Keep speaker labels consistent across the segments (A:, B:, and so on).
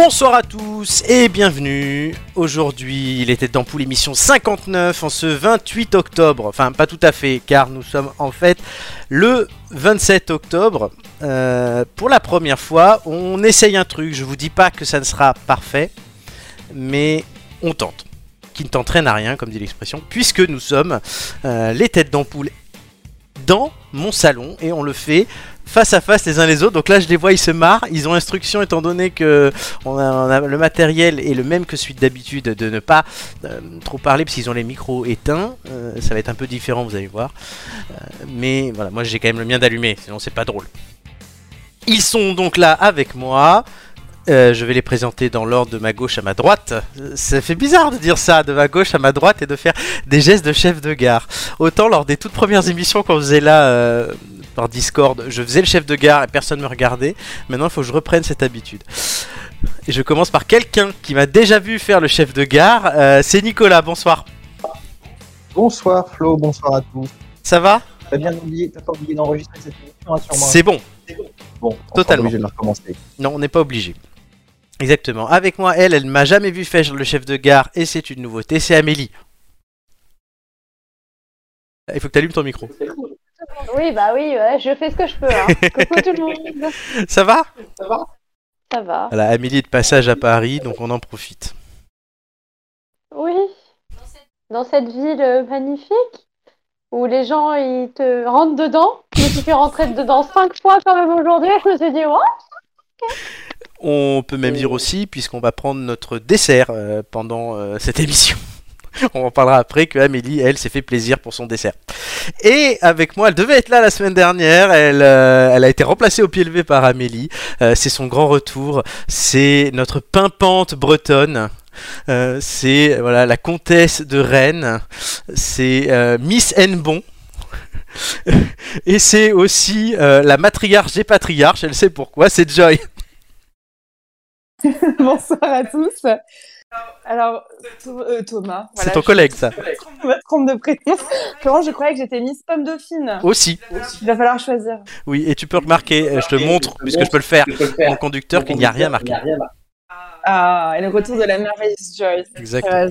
A: Bonsoir à tous et bienvenue. Aujourd'hui, il était dans pour l'émission 59 en ce 28 octobre. Enfin, pas tout à fait, car nous sommes en fait le 27 octobre. Euh, pour la première fois, on essaye un truc. Je vous dis pas que ça ne sera parfait, mais on tente. Qui ne t'entraîne à rien, comme dit l'expression, puisque nous sommes euh, les têtes d'ampoule dans mon salon et on le fait face à face les uns les autres. Donc là, je les vois, ils se marrent. Ils ont instruction, étant donné que le matériel est le même que celui d'habitude, de ne pas euh, trop parler parce qu'ils ont les micros éteints. Euh, ça va être un peu différent, vous allez voir. Euh, mais voilà, moi j'ai quand même le mien d'allumé, sinon c'est pas drôle. Ils sont donc là avec moi. Euh, je vais les présenter dans l'ordre de ma gauche à ma droite. Ça fait bizarre de dire ça, de ma gauche à ma droite et de faire des gestes de chef de gare. Autant lors des toutes premières émissions qu'on faisait là euh, par Discord, je faisais le chef de gare et personne me regardait. Maintenant, il faut que je reprenne cette habitude. Et je commence par quelqu'un qui m'a déjà vu faire le chef de gare. Euh, c'est Nicolas, bonsoir.
B: Bonsoir Flo, bonsoir à tous.
A: Ça va?
B: T'as bien oublié, t'as pas oublié d'enregistrer cette émission hein, sûrement.
A: C'est bon.
B: bon, on
A: totalement.
B: obligé de la recommencer.
A: Non, on n'est pas obligé. Exactement. Avec moi, elle, elle m'a jamais vu faire le chef de gare et c'est une nouveauté. C'est Amélie. Il faut que tu allumes ton micro.
C: Oui, bah oui, ouais, je fais ce que je peux. Hein. Coucou tout le monde.
A: Ça va?
C: Ça va
A: Voilà, Amélie est de passage à Paris, donc on en profite.
C: Oui. Dans cette ville magnifique où les gens ils te rentrent dedans. Je me suis fait rentrer dedans cinq fois quand même aujourd'hui. Je me suis dit, ouais.
A: On peut même dire aussi, puisqu'on va prendre notre dessert euh, pendant euh, cette émission. On en parlera après que Amélie, elle, s'est fait plaisir pour son dessert. Et avec moi, elle devait être là la semaine dernière. Elle, euh, elle a été remplacée au pied levé par Amélie. C'est son grand retour. C'est notre pimpante bretonne. C'est voilà la comtesse de Rennes. C'est Miss Nbon. Et c'est aussi la matriarche des patriarches. Elle sait pourquoi. C'est Joy.
D: Bonsoir à tous. Alors, euh, Thomas.
A: C'est ton
D: je
A: collègue, ça.
D: me trompe de prénom. Comment je croyais que j'étais Miss Pomme Dauphine
A: Aussi.
D: Il va falloir choisir.
A: Oui, et tu peux remarquer, euh, je te montre, puisque je peux le faire, mon conducteur, qu'il n'y a rien marqué.
D: Ah, et le retour de la merveilleuse Joyce. Je
A: Exactement.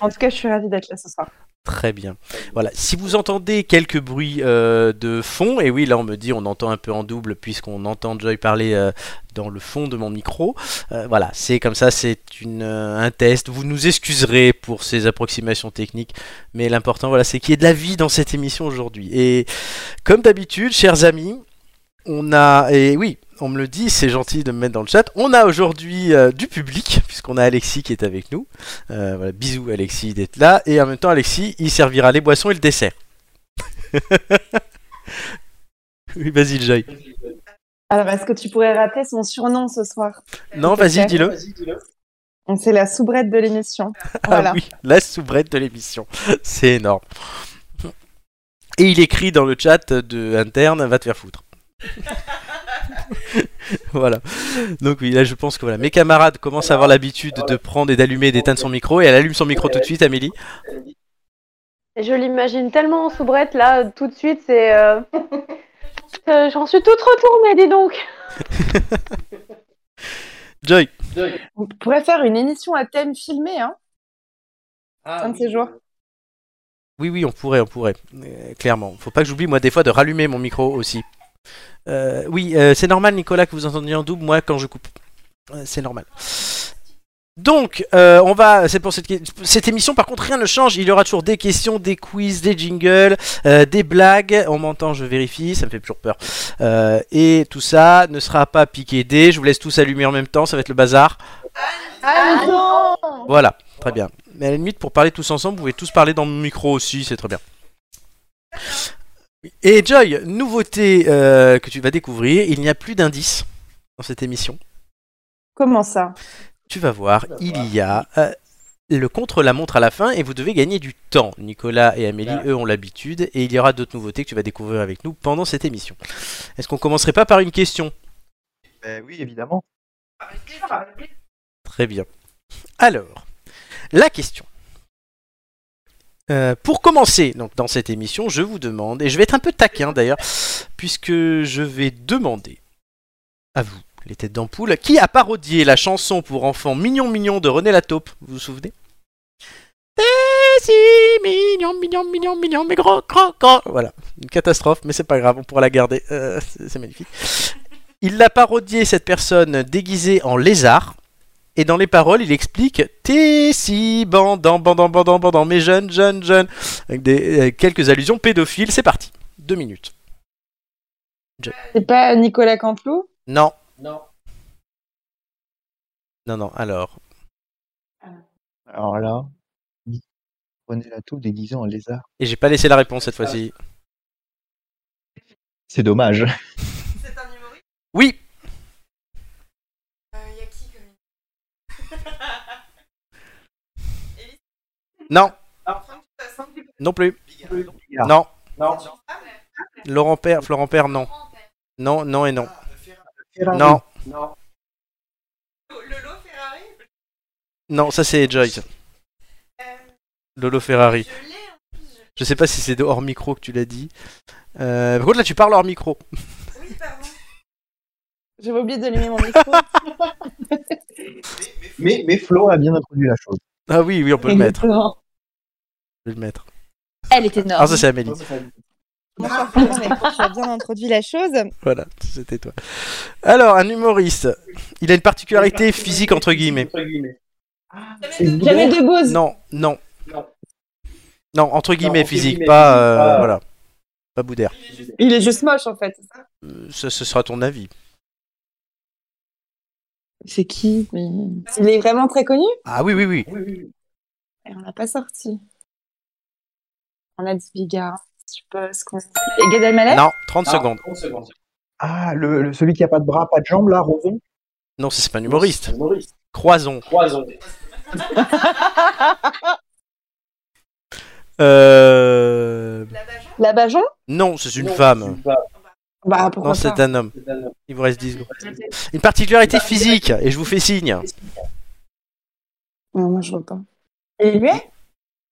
D: En tout cas, je suis ravie d'être là ce soir.
A: Très bien. Voilà. Si vous entendez quelques bruits euh, de fond, et oui, là on me dit on entend un peu en double puisqu'on entend Joy parler euh, dans le fond de mon micro. Euh, voilà, c'est comme ça, c'est un test. Vous nous excuserez pour ces approximations techniques, mais l'important, voilà, c'est qu'il y ait de la vie dans cette émission aujourd'hui. Et comme d'habitude, chers amis, on a, et oui, on me le dit, c'est gentil de me mettre dans le chat. On a aujourd'hui euh, du public, puisqu'on a Alexis qui est avec nous. Euh, voilà, bisous Alexis d'être là. Et en même temps, Alexis, il servira les boissons et le dessert. oui, vas-y, Joy.
D: Alors, est-ce que tu pourrais rappeler son surnom ce soir?
A: Non, vas-y, dis-le.
D: C'est la soubrette de l'émission.
A: Ah oui, la soubrette de l'émission. C'est énorme. Et il écrit dans le chat de interne, va te faire foutre. voilà. Donc oui, là je pense que voilà, mes camarades commencent à avoir l'habitude de prendre et d'allumer et d'éteindre son micro et elle allume son micro tout de suite, Amélie.
C: Et je l'imagine tellement en soubrette là, tout de suite, c'est. euh, euh, J'en suis toute retournée, dis donc.
A: Joy.
D: On pourrait faire une émission à thème filmé, hein Un de ces jours.
A: Oui, oui, on pourrait, on pourrait, euh, clairement. Faut pas que j'oublie, moi, des fois, de rallumer mon micro aussi. Euh, oui, euh, c'est normal, Nicolas, que vous entendiez en double, moi, quand je coupe. Euh, c'est normal. Donc, on va. C'est pour cette, cette émission, par contre, rien ne change. Il y aura toujours des questions, des quiz, des jingles, des blagues. On m'entend, je vérifie, ça me fait toujours peur. Et tout ça ne sera pas piqué des. Je vous laisse tous allumer en même temps, ça va être le bazar.
C: Ah non
A: Voilà, très bien. Mais à la limite, pour parler tous ensemble, vous pouvez tous parler dans mon micro aussi, c'est très bien. Et Joy, nouveauté euh, que tu vas découvrir, il n'y a plus d'indices dans cette émission.
D: Comment ça?
A: Tu vas voir, il y a euh, le contre-la-montre à la fin et vous devez gagner du temps. Nicolas et Amélie, eux, ont l'habitude et il y aura d'autres nouveautés que tu vas découvrir avec nous pendant cette émission. Est-ce qu'on commencerait pas par une question?
B: Ben oui, évidemment.
A: Très bien. Alors, la question. Euh, pour commencer, dans cette émission, je vous demande, et je vais être un peu taquin d'ailleurs, puisque je vais demander à vous, les têtes d'ampoule, qui a parodié la chanson pour enfants Mignon Mignon de René Lataupe. Vous vous souvenez? T'es si mignon, mignon, mignon, mignon, mais gros, gros, gros. Voilà, une catastrophe, mais c'est pas grave, on pourra la garder. Euh, c'est magnifique. Il l'a parodié, cette personne, déguisée en lézard. Et dans les paroles, il explique T'es si bandant, bandant, bandant, bandant, mais jeune, jeune, jeune. Avec des, euh, quelques allusions pédophiles. C'est parti. Deux minutes.
D: C'est pas Nicolas Canteloup?
A: Non. Non. Non, non, alors.
B: Alors là, prenez la tout déguisé en lézard.
A: Et j'ai pas laissé la réponse cette fois-ci.
B: C'est dommage.
E: C'est un humoriste?
A: Oui
E: Euh, y a qui comme
A: Non. Non plus. Non.
B: Non.
A: Laurent Père, Florent Père, non. Non, non et non.
B: Ferrari.
A: Non.
B: Non.
E: Lolo Ferrari?
A: Non, ça c'est Joyce.
E: Euh,
A: Lolo Ferrari.
E: Je l'ai en plus. je-
A: Je sais pas si c'est de hors micro que tu l'as dit. Euh, par contre là tu parles hors micro.
E: Oui, pardon.
D: J'avais oublié d'allumer mon micro.
B: Mais, mais Flo a bien introduit la chose.
A: Ah oui, oui, on peut le mettre. On peut le mettre.
F: Elle est énorme.
A: Ah ça c'est Amélie.
F: Bonsoir, mais tu as bien introduit la chose.
A: Voilà, c'était toi. Alors, un humoriste. Il a une particularité physique entre guillemets.
B: C'est
D: Jamais de Bose.
A: Non, non. Non, entre guillemets physique,
B: guillemets,
A: pas
B: physique,
A: euh,
B: pas-
A: voilà. Pas Boudère.
D: Il est juste moche en fait. c'est ça?
A: Euh, Ce, ce sera ton avis.
D: C'est qui? Mais... Il est vraiment très connu?
A: Ah oui, oui, oui.
D: Et on l'a pas sorti. On a dit Bigard. Je suppose qu'on. Et Gad Elmaleh
A: Non, 30 secondes.
B: Ah, le, le- celui qui a pas de bras, pas de jambes, là, Roson
A: Non, c'est pas un humoriste. Croison. Euh...
E: La Bajon
A: Non, c'est une femme.
D: Bah pourquoi
A: Non, c'est un homme. Il vous reste 10 secondes. Une particularité physique, et je vous fais signe.
D: Non, moi je vois pas. Et lui?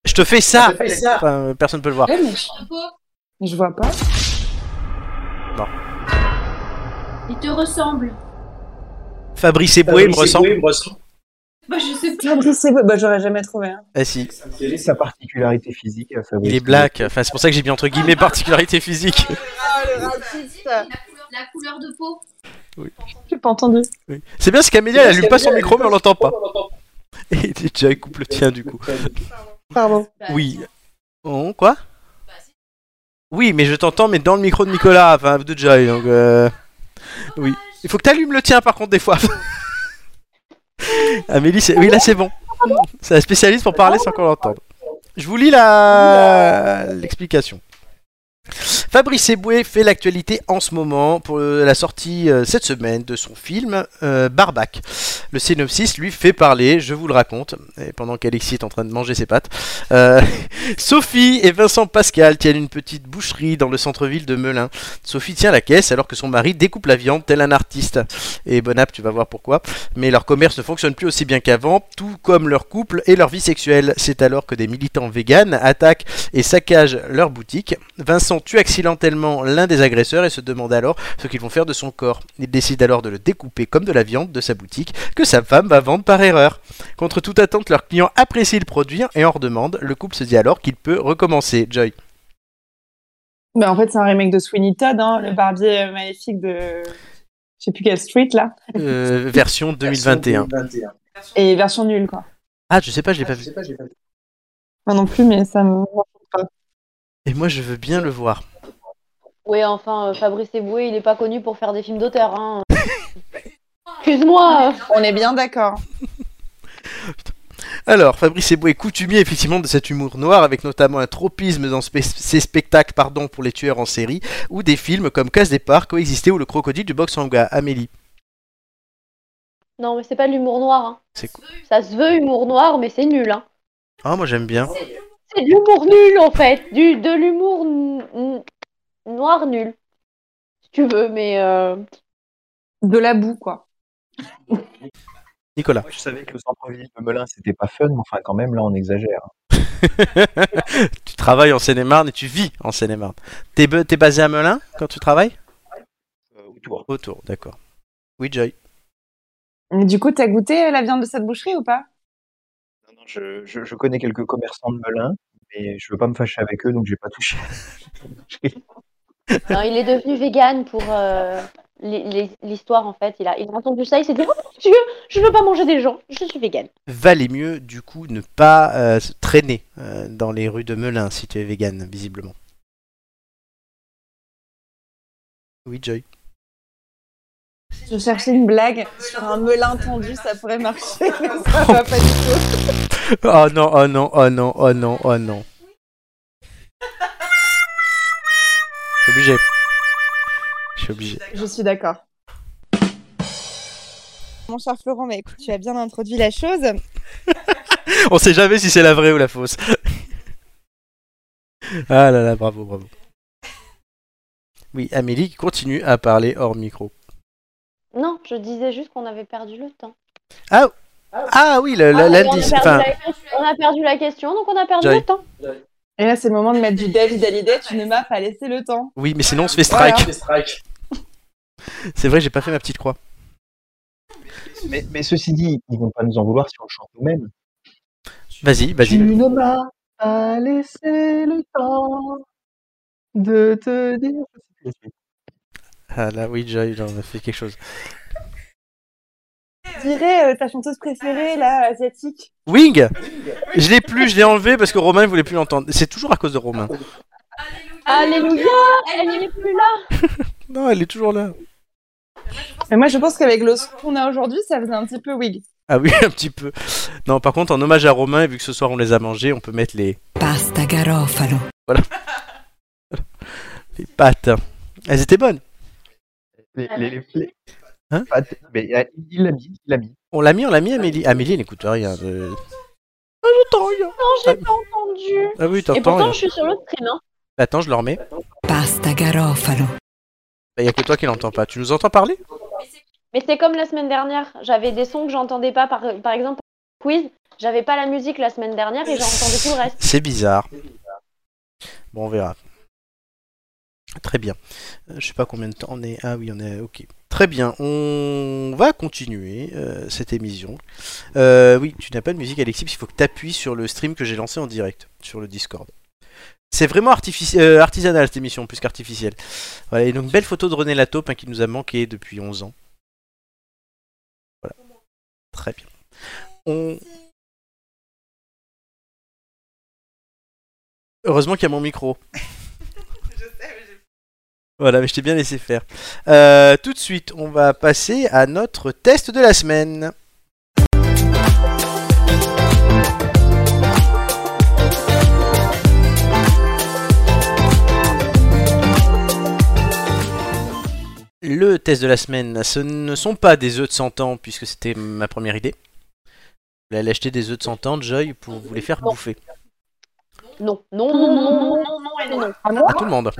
A: Je te fais ça Enfin, Personne peut le voir.
D: Ouais, mais je... vois pas.
G: Il te ressemble.
A: Fabrice Eboué me ressemble.
G: Bah, je sais pas.
D: Fabrice Eboué, bah j'aurais jamais trouvé. Hein.
A: Ah si,
B: Quelle est sa particularité phisique à Fabrice
A: il est black. Enfin, c'est pour ça que j'ai mis entre guillemets particularité physique.
F: Ah, le raciste.
G: La couleur, la couleur de peau.
D: J'ai pas entendu.
A: Oui. C'est bien, c'est qu'Amélie, elle allume pas son micro, mais on l'entend pas. Et déjà, il coupe le tien du coup.
D: Pardon.
A: Oui. Oh, quoi Oui, mais je t'entends, mais dans le micro de Nicolas, enfin de Joy. Donc, euh, oui. Il faut que tu allumes le tien par contre des fois. Amélie, c'est... oui là c'est bon. C'est la spécialiste pour parler sans qu'on l'entende. Je vous lis la... l'explication. Fabrice Eboué fait l'actualité en ce moment pour euh, la sortie euh, cette semaine de son film euh, Barbac. Le synopsis lui fait parler, je vous le raconte, pendant qu'Alexis est en train de manger ses pâtes. Euh, Sophie et Vincent Pascal tiennent une petite boucherie dans le centre-ville de Melun. Sophie tient la caisse alors que son mari découpe la viande tel un artiste. Et bon app, tu vas voir pourquoi. Mais leur commerce ne fonctionne plus aussi bien qu'avant, tout comme leur couple et leur vie sexuelle. C'est alors que des militants véganes attaquent et saccagent leur boutique. Vincent tue accidentellement l'un des agresseurs et se demande alors ce qu'ils vont faire de son corps. Il décide alors de le découper comme de la viande de sa boutique que sa femme va vendre par erreur. Contre toute attente, leurs clients apprécient le produit et en redemandent. Le couple se dit alors qu'il peut recommencer. Joy.
D: Bah en fait, c'est un remake de Sweeney Todd, hein, le barbier maléfique de. Je sais plus quelle street là.
A: Euh, version 2021.
D: Et version nulle quoi.
A: Ah, je sais pas, je l'ai pas vu.
D: Moi non plus, mais ça me.
A: Et moi, je veux bien le voir.
C: Oui, enfin, euh, Fabrice Eboué, il est pas connu pour faire des films d'auteur. Hein. Excuse-moi.
D: On est bien d'accord.
A: Alors, Fabrice Eboué est coutumier effectivement de cet humour noir, avec notamment un tropisme dans spe- ses spectacles pardon, pour les tueurs en série, ou des films comme Casse Départ, Coexister ou Le Crocodile du box Sangha. Amélie.
C: Non, mais c'est pas de l'humour noir. Hein. Ça se veut humour noir, mais c'est nul. Hein.
A: Ah, moi j'aime bien.
C: C'est de l'humour nul en fait. Du, de l'humour noir nul. Si tu veux, mais. euh,
D: De la boue quoi.
A: Nicolas.
B: Moi, je savais que le centre-ville de Melun, c'était pas fun, mais enfin, quand même, là, on exagère.
A: tu travailles en Seine-et-Marne et tu vis en Seine-et-Marne. T'es, t'es basé à Melun quand tu travailles?
B: Euh, autour.
A: Autour, d'accord. Oui, Joy.
D: Mais du coup, t'as goûté euh, la viande de cette boucherie ou pas?
B: Je, je, je connais quelques commerçants de Melun, mais je veux pas me fâcher avec eux, donc j'ai pas touché.
C: Non, il est devenu vegan pour euh, l'hi- l'hi- l'histoire en fait. Il a, il a entendu ça, il s'est dit Oh mon Dieu, je veux pas manger des gens, je suis vegan.
A: Valait mieux, du coup, ne pas euh, se traîner euh, dans les rues de Melun si tu es vegan, visiblement. Oui, Joy.
D: Je cherchais une blague sur un melun tendu, ça pourrait marcher, mais ça va pas du tout.
A: Oh non, oh non, oh non, oh non, oh non. Je suis obligé. Je suis obligé.
D: Je suis d'accord.
F: Mon cher Florent, bah, écoute, tu as bien introduit la chose.
A: On sait jamais si c'est la vraie ou la fausse. ah là là, bravo, bravo. Oui, Amélie continue à parler hors micro.
C: Non, je disais juste qu'on avait perdu le temps.
A: Ah oui, le- le-
C: Ah, on, a
A: l'indice.
C: perdu
A: Enfin,
C: la, on a perdu la question, donc on a perdu
A: Joy.
C: le temps.
D: Et là, c'est le moment de mettre du David Hallyday, tu ne m'as pas laissé le temps.
A: oui, mais sinon on se fait strike. C'est vrai, j'ai pas fait ma petite croix.
B: Mais, mais ceci dit, ils vont pas nous en vouloir si on le chante nous-mêmes.
A: Vas-y, vas-y.
B: Tu ne m'as pas laissé le temps de te dire.
A: Ah là, oui, Joy, j'en ai fait quelque chose.
D: Je dirais euh, ta chanteuse préférée, là, asiatique.
A: Wing Je l'ai plus, je l'ai enlevé parce que Romain ne voulait plus l'entendre. C'est toujours à cause de Romain.
C: Alléluia, elle n'est plus là.
A: Non, elle est toujours là.
D: Mais moi, je pense qu'avec le son qu'on a aujourd'hui, ça faisait un petit peu wig.
A: Ah oui, un petit peu. Non, par contre, en hommage à Romain, vu que ce soir on les a mangés, on peut mettre les,
H: Pasta garofalo.
A: les pâtes. Elles étaient bonnes.
B: Les, les, les,
A: Hein
B: de- mais, euh, il l'a mis, il l'a mis.
A: On l'a mis, on l'a mis, Amélie. Amélie, elle n'écoute rien. de- Ah, j'entends rien.
C: Non, j'ai pas entendu.
A: Ah oui,
C: Et
A: t'entends
C: pourtant,
A: rien.
C: je suis sur l'autre stream. Hein.
A: Attends, je le remets.
H: Pasta garofalo.
A: Il y a que toi qui l'entends pas. Tu nous entends parler?
C: Mais c'est comme la semaine dernière. J'avais des sons que j'entendais pas. Par, par exemple, quiz, j'avais pas la musique la semaine dernière et j'entendais tout le reste.
A: C'est bizarre. Bon, on verra. Très bien. Euh, je sais pas combien de temps on est. Ah oui, on est. Ok. Très bien. On va continuer euh, cette émission. Euh, oui, tu n'as pas de musique, Alexis, parce qu'il faut que tu appuies sur le stream que j'ai lancé en direct sur le Discord. C'est vraiment artisanal cette émission, plus qu'artificielle. Voilà, et donc belle photo de René Lataupe hein, qui nous a manqué depuis 11 ans. Voilà. Très bien. On... Heureusement qu'il y a mon micro.
E: Je sais, mais j'ai
A: Voilà, mais je t'ai bien laissé faire. Euh, tout de suite, on va passer à notre test de la semaine. Le test de la semaine, ce ne sont pas des œufs de 100 ans, puisque c'était ma première idée. Je voulais aller acheter des œufs de 100 ans de Joy pour vous les faire bouffer.
C: Non, non, non, non, non, non, non, et non.
D: Ah bon
A: À tout le monde.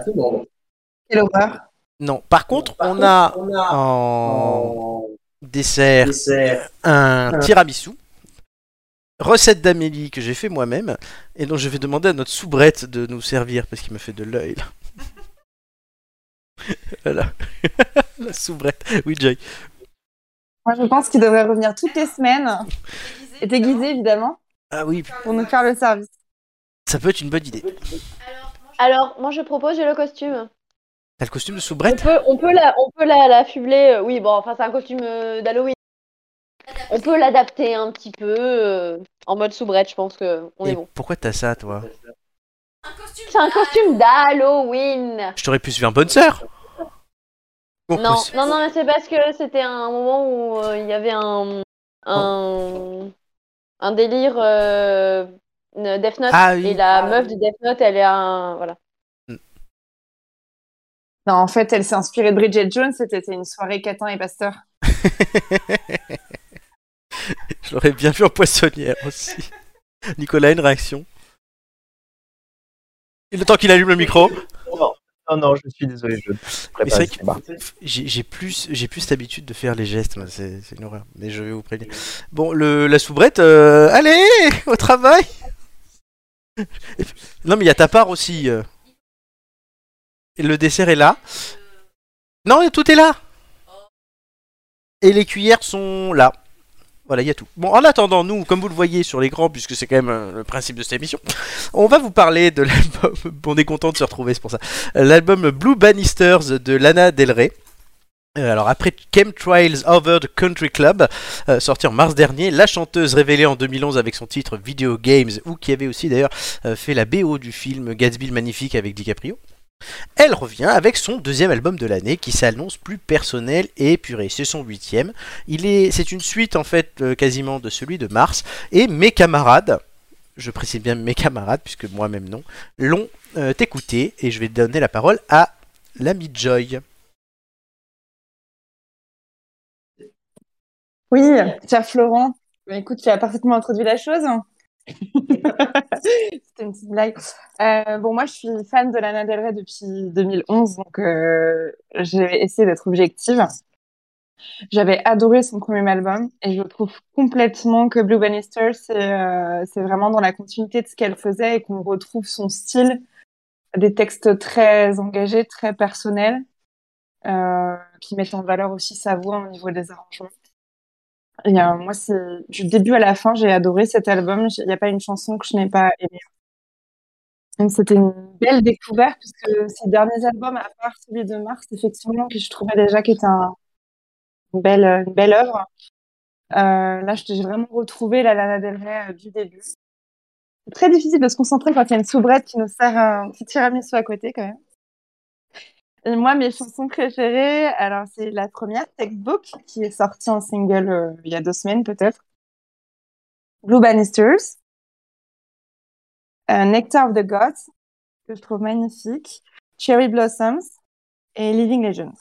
D: Quelle horreur.
A: Non, par contre, on a en dessert un tiramisu. Recette d'Amélie que j'ai fait moi-même et dont je vais demander à notre soubrette de nous servir parce qu'il me fait de l'œil là. voilà. La soubrette. Oui, Joy.
D: Moi, je pense qu'il devrait revenir toutes les semaines, et déguisé, évidemment,
A: Ah oui,
D: pour nous faire le service.
A: ça peut être une bonne idée.
C: Alors, moi, je propose, j'ai le costume.
A: T'as le costume de
C: On
A: soubrette
C: peut, on peut la, on peut la, la fubler. euh, Oui, bon, enfin, c'est un costume euh, d'Halloween. On peut l'adapter un petit peu euh, en mode soubrette. Je pense que on
A: Et
C: est bon.
A: pourquoi t'as ça, toi
C: C'est un costume d'Halloween.
A: Je t'aurais pu suivre un bonne sœur.
C: Non, non, non, mais c'est parce que c'était un moment où euh, il y avait un, un, un délire euh, Death Note
A: Ah oui.
C: et la meuf du Death Note, elle est un, voilà.
D: Non, en fait, elle s'est inspirée de Bridget Jones, c'était une soirée Catin et Pasteur.
A: Je l'aurais bien vu en poissonnière aussi. Nicolas, une réaction? Le temps qu'il allume le micro
B: Non, non, je suis désolé,
A: j'ai plus, j'ai plus cette habitude de faire les gestes, c'est une horreur. Mais je vais vous prévenir. Bon, le, la soubrette, euh, allez, au travail Non, mais il y a ta part aussi. euh. Le dessert est là. Non, tout est là Et les cuillères sont là. Voilà, il y a tout. Bon, en attendant, nous, comme vous le voyez sur l'écran, puisque c'est quand même euh, le principe de cette émission, on va vous parler de l'album. on est content de se retrouver, c'est pour ça. L'album Blue Bannisters de Lana Del Rey. Euh, Alors après Chemtrails Over the Country Club, euh, sorti en mars dernier, la chanteuse révélée en 2011 avec son titre Video Games, ou qui avait aussi d'ailleurs fait la BO du film Gatsby le Magnifique avec DiCaprio. Elle revient avec son deuxième album de l'année qui s'annonce plus personnel et épuré. C'est son huitième. Il est, c'est une suite en fait euh, quasiment de celui de mars. Et mes camarades, je précise bien mes camarades puisque moi-même non, l'ont euh, écouté et je vais donner la parole à l'ami Joy.
D: Oui, cher Florent. Écoute, tu as parfaitement introduit la chose. C'était une petite blague. Euh, bon, moi, je suis fan de Lana Del Rey depuis 2011, donc euh, j'ai essayé d'être objective. J'avais adoré son premier album et je trouve complètement que Blue Bannister, c'est euh, c'est vraiment dans la continuité de ce qu'elle faisait et qu'on retrouve son style, des textes très engagés, très personnels, qui mettent en valeur aussi sa voix au niveau des arrangements. Et euh, moi, du début à la fin, j'ai adoré cet album. Il n'y a pas une chanson que je n'ai pas aimée. C'était une belle découverte puisque ces derniers albums, à part celui de Mars, effectivement, que je trouvais déjà qui était un- une belle, une belle œuvre. Euh, là, j'ai vraiment retrouvé la Lana Del Rey euh, du début. C'est très difficile de se concentrer quand il y a une soubrette qui nous sert un petit tiramisu à côté, quand même. Et moi, mes chansons préférées, alors c'est la première, Textbook, qui est sortie en single euh, il y a deux semaines peut-être. Blue Bannisters. Euh, Nectar of the Gods, que je trouve magnifique. Cherry Blossoms et Living Legends.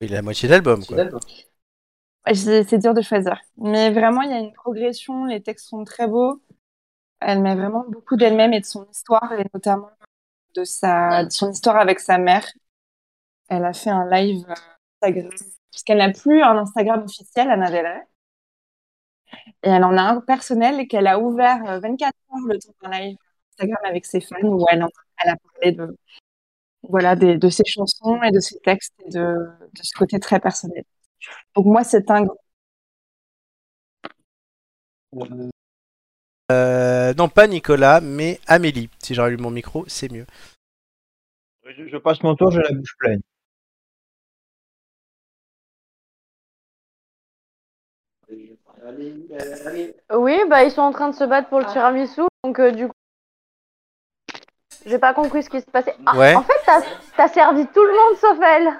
A: Il a la moitié de l'album quoi.
D: C'est dur de choisir. Mais vraiment, il y a une progression, les textes sont très beaux. Elle met vraiment beaucoup d'elle-même et de son histoire, et notamment de, sa, de son histoire avec sa mère. Elle a fait un live euh, Instagram, puisqu'elle n'a plus un Instagram officiel, Anna Del Rey. Et elle en a un personnel qu'elle a ouvert euh, 24 heures le temps d'un live Instagram avec ses fans, où elle, a parlé de, voilà, des- de ses chansons et de ses textes et de, de ce côté très personnel. Donc moi, c'est un
A: Euh, non, pas Nicolas, mais Amélie. Si lu mon micro, c'est mieux.
B: Je, je passe mon tour, j'ai la bouche pleine.
C: Oui, bah ils sont en train de se battre pour le tiramisu, donc euh, du coup. J'ai pas compris ce qui se passait. Ah,
A: Ouais.
C: En fait, t'as servi tout le monde sauf elle.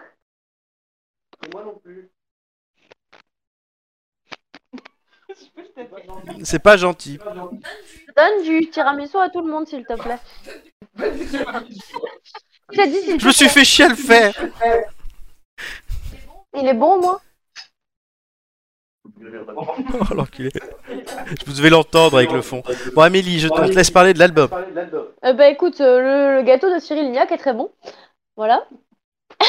A: C'est pas gentil.
C: Donne du tiramisu à tout le monde, s'il te plaît. Dit
A: Je me suis fait chier à le faire.
C: Il est bon, moi?
A: Oh l'enculé. Vous devez l'entendre avec le fond. Bon Amélie, je te, laisse parler de l'album.
C: Euh, Bah écoute, euh, le, gâteau de Cyril Lignac est très bon. Voilà.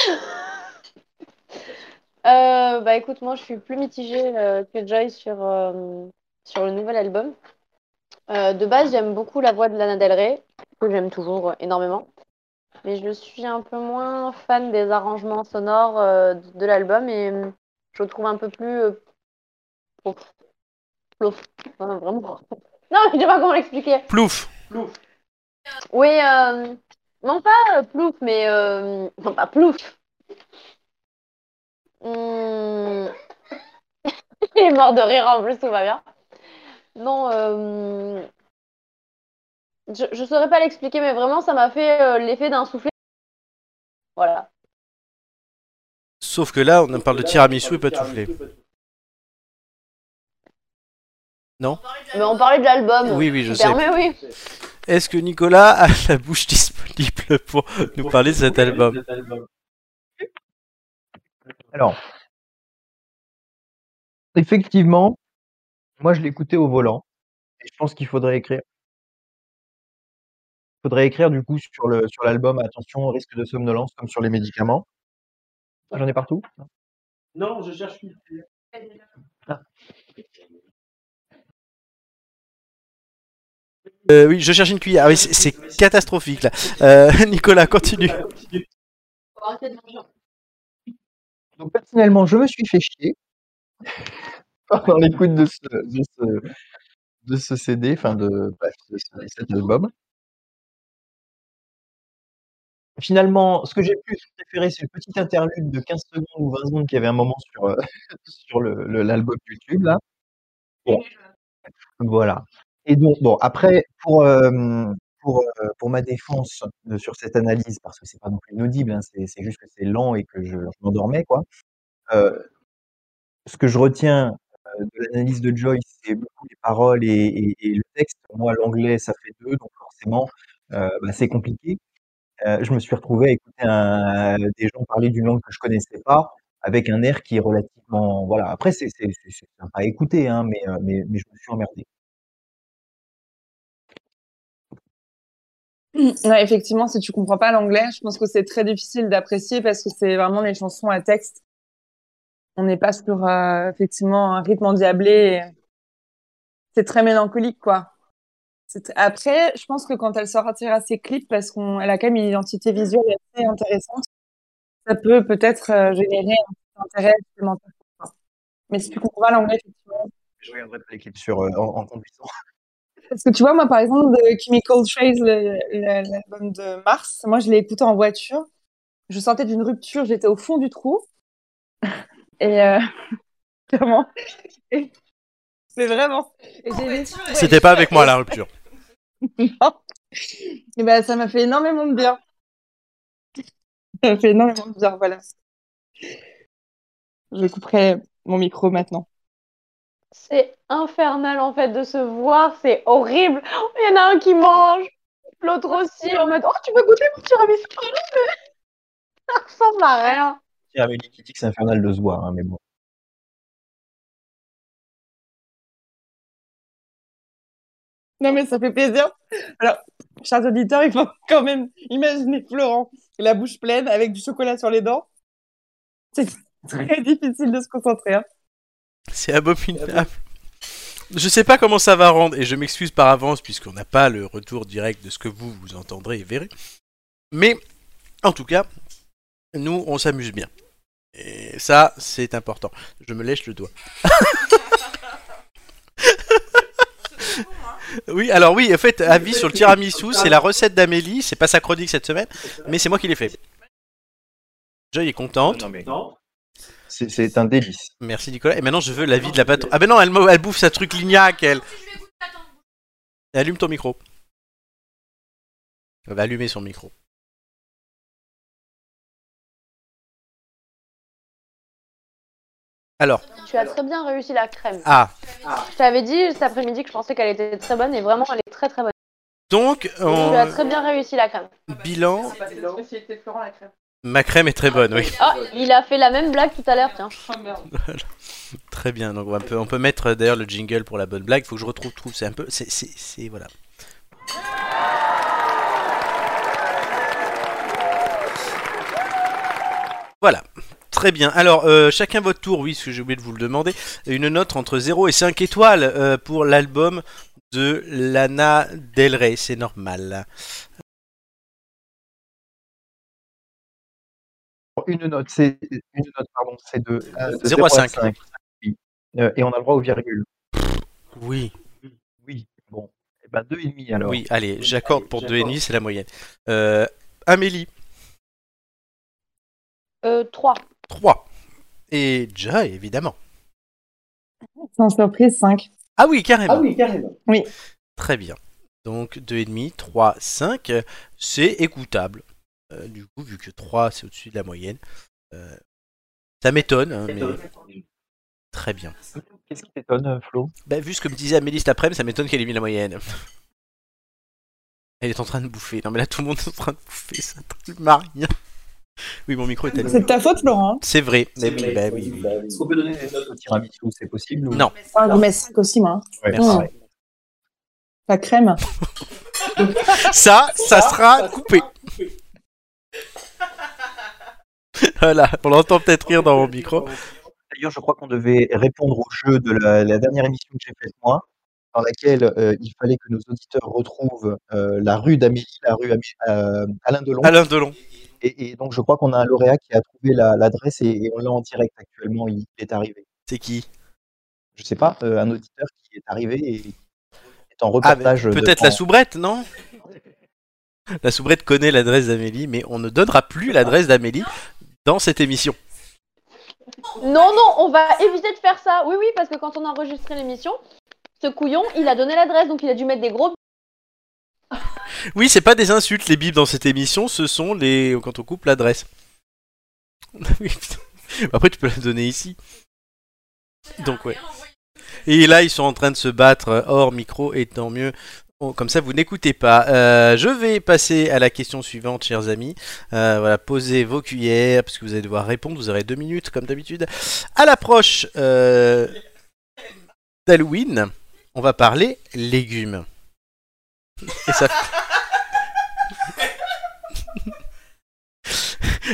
C: Euh, bah écoute, moi je suis plus mitigée euh, que Joy sur, sur le nouvel album. De base, j'aime beaucoup la voix de Lana Del Rey, que j'aime toujours énormément. Mais je suis un peu moins fan des arrangements sonores de, l'album et euh, je trouve un peu plus plouf. Plouf. Enfin, vraiment. Non, mais je sais pas comment l'expliquer.
A: Plouf.
C: Oui, euh, non pas euh, plouf, mais euh, non pas plouf. Il est mort de rire en plus, tout va bien. Non, euh, je, je saurais pas l'expliquer, mais vraiment ça m'a fait euh, l'effet d'un soufflet. Voilà.
A: Sauf que là, on parle de tiramisu et pas de soufflé.
C: Mais on parlait de l'album.
A: Oui, oui, je sais.
C: permets, oui.
A: Est-ce que Nicolas a la bouche disponible pour nous parler de cet album
B: Alors, effectivement, moi je l'écoutais au volant et je pense qu'il faudrait écrire. Il faudrait écrire du coup sur le sur l'album attention au risque de somnolence comme sur les médicaments. Ah, J'en ai partout.
I: Non, je cherche une.
A: Euh, Oui, je cherche une cuillère. Ah oui, c'est catastrophique là. Euh, Nicolas, continue.
B: Donc personnellement, je me suis fait chier. pendant l'écoute de ce, CD, enfin de, bref, de ce- cet album. Finalement, ce que j'ai plus préféré, c'est le petit interlude de 15 secondes ou 20 secondes qu'il y avait un moment sur, euh, l'album YouTube, là. Bon, voilà. Et donc, bon, après, pour, pour, pour ma défense sur cette analyse, parce que c'est pas non plus inaudible, hein, c'est juste que c'est lent et que je, m'endormais, quoi. Ce que je retiens de l'analyse de Joyce, c'est beaucoup les paroles et, le texte. Moi, l'anglais, ça fait deux, donc forcément, bah, c'est compliqué. Je me suis retrouvé à écouter des gens parler d'une langue que je connaissais pas, avec un air qui est relativement, voilà. Après, c'est sympa à écouter, hein, mais, mais je me suis emmerdé.
D: Ouais, effectivement, si tu comprends pas l'anglais, je pense que c'est très difficile d'apprécier parce que c'est vraiment des chansons à texte. On n'est pas sur euh, effectivement un rythme endiablé. et C'est très mélancolique, quoi. Après, je pense que quand elle sortira ses clips, parce qu'elle a quand même une identité visuelle assez intéressante, ça peut peut-être euh, générer un intérêt supplémentaire. Mais si tu comprends pas l'anglais, effectivement,
B: Je regarderai les clips sur, euh, en, en.
D: Parce que tu vois, moi, par exemple, de Chemical Trace, l'album de Mars, moi, je l'ai écouté en voiture. Je sortais d'une rupture, j'étais au fond du trou. Et euh, clairement. Et- C'est vraiment.
A: C'était pas avec moi la rupture.
D: Non. Et ben, ça m'a fait énormément de bien. Ça m'a fait énormément de bien, voilà. Je couperai mon micro maintenant.
C: C'est infernal en fait de se voir, c'est horrible. Il y en a un qui mange, l'autre aussi en mode Oh, tu veux goûter mon tiramisu? Ça ressemble à rien.
B: Il y a Amélie qui dit que c'est infernal de se voir, hein, mais bon.
D: Non, mais ça fait plaisir. Alors, chers auditeurs, il faut quand même imaginer Florent, la bouche pleine, avec du chocolat sur les dents. C'est très difficile de se concentrer. hein.
A: C'est abominable. Je sais pas comment ça va rendre, et je m'excuse par avance puisqu'on n'a pas le retour direct de ce que vous, vous entendrez et verrez. Mais, en tout cas, nous, on s'amuse bien. Et ça, c'est important. Je me lèche le doigt. oui, alors oui, en fait, avis sur le tiramisu, c'est la recette d'Amélie, c'est pas sa chronique cette semaine, mais c'est moi qui l'ai fait. Joy est contente.
B: Non, mais c'est c'est un délice.
A: Merci Nicolas. Et maintenant je veux l'avis de la patronne. Ah ben non, elle, bouffe sa truc lignac, elle. Allume ton micro. Elle va allumer son micro. Alors,
C: Tu as très bien réussi la crème.
A: ah,
C: Je t'avais dit cet après-midi que je pensais qu'elle était très bonne et vraiment elle est très très bonne.
A: donc,
C: Tu as très bien réussi la crème.
A: bilan,
E: C'est la spécialité de Florent, la crème.
A: Ma crème est très bonne, oui.
C: Ah, il a fait la même blague tout à l'heure, tiens.
E: Merde.
A: Très bien, donc on peut, on peut mettre d'ailleurs le jingle pour la bonne blague. Faut que je retrouve, trouve, c'est un peu, c'est, c'est, c'est- voilà. Voilà, très bien. Alors, euh, chacun votre tour, oui, parce que j'ai oublié de vous le demander. Une note entre 0 et 5 étoiles euh, pour l'album de Lana Del Rey, c'est normal.
B: Une note, c'est une note, pardon, c'est de, euh, de
A: 0 à 5.
B: Oui. Euh, et on a le droit aux virgules.
A: Oui,
B: Oui, bon. Eh ben, deux et demi alors.
A: oui, allez, j'accorde pour 2,5, c'est la moyenne. Euh, Amélie,
C: Euh, 3.
A: 3. Et Joy, évidemment.
D: Sans surprise, 5.
A: Ah oui, carrément.
I: Ah oui, carrément.
A: Très bien. Donc 2,5, 3, 5, euh, c'est écoutable. Euh, du coup, vu que 3 c'est au-dessus de la moyenne. Euh, ça m'étonne, hein, mais très bien.
B: Qu'est-ce qui t'étonne, euh, Flo?
A: Bah, vu ce que me disait Amélie cet après-midi, ça m'étonne qu'elle ait mis la moyenne. Elle est en train de bouffer. Non mais là tout le monde est en train de bouffer, ça ne m'a rien. Oui, mon micro est allumé.
D: C'est de ta faute, Florent. hein.
A: C'est vrai. Mais oui, bah oui, oui.
B: Est-ce qu'on peut donner des notes au tiramisu? C'est possible ou...
A: Non.
D: Ah, je mets 5 aussi, moi.
B: Ouais,
A: Merci.
B: pareil.
D: La crème.
A: Ça, ça sera coupé. Voilà, on l'entend peut-être rire dans mon micro.
B: D'ailleurs, je crois qu'on devait répondre au jeu de la, la dernière émission que j'ai faite moi, dans laquelle euh, il fallait que nos auditeurs retrouvent euh, la rue d'Amélie, la rue Amé- euh, Alain Delon.
A: Alain Delon.
B: Et, et donc, je crois qu'on a un lauréat qui a trouvé la- l'adresse et, et on l'a en direct actuellement. Il est arrivé.
A: C'est qui?
B: Je sais pas, un auditeur qui est arrivé et est en
A: Ah,
B: reportage.
A: peut-être la soubrette, non? La soubrette connaît l'adresse d'Amélie, mais on ne donnera plus l'adresse d'Amélie dans cette émission.
C: Non, non, on va éviter de faire ça. Oui, oui, parce que quand on a enregistré l'émission, ce couillon, il a donné l'adresse, donc il a dû mettre des gros.
A: Oui, c'est pas des insultes, les bibles dans cette émission, ce sont les. quand on coupe l'adresse. Après, tu peux la donner ici. Donc, ouais. Et là, ils sont en train de se battre hors micro, et tant mieux. Bon, Comme ça, vous n'écoutez pas. Euh, je vais passer à la question suivante, chers amis. Euh, voilà, posez vos cuillères, parce que vous allez devoir répondre. Vous aurez deux minutes, comme d'habitude. À l'approche euh, d'Halloween, on va parler légumes.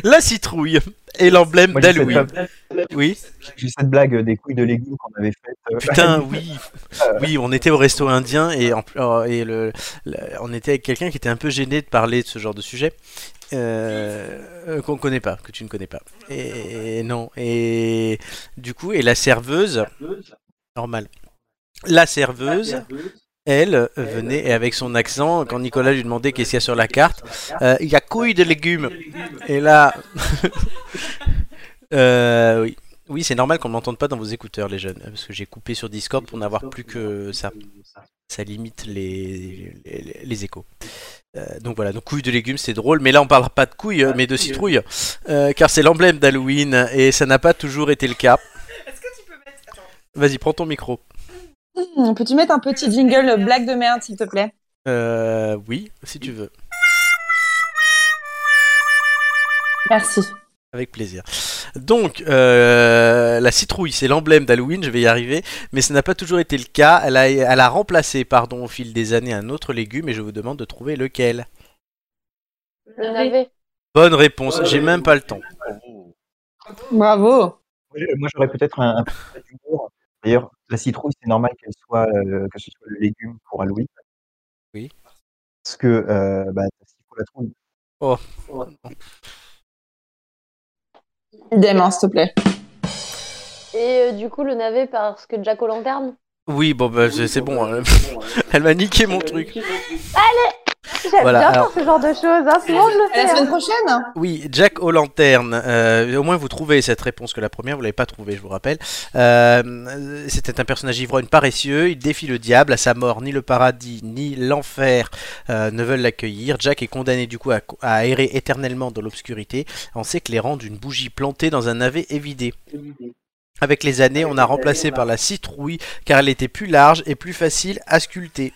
A: La citrouille est l'emblème d'Halloween. Oui.
B: J'ai cette blague des couilles de légumes qu'on avait faite. euh,
A: Putain, oui, oui, on était au resto indien et, en, oh, et le, le- on était avec quelqu'un qui était un peu gêné de parler de ce genre de sujet euh, euh, qu'on connaît pas, que tu ne connais pas. Et, non, et du coup, et la serveuse, normal. La serveuse, elle euh, venait et avec son accent, quand Nicolas lui demandait qu'est-ce qu'il y a sur la carte, euh, il y a couilles de légumes. Et là, euh, oui. Oui, c'est normal qu'on ne m'entende pas dans vos écouteurs, les jeunes, parce que j'ai coupé sur Discord pour n'avoir plus que ça. Ça limite les, les, les échos. Euh, donc voilà, donc couilles de légumes, c'est drôle, mais là on parlera pas de couilles, mais de citrouilles, euh, car c'est l'emblème d'Halloween et ça n'a pas toujours été le cas.
E: Est-ce que tu peux mettre. Attends.
A: Vas-y, prends ton micro.
D: Hmm, Peux-tu mettre un petit jingle blague de merde, s'il te plaît?
A: Euh, oui, si tu veux,
D: Merci.
A: avec plaisir. Donc, euh, la citrouille, c'est l'emblème d'Halloween, je vais y arriver, mais ça n'a pas toujours été le cas. Elle a, elle a remplacé, pardon, au fil des années, un autre légume et je vous demande de trouver lequel.
C: Le navet.
A: Bonne réponse, j'ai même pas le temps.
D: Bravo.
B: Moi, j'aurais peut-être un, un peu d'humour. D'ailleurs, la citrouille, c'est normal qu'elle soit, euh, que ce soit le légume pour Halloween.
A: Oui.
B: Parce que, euh, bah, s'il faut la trouille.
A: Oh.
D: Idem, hein, s'il te plaît.
C: Et euh, du coup, le navet parce que Jack O'Lanterne.
A: Oui, bon, bah, c'est bon. hein. Elle m'a niqué mon truc.
C: J'aime
A: Voilà,
C: bien
A: alors-
C: faire ce genre de choses, hein. souvent je le
D: À la
C: fais.
D: semaine
C: hein.
D: prochaine
A: Oui, Jack O'Lantern. Euh, au moins, vous trouvez cette réponse que la première, vous l'avez pas trouvée, je vous rappelle. Euh, C'était un personnage ivrogne paresseux. Il défie le diable. À sa mort, ni le paradis ni l'enfer euh, ne veulent l'accueillir. Jack est condamné du coup à, à errer éternellement dans l'obscurité en s'éclairant d'une bougie plantée dans un navet évidé. Avec les années, on a remplacé par la citrouille car elle était plus large et plus facile à sculpter.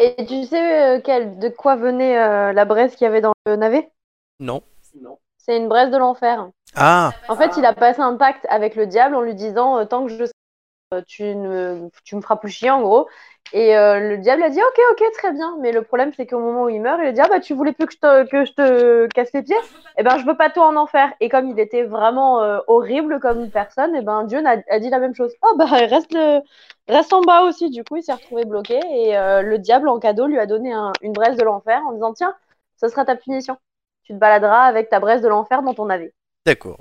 C: Et tu sais euh, quel- de quoi venait euh, la braise qu'il y avait dans le navet?
A: Non
C: C'est une braise de l'enfer.
A: Ah
C: En fait, il a passé un pacte avec le diable en lui disant euh, tant que je euh, tu ne tu me feras plus chier en gros. Et euh, le diable a dit ok ok très bien. Mais le problème c'est qu'au moment où il meurt, il a dit ah bah tu voulais plus que je te, casse les pieds? Eh ben je veux pas toi en enfer. Et comme il était vraiment euh, horrible comme personne, et ben Dieu a, dit la même chose. Oh bah reste le reste en bas aussi. Du coup il s'est retrouvé bloqué et euh, le diable en cadeau lui a donné un- une braise de l'enfer en disant tiens ce sera ta punition. Tu te baladeras avec ta braise de l'enfer dans ton navet.
A: D'accord.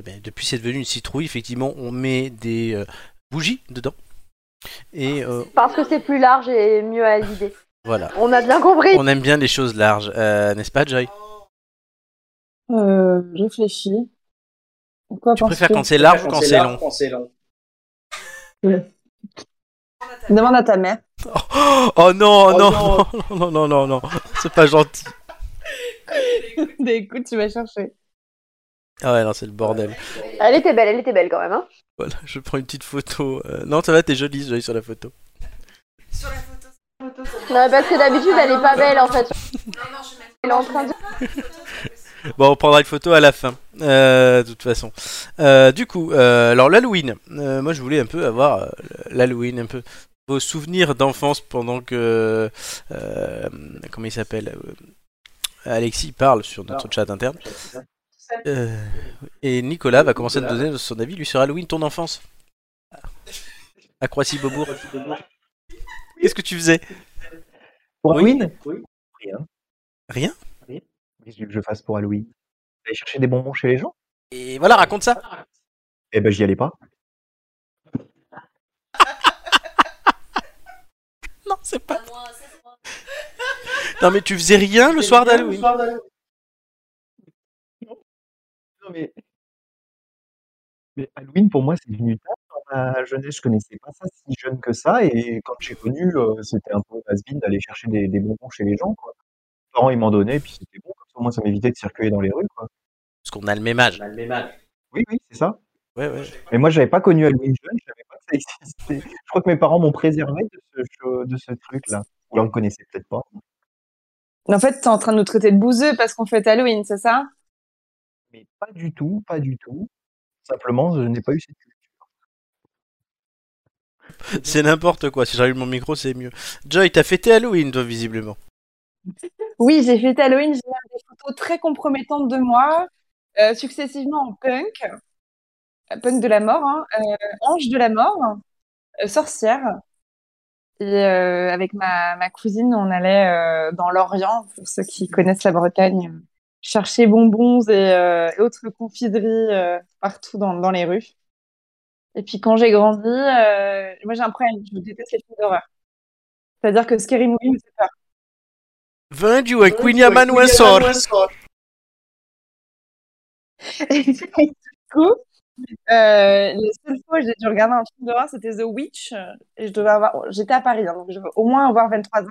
A: Eh bien, depuis c'est devenu une citrouille, effectivement, on met des bougies dedans. Et euh,
C: Parce que c'est plus large et mieux à vider.
A: voilà.
C: On a bien compris.
A: On aime bien les choses larges, euh, n'est-ce pas, Joy
D: Euh, je réfléchis. Quoi
A: Tu préfères quand c'est large ou quand c'est long
I: Quand c'est long.
D: Demande à ta mère.
A: Oh non, non, non, non, non, non, non, c'est pas gentil.
D: Écoute, tu vas chercher.
A: Ah ouais, non, c'est le bordel.
C: Elle était belle, elle était belle quand même. Hein.
A: Voilà, je prends une petite photo. Euh, non, ça va, t'es jolie, Joy, sur la photo.
E: Sur la photo. photo
C: Non, parce que d'habitude elle est pas belle en fait.
E: Non, non, je mettre.
C: Elle est en train de.
A: Bon, on prendra une photo à la fin, euh, de toute façon. Euh, du coup, euh, alors l'Halloween. Euh, moi, je voulais un peu avoir euh, l'Halloween, un peu vos souvenirs d'enfance pendant que euh, comment il s'appelle euh, Alexis parle sur notre chat interne. Euh, et Nicolas va commencer à nous donner son avis, lui, sur Halloween, ton enfance. À Croissy-Beaubourg. Qu'est-ce que tu faisais?
B: Pour Halloween? Oui. Rien.
A: Rien?
B: Qu'est-ce que je fasse pour Halloween Aller chercher des bonbons chez les gens?
A: Et voilà, raconte ça
B: Eh ben, j'y allais pas.
A: non, c'est pas. Non, mais tu faisais rien le soir d'Halloween
B: non, mais... mais Halloween, pour moi, c'est venu tard. Dans ma jeunesse, je connaissais pas ça si jeune que ça. Et quand j'ai connu, euh, c'était un peu has d'aller chercher des, des bonbons chez les gens. Quoi. Les parents, ils m'en donnaient, puis c'était bon. Comme ça, moi, ça m'évitait de circuler dans les rues. Quoi.
A: Parce qu'on a le même âge.
B: Oui, oui, c'est ça.
A: Ouais, ouais.
B: Mais moi, j'avais pas connu Halloween jeune, je savais pas que ça existait. Je crois que mes parents m'ont préservé de ce, cho- de ce truc-là. Ou alors, ils le connaissaient peut-être pas.
D: En fait, t'es en train de nous traiter de bouseux parce qu'on fête Halloween, c'est ça?
B: Mais pas du tout, pas du tout. Simplement, je n'ai pas eu cette culture.
A: C'est n'importe quoi. Si j'allume mon micro, c'est mieux. Joy, t'as fêté Halloween, toi, visiblement.
D: Oui, j'ai fêté Halloween, j'ai même des photos très compromettantes de moi, euh, successivement en punk, euh, punk de la mort, hein, euh, ange de la mort, euh, sorcière. Et euh, avec ma, ma cousine, on allait euh, dans l'Orient, pour ceux qui connaissent la Bretagne, euh, chercher bonbons et, euh, et autres confiseries euh, partout dans, dans les rues. Et puis quand j'ai grandi, euh, moi j'ai un problème, je déteste les films d'horreur. C'est-à-dire que Scary Movie me fait peur.
A: Vendu Quinyaman ou un sort.
D: Et du coup, euh, les seules fois où j'ai dû regarder un film d'horreur, c'était The Witch. Et je devais avoir, j'étais à Paris, hein, donc je devais au moins avoir 23 ans.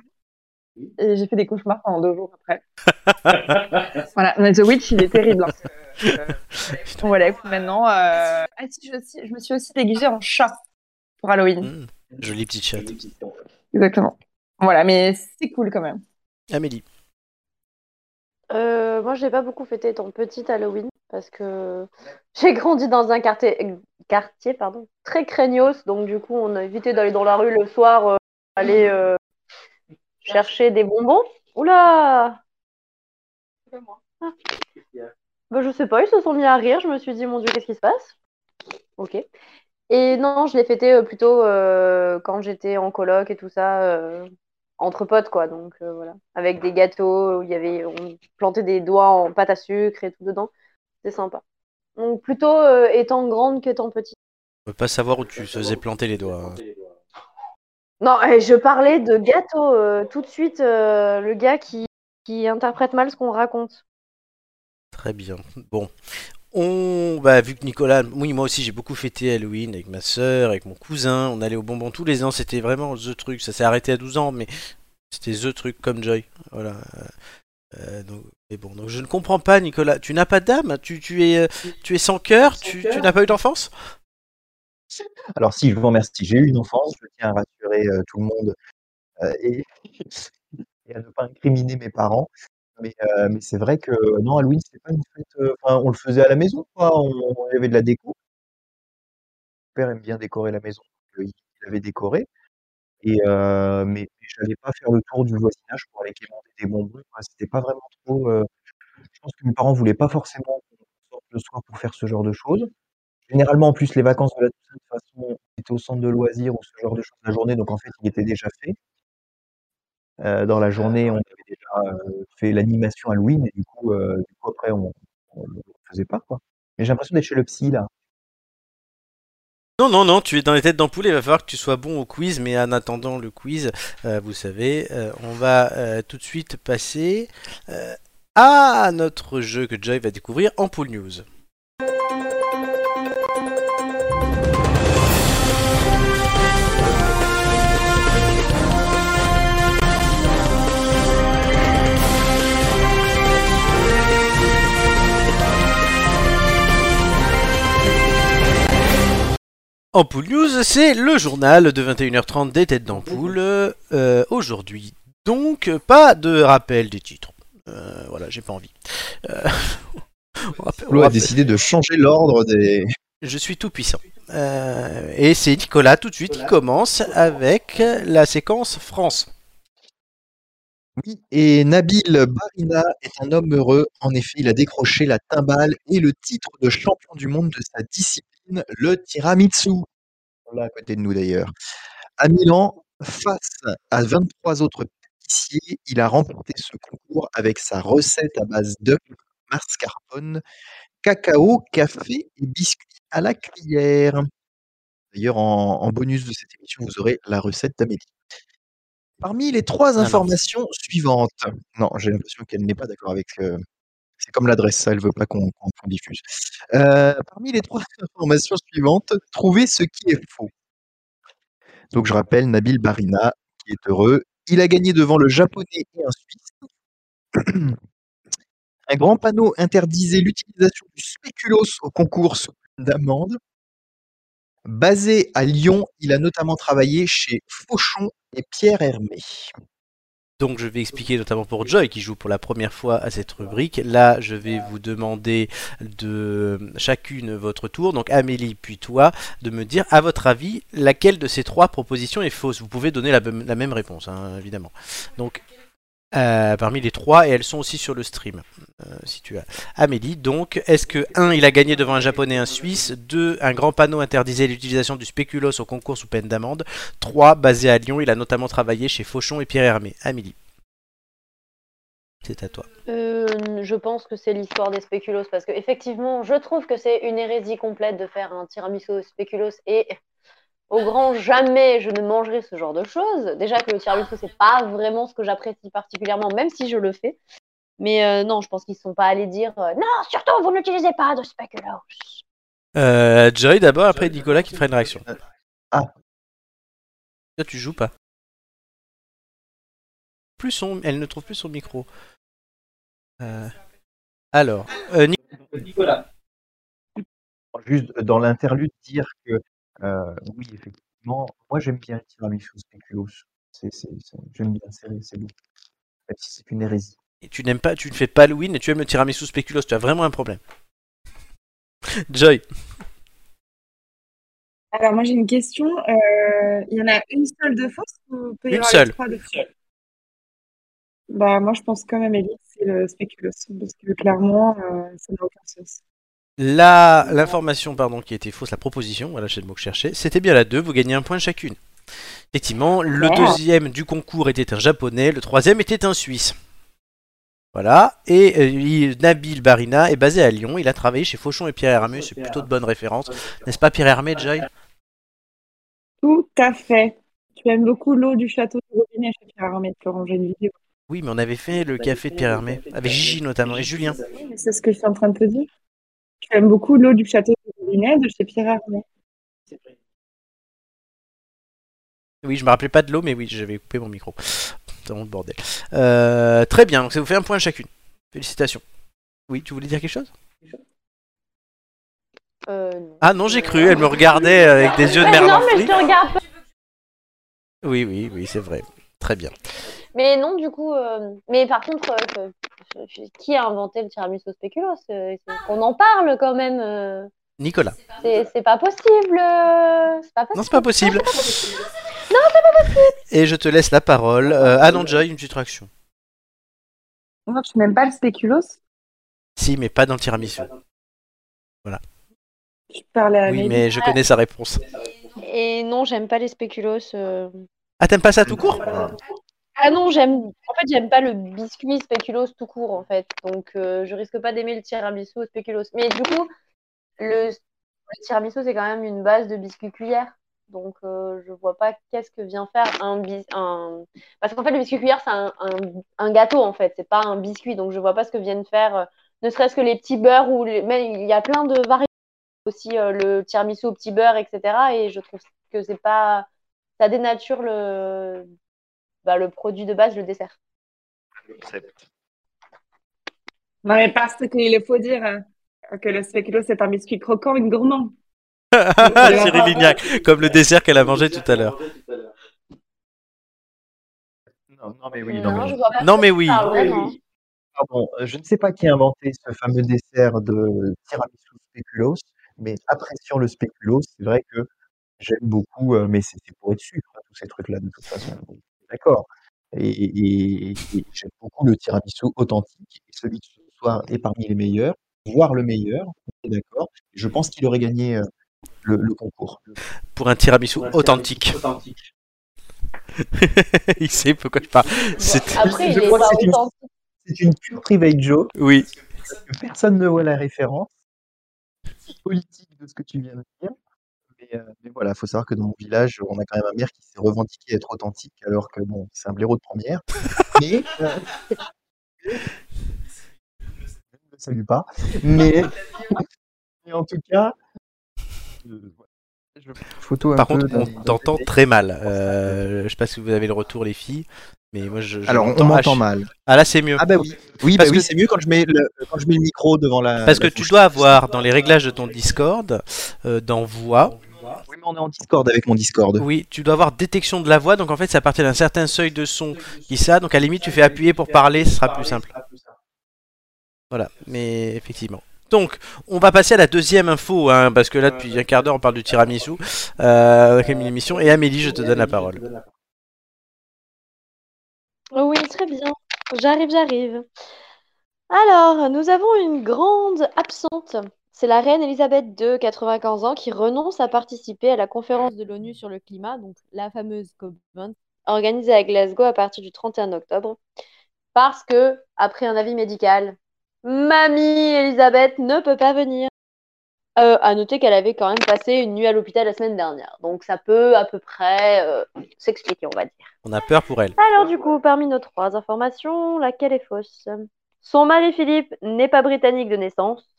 D: Et j'ai fait des cauchemars pendant deux jours après. Voilà, mais The Witch, il est terrible. hein. Euh, euh, voilà, écoute, maintenant. Euh... Ah, si, je, me suis aussi déguisée en chat pour Halloween.
A: Hmm, Jolie petite chatte.
D: Exactement. Voilà, mais c'est cool quand même.
A: Amélie.
C: Euh, moi, j'ai pas beaucoup fêté étant petite Halloween parce que j'ai grandi dans un quartier, quartier pardon, très craignos. Donc, du coup, on a évité d'aller dans la rue le soir, euh, aller euh, chercher des bonbons? Oula! Ah. Bah, je sais pas, ils se sont mis à rire. Je me suis dit, mon Dieu, qu'est-ce qui se passe? Ok. Et non, je l'ai fêté euh, plutôt euh, quand j'étais en coloc et tout ça, euh, entre potes, quoi. Donc euh, voilà, avec des gâteaux, où il y avait, on plantait des doigts en pâte à sucre et tout dedans. C'était sympa. Donc plutôt euh, étant grande qu'étant petite.
A: On peut pas savoir où tu faisais planter les doigts. hein.
C: Non, et je parlais de gâteaux euh, tout de suite, euh, le gars qui, qui interprète mal ce qu'on raconte.
A: Très bien. Bon. On, bah, vu que Nicolas, oui, moi aussi j'ai beaucoup fêté Halloween avec ma soeur, avec mon cousin. On allait au bonbon tous les ans. C'était vraiment the truc. Ça s'est arrêté à 12 ans, mais c'était the truc comme Joy. Voilà. Euh, euh, donc, et bon, donc je ne comprends pas, Nicolas. Tu n'as pas d'âme? Tu, tu es, tu es sans cœur? Tu, tu n'as pas eu d'enfance?
B: Alors, si, je vous remercie. J'ai eu une enfance, je tiens à rassurer tout le monde et, à ne pas incriminer mes parents. Mais, c'est vrai que non, Halloween, c'est pas Enfin, on le faisait à la maison. On, avait de la déco. Mon père aime bien décorer la maison, donc, il avait décoré. Mais, mais j'allais pas faire le tour du voisinage pour aller quémander des bonbons. quoi. C'était pas vraiment je pense que mes parents voulaient pas forcément qu'on sorte le soir pour faire ce genre de choses. Généralement, en plus, les vacances de la Toussaint, de toute façon, on était au centre de loisirs ou ce genre de choses la journée, donc en fait, il était déjà fait. Euh, dans la journée, on avait déjà euh, fait l'animation Halloween, et du coup, euh, du coup après, on ne le faisait pas, quoi. Mais j'ai l'impression d'être chez le psy, là.
A: Non, non, non, tu es dans les têtes d'ampoule, il va falloir que tu sois bon au quiz, mais en attendant le quiz, euh, vous savez, euh, on va euh, tout de suite passer euh, à notre jeu que Joy va découvrir, Ampoule News. Ampoule News, c'est le journal de 21h30 des têtes d'ampoule. euh, Aujourd'hui, donc, pas de rappel des titres. Euh, voilà, j'ai pas envie. Euh, on rappelle- on
B: Flo a décidé de changer l'ordre des.
A: Je suis tout puissant. Et c'est Nicolas tout de suite qui commence avec la séquence France.
B: Oui, et Nabil Barina est un homme heureux. En effet, il a décroché la timbale et le titre de champion du monde de sa discipline, le tiramisu. L'a à côté de nous d'ailleurs. À Milan, face à 23 autres pâtissiers, il a remporté ce concours avec sa recette à base d'œufs, mascarpone, cacao, café et biscuits à la cuillère. D'ailleurs, en, en bonus de cette émission, vous aurez la recette d'Amélie. Parmi les trois
A: non.
B: informations suivantes, non, j'ai l'impression qu'elle n'est pas d'accord avec. euh, c'est comme l'adresse, ça, elle veut pas qu'on diffuse. Euh, parmi les trois informations suivantes, trouvez ce qui est faux. Donc, je rappelle Nabil Barina, qui est heureux. Il a gagné devant le japonais et un Suisse. Un grand panneau interdisait l'utilisation du spéculoos au concours d'amende. Basé à Lyon, il a notamment travaillé chez Fauchon et Pierre Hermé.
A: Donc je vais expliquer notamment pour Joy qui joue pour la première fois à cette rubrique. Là, je vais vous demander de chacune votre tour, donc Amélie puis toi, de me dire à votre avis laquelle de ces trois propositions est fausse? Vous pouvez donner la, même- réponse, hein, évidemment. Donc euh, parmi les trois, et elles sont aussi sur le stream. euh, si tu as Amélie, donc est-ce que 1 il a gagné devant un japonais un suisse? 2 un grand panneau interdisait l'utilisation du spéculoos au concours sous peine d'amende? 3 basé à Lyon, il a notamment travaillé chez Fauchon et Pierre Hermé. Amélie. C'est à toi.
C: Euh, je pense que c'est l'histoire des spéculoos parce que effectivement, je trouve que c'est une hérésie complète de faire un tiramisu au spéculoos et au grand jamais je ne mangerai ce genre de choses. Déjà que le tiramisu c'est pas vraiment ce que j'apprécie particulièrement, même si je le fais. Mais euh, non, je pense qu'ils sont pas allés dire euh, non, surtout vous n'utilisez pas de spéculoos.
A: Euh, Joy d'abord, après Nicolas qui te fera une réaction.
B: Ah.
A: Toi, tu joues pas. Plus son, elle ne trouve plus son micro. Euh, Alors, euh, Ni-
I: Nicolas.
B: Juste dans l'interlude, dire que euh, oui, effectivement, moi j'aime bien le tiramisu au spéculoos. C'est, c'est, c'est- j'aime bien, c'est, c'est bon. Même si c'est une hérésie.
A: tu n'aimes pas, tu ne fais pas Halloween et tu aimes le tiramisu spéculoos. Tu as vraiment un problème. Joy.
D: Alors, moi, j'ai une question. Euh, il y en a une seule de fausse ou peut y
A: Une
D: avoir
A: seule.
D: les trois de fausse Bah, moi, je pense quand même, Elite, c'est le spéculoos. Parce que clairement, euh, ça n'a aucun sens.
A: La, l'information pardon qui était fausse, la proposition, voilà c'est le mot que je cherchais, c'était bien la 2, vous gagnez un point chacune. Effectivement, le deuxième du concours était un japonais, le troisième était un suisse. Voilà, et euh, il- Nabil Barina est basé à Lyon, il a travaillé chez Fauchon et Pierre Hermé, c'est plutôt de bonnes références. N'est-ce pas Pierre Hermé, Joy
D: Tout à fait. Tu aimes beaucoup l'eau du château de robinet chez Pierre Hermé, Florent, j'ai une vidéo.
A: Oui, mais on avait fait le café de Pierre Hermé, avec Gigi notamment, et Julien.
D: Oui, mais c'est ce que je suis en train de te dire. Tu aimes beaucoup l'eau du château de robinet de chez Pierre Hermé.
A: Oui, je me rappelais pas de l'eau, mais oui, j'avais coupé mon micro. C'est vraiment le bordel. Euh, très bien, donc ça vous fait un point chacune. Félicitations. Oui, tu voulais dire quelque chose?
C: Euh, non.
A: Ah non, j'ai cru, elle me regardait avec des yeux de Merlin
C: non, mais je te regarde pas.
A: Oui, oui, oui, c'est vrai. Très bien.
C: Mais non, du coup, euh, mais par contre, euh, qui a inventé le tiramisu au spéculoos Euh, Qu'on en parle quand même. euh.
A: Nicolas.
C: C'est c'est pas possible. euh, C'est pas possible.
A: Non, c'est pas possible.
C: Non, c'est pas possible.
A: Et je te laisse la parole. Euh, ah non, Joy, une petite réaction.
D: Non, tu n'aimes pas le spéculoos
A: Si, mais pas dans le tiramisu. Voilà.
D: Je parlais à
A: Oui,
D: Amélie.
A: mais je connais sa réponse.
C: Et non, j'aime pas les spéculoos. euh.
A: Ah, t'aimes pas ça tout court
C: Ah non, j'aime. En fait, j'aime pas le biscuit spéculoos tout court, en fait. Donc, euh, je risque pas d'aimer le tiramisu au spéculoos. Mais du coup, le, tiramisu, c'est quand même une base de biscuit cuillère. Donc, euh, je vois pas qu'est-ce que vient faire un bis... un... Parce qu'en fait, le biscuit cuillère, c'est un, un- un gâteau, en fait. C'est pas un biscuit. Donc, je vois pas ce que viennent faire, euh, ne serait-ce que les petits beurres ou les... Mais il y a plein de variétés aussi, euh, le tiramisu au petit beurre, etc. Et je trouve que c'est pas... Ça dénature le... Bah, le produit de base, le dessert.
D: Non, mais parce qu'il faut dire euh, que le spéculoos, c'est un biscuit croquant et gourmand.
A: Cyril Lignac, comme le dessert qu'elle a mangé tout à l'heure.
B: Non, non, mais oui, non,
C: Non,
B: mais
C: je
A: Non, oui.
B: Pardon, euh, je ne sais pas qui a inventé ce fameux dessert de tiramisu spéculoos, mais appréciant le spéculoos, c'est vrai que j'aime beaucoup, euh, mais c'est pour être sucre, hein, tous ces trucs-là, de toute façon. D'accord. Et, et- et j'aime beaucoup le tiramisu authentique, et celui de ce soir est parmi les meilleurs, voire le meilleur, on est d'accord. Je pense qu'il aurait gagné euh, le, le concours.
A: Pour un tiramisu authentique. il sait pourquoi je parle. C'est-
C: Après,
B: Je
C: il est
B: crois
C: pas
B: que c'est une-
C: authentique.
B: Pure private joke,
A: Oui.
B: parce que personne ne voit la référence politique de ce que tu viens de dire. Mais voilà, il faut savoir que dans mon village, on a quand même un maire qui s'est revendiqué être authentique, alors que bon, c'est un blaireau de première. Mais euh, je ne le salue pas. Mais, mais en tout cas, euh. Je photo un
A: Par
B: peu
A: contre, on t'entend très mal. Euh, je sais pas si vous avez le retour, les filles, mais moi je. je
B: Alors, on
A: m'entends
B: m'entend mal.
A: Ah là, c'est mieux.
B: Ah bah oui, oui,
A: Parce
B: bah oui,
A: que-
B: c'est mieux quand je mets le quand je mets le micro devant la.
A: Parce que tu dois avoir dans les réglages de ton Discord, euh, dans voix,
B: Oui, mais on est en Discord avec mon Discord.
A: oui, tu dois avoir détection de la voix. Donc en fait, c'est à partir d'un certain seuil de son qui ça. Donc à la limite, tu fais appuyer pour parler, ce sera plus simple. Voilà, mais effectivement. Donc, on va passer à la deuxième info, hein, parce que là, depuis un quart d'heure, on parle du tiramisu, euh, avec une émission. Et Amélie, je te donne la parole.
C: Oui, très bien. J'arrive, j'arrive. Alors, nous avons une grande absente. C'est la reine Elisabeth II, 95 ans, qui renonce à participer à la conférence de l'ONU sur le climat, donc la fameuse COP20, organisée à Glasgow à partir du 31 octobre, parce que, après un avis médical, Mamie Elisabeth ne peut pas venir. Euh, à noter qu'elle avait quand même passé une nuit à l'hôpital la semaine dernière, donc ça peut à peu près euh, s'expliquer, on va dire.
A: On a peur pour elle.
C: Alors du coup, parmi nos trois informations, laquelle est fausse? Son mari Philippe n'est pas britannique de naissance.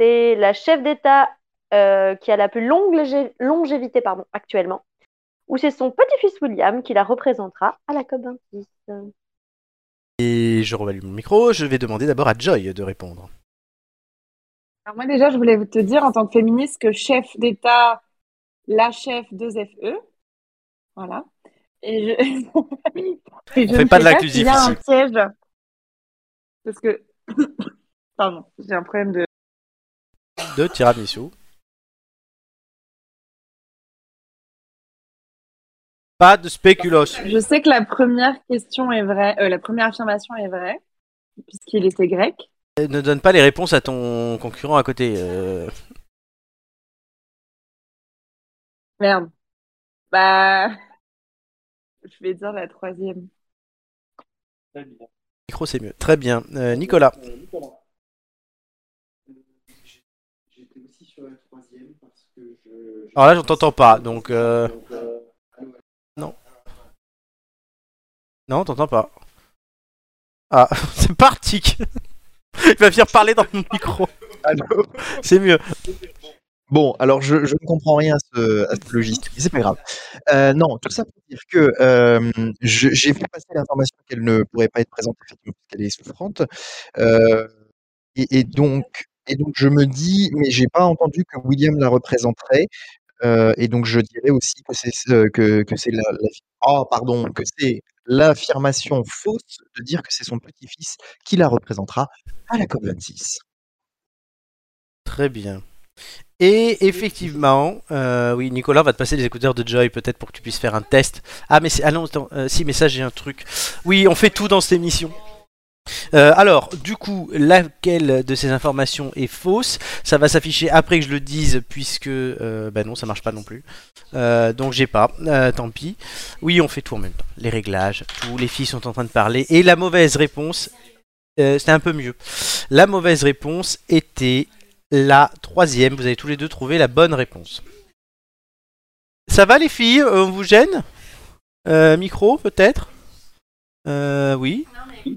C: C'est la chef d'État euh, qui a la plus longue longévité pardon, actuellement. Ou c'est son petit-fils William qui la représentera à la COP26.
A: Et je revallume le micro. Je vais demander d'abord à Joy de répondre.
D: Alors moi déjà, je voulais te dire en tant que féministe que chef d'État, la chef 2FE, voilà. Et je, Et je
A: fait
D: ne
A: pas de l'inclusif
D: s'il y a un
A: ici.
D: piège. Parce que, pardon, j'ai un problème de.
A: De tiramisu. Pas de spéculos.
D: Je sais que la première question est vraie, euh, la première affirmation est vraie, puisqu'il était grec.
A: Ne donne pas les réponses à ton concurrent à côté. euh.
D: Merde. Bah, je vais dire la troisième.
A: Micro, c'est mieux. Très bien. Euh, Nicolas.
I: J'étais aussi sur la troisième parce que je.
A: Alors là, je t'entends pas. Donc. euh, Non. Non, t'entends pas. Ah, c'est parti. Il va venir parler dans mon micro.
B: Allô
A: C'est mieux.
B: Bon, alors je, je ne comprends rien à ce, à ce logistique, mais c'est pas grave. Euh, non, tout ça pour dire que euh, j'ai fait passer l'information qu'elle ne pourrait pas être présente effectivement parce qu'elle est souffrante. Euh, et, et donc, et donc je me dis, mais j'ai pas entendu que William la représenterait. euh, et donc je dirais aussi que c'est ce- que, c'est la, la- oh, pardon, que c'est l'affirmation fausse de dire que c'est son petit-fils qui la représentera à la COP26.
A: Très bien. Et effectivement, euh, oui, Nicolas va te passer les écouteurs de Joy peut-être pour que tu puisses faire un test. Ah mais ah non, euh, si mais ça j'ai un truc. Oui, on fait tout dans cette émission. Euh, alors, du coup, laquelle de ces informations est fausse? Ça va s'afficher après que je le dise, puisque euh, bah non, ça marche pas non plus. Euh, donc j'ai pas. Tant pis. Oui, on fait tout en même temps. Les réglages, tout. Les filles sont en train de parler. Et la mauvaise réponse, c'était un peu mieux. La mauvaise réponse était la troisième. Vous avez tous les deux trouvé la bonne réponse. Ça va les filles? On vous gêne? Micro peut-être? Euh, Oui.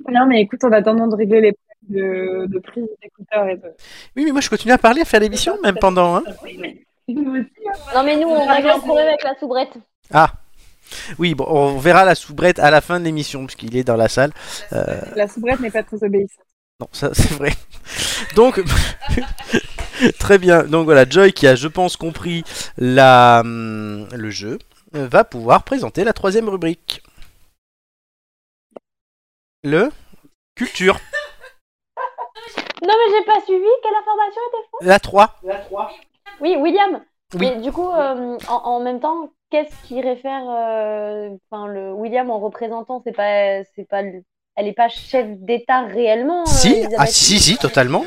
D: Non, mais écoute, en attendant de régler les problèmes de, de prise d'écouteurs et de.
A: Oui, mais moi je continue à parler, à faire l'émission, même pendant. hein.
D: Aussi, hein.
C: Non mais nous, on règle un problème avec la soubrette.
A: Ah Oui, bon, on verra la soubrette à la fin de l'émission, puisqu'il est dans la salle. Euh,
D: La soubrette n'est pas très obéissante.
A: non, ça c'est vrai. Donc, très bien. Donc voilà, Joy qui a, je pense, compris la, hum, le jeu, va pouvoir présenter la troisième rubrique. Le culture.
C: Non mais j'ai pas suivi, quelle information était fausse
A: La 3.
I: La 3.
C: Oui, William.
A: Oui.
C: Mais du coup, euh, en, en même temps, qu'est-ce qui réfère, euh, enfin le William en représentant, c'est pas, c'est pas, le- elle est pas chef d'État réellement. euh,
A: Si, ah si, si, totalement.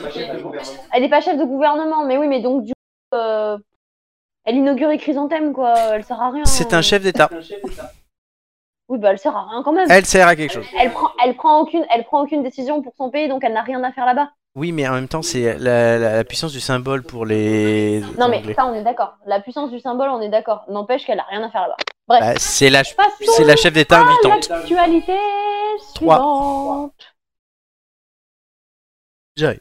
C: Elle est pas chef de gouvernement, mais oui, mais donc du coup, euh, elle inaugure les chrysanthèmes quoi, elle sert à rien.
A: C'est un chef d'État.
C: Oui, bah elle sert à rien quand même.
A: Elle sert à quelque chose.
C: Elle prend, elle prend aucune, elle prend aucune décision pour son pays, donc elle n'a rien à faire là-bas.
A: Oui, mais en même temps, c'est la, la- la puissance du symbole pour les.
C: Non, mais ça, on est d'accord. La puissance du symbole, on est d'accord. N'empêche qu'elle a rien à faire là-bas. Bref.
A: Bah, c'est la, c'est la chef d'État invitante.
C: l'actualité suivante.
A: Joy.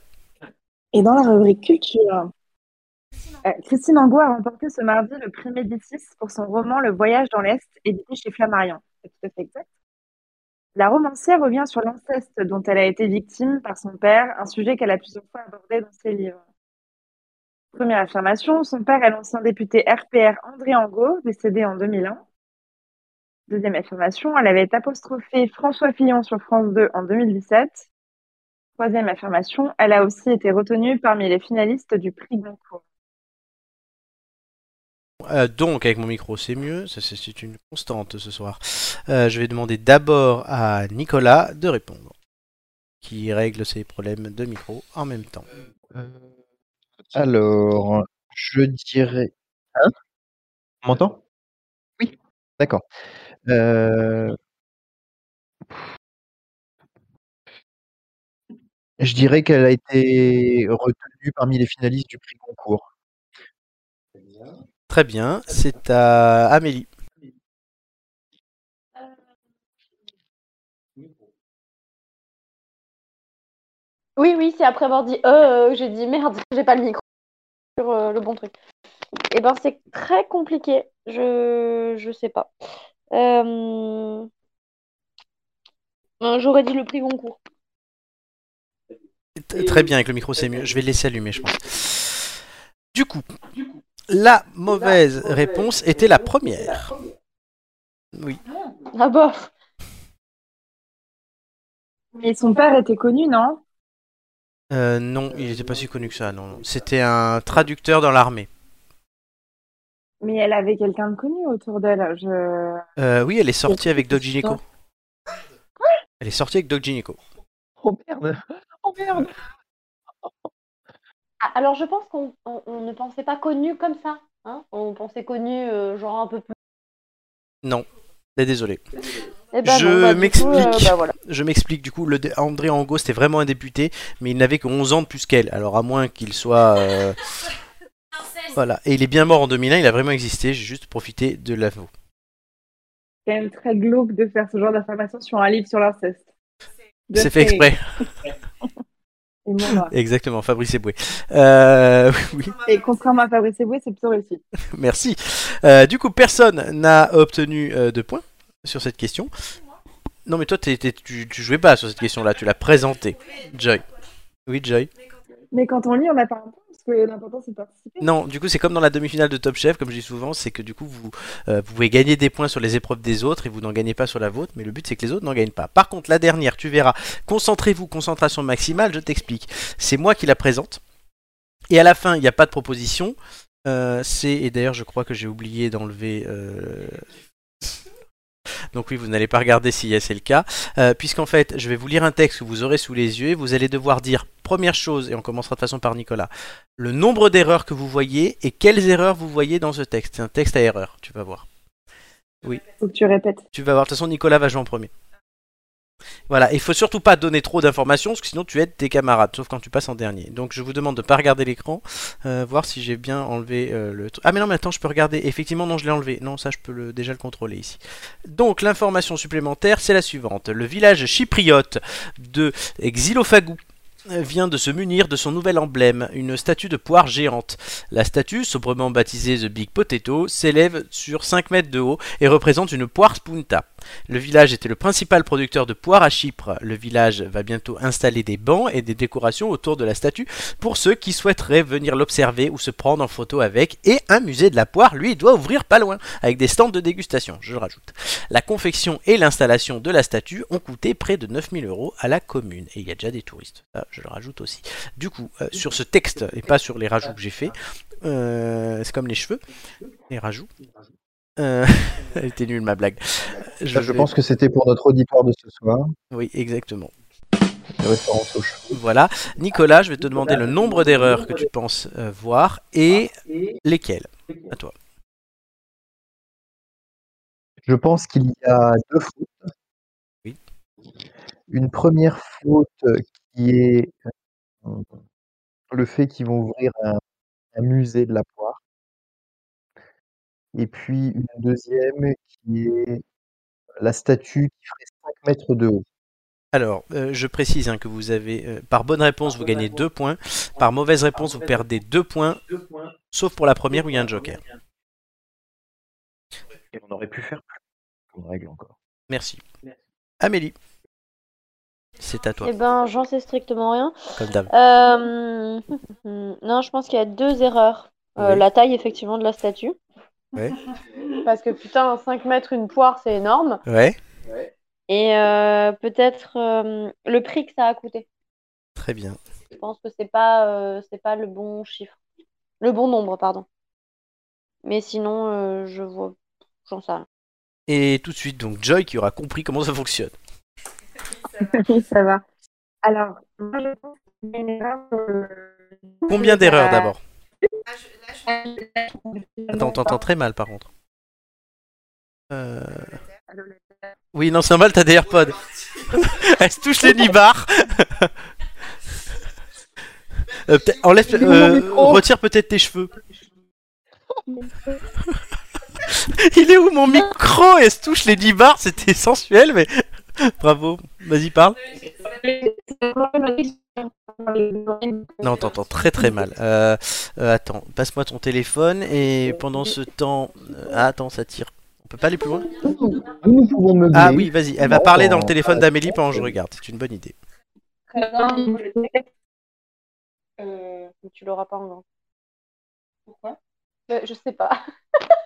D: Et dans la rubrique culture, euh, Christine Angot a remporté ce mardi le prix Médicis pour son roman Le Voyage dans l'Est, édité chez Flammarion. La romancière revient sur l'inceste dont elle a été victime par son père, un sujet qu'elle a plusieurs fois abordé dans ses livres. Première affirmation, son père est l'ancien député RPR André Angot, décédé en 2001. Deuxième affirmation, elle avait apostrophé François Fillon sur France 2 en 2017. Troisième affirmation, elle a aussi été retenue parmi les finalistes du prix Goncourt.
A: Euh, donc, avec mon micro, c'est mieux. Ça, c'est- une constante ce soir. Euh, je vais demander d'abord à Nicolas de répondre, qui règle ses problèmes de micro en même temps.
B: Euh, alors, je dirais. Hein? On m'entend Oui, d'accord. Euh, Je dirais qu'elle a été retenue parmi les finalistes du prix Goncourt.
A: Très bien, c'est à Amélie.
C: Oui, oui, c'est après avoir dit euh, euh, j'ai dit merde, j'ai pas le micro sur euh, le bon truc. Et ben c'est très compliqué. Je je sais pas. Euh, J'aurais dit le prix Goncourt.
A: Très bien, avec le micro, c'est mieux. Je vais le laisser allumer, je pense. Du coup, la mauvaise réponse était la première. Oui.
C: Ah.
D: Mais son père était connu, non?
A: Euh, non, il n'était pas si connu que ça. Non. C'était un traducteur dans l'armée.
D: Mais elle avait quelqu'un de connu autour d'elle. Je...
A: Euh, oui, elle est sortie avec Doc Gynéco. Elle est sortie avec Doc Gynéco.
B: Oh merde Oh merde
C: alors je pense qu'on on- on ne pensait pas connu comme ça. Hein on pensait connu euh, genre un peu plus.
A: Non, Eh, désolé.
C: Eh ben
A: Je
C: non, bah, du coup,
A: m'explique.
C: euh, bah, voilà.
A: Je m'explique. Du coup, le dé- André Angot, c'était vraiment un député, mais il n'avait que 11 ans de plus qu'elle. Alors, à moins qu'il soit. euh, Voilà. Et il est bien mort en 2001, il a vraiment existé. J'ai juste profité de l'info.
D: C'est quand même très glauque de faire ce genre d'information sur un livre sur l'inceste. De
A: C'est fait exprès.
D: Moi,
A: Exactement, Fabrice Eboué. Euh, oui,
D: et contrairement à Fabrice Eboué, c'est plutôt réussi.
A: merci. Euh, du coup, personne n'a obtenu euh, de points sur cette question. Non, mais toi, tu, tu jouais pas sur cette question-là, tu l'as présentée. Joy. Oui, Joy.
D: Mais quand on lit, on n'a pas un point,
A: Non, du coup, c'est comme dans la demi-finale de Top Chef, comme je dis souvent, c'est que du coup, vous, euh, vous pouvez gagner des points sur les épreuves des autres et vous n'en gagnez pas sur la vôtre, mais le but c'est que les autres n'en gagnent pas. Par contre, la dernière, tu verras, concentrez-vous, concentration maximale, je t'explique. C'est moi qui la présente. Et à la fin, il n'y a pas de proposition. Euh, c'est, et d'ailleurs, je crois que j'ai oublié d'enlever. euh, Donc oui, vous n'allez pas regarder si c'est le cas, euh, puisqu'en fait, je vais vous lire un texte que vous aurez sous les yeux et vous allez devoir dire, première chose, et on commencera de toute façon par Nicolas, le nombre d'erreurs que vous voyez et quelles erreurs vous voyez dans ce texte. C'est un texte à erreurs, tu vas voir.
D: Faut que tu répètes.
A: Tu vas voir, de toute façon, Nicolas va jouer en premier. Voilà, il faut surtout pas donner trop d'informations, parce que sinon tu aides tes camarades, sauf quand tu passes en dernier. Donc je vous demande de pas regarder l'écran, euh, voir si j'ai bien enlevé euh, le truc. Ah mais non, mais attends, je peux regarder. Effectivement, non, je l'ai enlevé. Non, ça, je peux déjà le contrôler ici. Donc l'information supplémentaire, c'est la suivante. Le village chypriote de Xylophagu euh, vient de se munir de son nouvel emblème, une statue de poire géante. La statue, sobrement baptisée The Big Potato, s'élève sur 5 mètres de haut et représente une poire spunta. Le village était le principal producteur de poire à Chypre. Le village va bientôt installer des bancs et des décorations autour de la statue pour ceux qui souhaiteraient venir l'observer ou se prendre en photo avec. Et un musée de la poire, lui, doit ouvrir pas loin, avec des stands de dégustation, je rajoute. La confection et l'installation de la statue ont coûté près de 9000 euros à la commune. Et il y a déjà des touristes, ça je le rajoute aussi. Du coup, euh, sur ce texte, et pas sur les rajouts que j'ai fait, euh, c'est comme les cheveux, les rajouts. Euh, Elle était nulle ma blague.
B: Je,
A: vais-
B: pense que c'était pour notre auditoire de ce soir,
A: Oui, exactement.
B: aux cheveux.
A: Voilà. Nicolas, je vais te demander le nombre d'erreurs que tu penses euh, voir et lesquelles. À toi.
B: Je pense qu'il y a deux fautes.
A: Oui.
B: Une première faute qui est le fait qu'ils vont ouvrir un, un musée de la poire. Et puis une deuxième qui est la statue qui ferait 5 mètres de haut.
A: Alors, euh, je précise hein, que vous avez, euh, par bonne réponse, vous gagnez 2 points. Par mauvaise réponse, vous perdez 2 points, sauf pour la première où il y a un joker.
B: Et on aurait pu faire plus comme règle encore.
A: Merci. Amélie. C'est à toi,
C: Eh ben, j'en sais strictement rien.
A: comme d'hab.
C: Euh, non, je pense qu'il y a deux erreurs. Euh,
A: Oui.
C: La taille, effectivement, de la statue.
A: Ouais.
C: Parce que putain, 5 mètres une poire, c'est énorme.
A: Ouais,
C: Et euh, peut-être le prix que ça a coûté.
A: très bien.
C: Je pense que c'est pas, c'est pas le bon chiffre. Le bon nombre, pardon. Mais sinon, je vois. J'en sais rien.
A: Et tout de suite, donc Joy qui aura compris comment ça fonctionne.
D: Oui, ça va. Alors, moi, je pense qu'il y a une erreur. euh,
A: Combien d'erreurs d'abord
E: je- là, je-
A: Attends, on t'entend très mal par contre. Euh... Oui, non, c'est normal, t'as des AirPods. Elle se touche les nibards. Euh, peut-être- enlève,
D: mon
A: euh,
D: micro
A: retire peut-être tes cheveux. Il est où mon micro? Elle se touche les nibards, c'était sensuel, mais bravo. Vas-y, parle. Non, on t'entend très très mal. Euh, euh, attends, passe-moi ton téléphone et pendant ce temps, euh, ah, attends, ça tire. On peut pas aller plus loin?
B: Nous, nous pouvons meubler.
A: Ah oui, vas-y. Elle va parler dans le téléphone d'Amélie pendant que je regarde. C'est une bonne idée.
C: Euh, tu l'auras pas en grand.
D: Pourquoi?
C: Euh, je sais pas.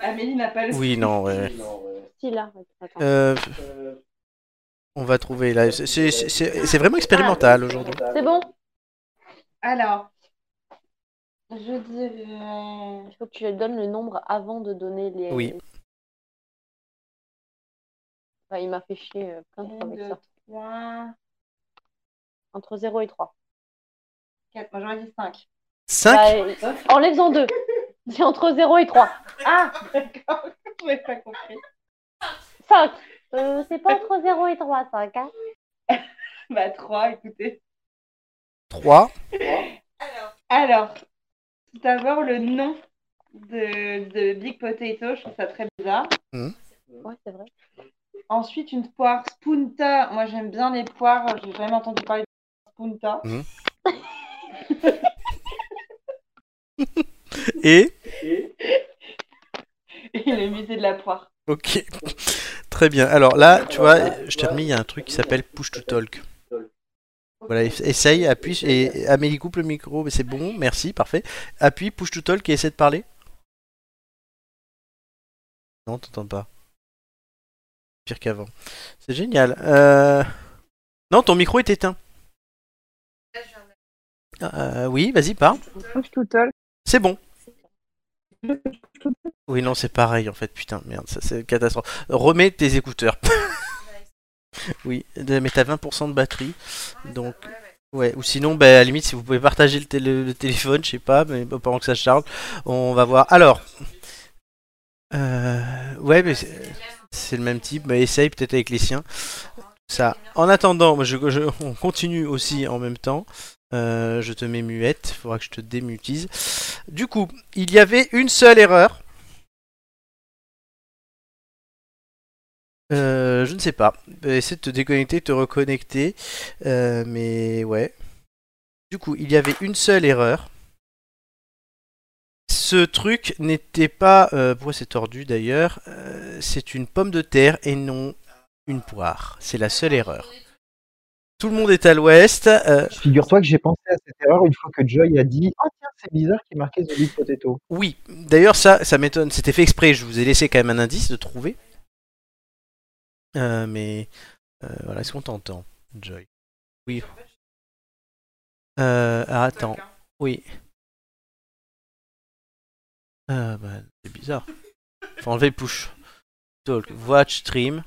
D: Amélie n'a pas le.
A: Oui, non. ouais.
C: Si, là. Attends.
A: Euh, on va trouver là. C'est- C'est c'est- c'est vraiment expérimental aujourd'hui.
C: C'est bon?
D: Alors,
C: Je dirais. Il faut que tu donnes le nombre avant de donner les.
A: Oui.
C: Enfin, il m'a fait chier euh, plein de fois
D: 1,
C: avec
D: 2,
C: ça.
D: 3,
C: Entre 0 et 3.
D: 4. Moi, j'aurais dit 5.
A: 5
C: Bah, Enlève-en deux. C'est entre 0 et 3.
D: Ah, d'accord. Je n'ai pas compris.
C: 5. Euh, c'est pas entre 0 et 3, 5. Hein
D: Bah, 3, écoutez.
A: 3.
E: Alors,
D: Alors, tout d'abord, le nom de, de Big Potato, je trouve ça très bizarre.
C: Ouais, c'est vrai.
D: Ensuite, une poire Spunta. Moi, j'aime bien les poires. J'ai jamais entendu parler de Spunta.
A: Mhm. Et
D: Et le musée de la poire.
A: Ok. Très bien. Alors là, tu vois, je t'ai remis, il y a un truc qui s'appelle Push to Talk. Voilà, essaye, appuie, et Amélie coupe le micro, mais c'est bon, merci, parfait. Appuie, Push to Talk et essaie de parler. Non, t'entends pas. Pire qu'avant. C'est génial. Euh... Non, ton micro est éteint. Euh, oui, vas-y, parle.
D: Push to talk.
A: C'est bon. Oui, non, c'est pareil en fait. Putain, merde, ça c'est catastrophe. Remets tes écouteurs. oui, mais t'as 20% de batterie. Donc, ouais. Ou sinon, bah, à la limite, si vous pouvez partager le, télé- le téléphone, je sais pas, mais bah, pendant que ça charge, on va voir. Alors, euh, ouais, mais c'est le même type. Essaye peut-être avec les siens. Ça. En attendant, je- on continue aussi en même temps. Euh, je te mets muette, il faudra que je te démutise. Du coup, il y avait une seule erreur. Euh, je ne sais pas. Essaie de te déconnecter, de te reconnecter. Euh, mais ouais. Du coup, il y avait une seule erreur. Ce truc n'était pas... pourquoi c'est tordu d'ailleurs? C'est une pomme de terre et non une poire. C'est la seule erreur. Tout le monde est à l'ouest. euh,
B: Figure-toi que j'ai pensé à cette erreur une fois que Joy a dit Oh tiens, c'est bizarre qu'il marquait The Big Potato.
A: Oui, d'ailleurs ça, ça m'étonne. C'était fait exprès. Je vous ai laissé quand même un indice de trouver. Euh, mais euh, voilà, est-ce qu'on t'entend, Joy? Oui. Euh, ah, attends. Oui. Ah bah, c'est bizarre. Faut enlever push. Talk. Watch stream.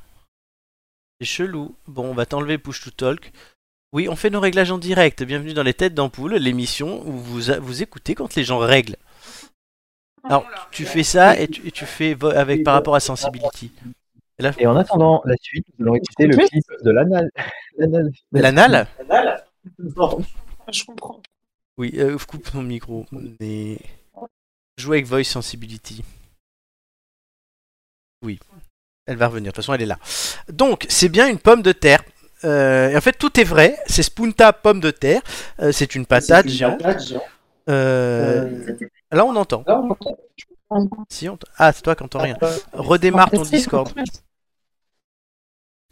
A: C'est chelou. Bon, on va t'enlever push to talk. Oui, on fait nos réglages en direct. Bienvenue dans les têtes d'ampoule, l'émission où vous, vous écoutez quand les gens règlent. Alors, tu fais ça et tu, et tu fais vo- avec par rapport à Sensibility.
B: Et en attendant la suite, nous allons écouter le clip de l'anal. l'anal-
A: L'anal?
D: Je comprends.
A: Oui, euh, coupe ton micro. Mais... Joue avec Voice Sensibility. Oui. Elle va revenir. De toute façon, elle est là. Donc, c'est bien une pomme de terre. Euh, et en fait, tout est vrai. C'est Spunta pomme de terre. Euh, c'est une patate géante. Euh, Là, on entend. Si, on t- Ah, c'est toi qui entends rien. Redémarre ton Discord.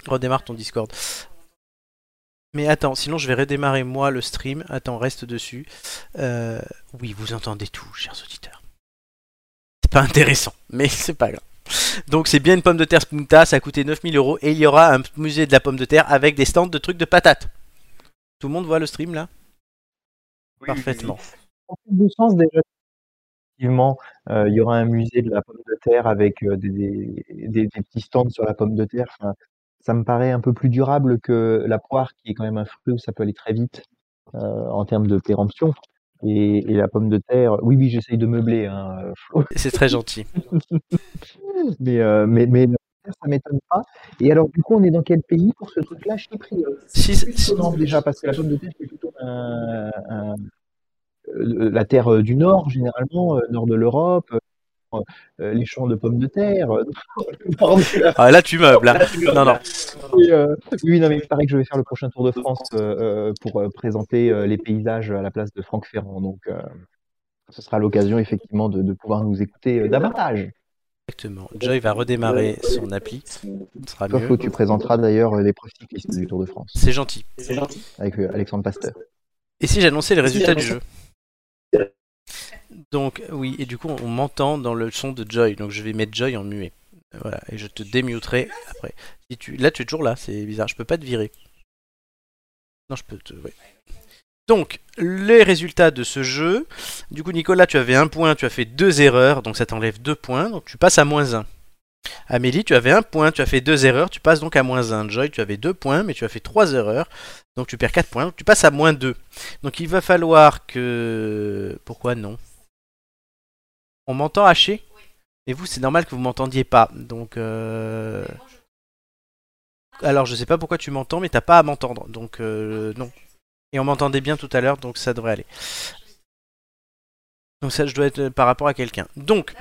A: Redémarre ton Discord. Mais attends, sinon je vais redémarrer moi le stream. Attends, reste dessus. Euh, Oui, vous entendez tout, chers auditeurs. C'est pas intéressant, mais c'est pas grave. Donc c'est bien une pomme de terre Spunta, ça a coûté 9000 euros et il y aura un musée de la pomme de terre avec des stands de trucs de patates. Tout le monde voit le stream là? Parfaitement.
B: En plus de sens déjà. Effectivement, euh, il y aura un musée de la pomme de terre avec euh, des, des, des- des petits stands sur la pomme de terre. Enfin, ça me paraît un peu plus durable que la poire, qui est quand même un fruit où ça peut aller très vite euh, en termes de péremption. Et, et la pomme de terre, oui, oui, j'essaye de meubler, hein, euh, Flo.
A: C'est très gentil.
B: mais, euh, mais, ça m'étonne pas. Et alors, du coup, on est dans quel pays pour ce truc-là Chypriote.
A: Si,
B: C'est étonnant déjà, parce que la pomme de terre, c'est plutôt un- un- euh, la terre euh, du Nord, généralement, euh, nord de l'Europe, euh, les champs de pommes de terre. euh,
A: Ah là tu meubles. hein. Non, non.
B: Et, euh, oui, non, mais il paraît que je vais faire le prochain Tour de France euh, pour euh, présenter euh, les paysages à la place de Franck Ferrand. Donc, euh, ce sera l'occasion, effectivement, de, de pouvoir nous écouter euh, davantage.
A: Exactement. Joy va redémarrer son appli. Ce sera
B: Toi,
A: mieux.
B: Flo, tu présenteras d'ailleurs euh, l'épreuve cycliste du Tour de France
A: C'est gentil.
B: avec euh, Alexandre Pasteur.
A: Et si j'annonçais les résultats du jeu? Donc oui, et du coup on m'entend dans le son de Joy, donc je vais mettre Joy en muet. Voilà, et je te démuterai après. Là tu es toujours là, c'est bizarre, je peux pas te virer. Non, je peux te... Donc, les résultats de ce jeu. Du coup Nicolas, tu avais un point, tu as fait deux erreurs, donc ça t'enlève deux points, donc tu passes à moins un. Amélie, tu avais un point, tu as fait deux erreurs, tu passes donc à moins un. Joy, tu avais deux points, mais tu as fait trois erreurs, donc tu perds quatre points, donc tu passes à moins deux. Donc il va falloir que... Pourquoi non? On m'entend haché? Et vous, c'est normal que vous m'entendiez pas. Donc... euh, Alors je sais pas pourquoi tu m'entends, mais t'as pas à m'entendre. Donc euh, non. Et on m'entendait bien tout à l'heure, donc ça devrait aller. Donc ça, je dois être euh, par rapport à quelqu'un. Donc...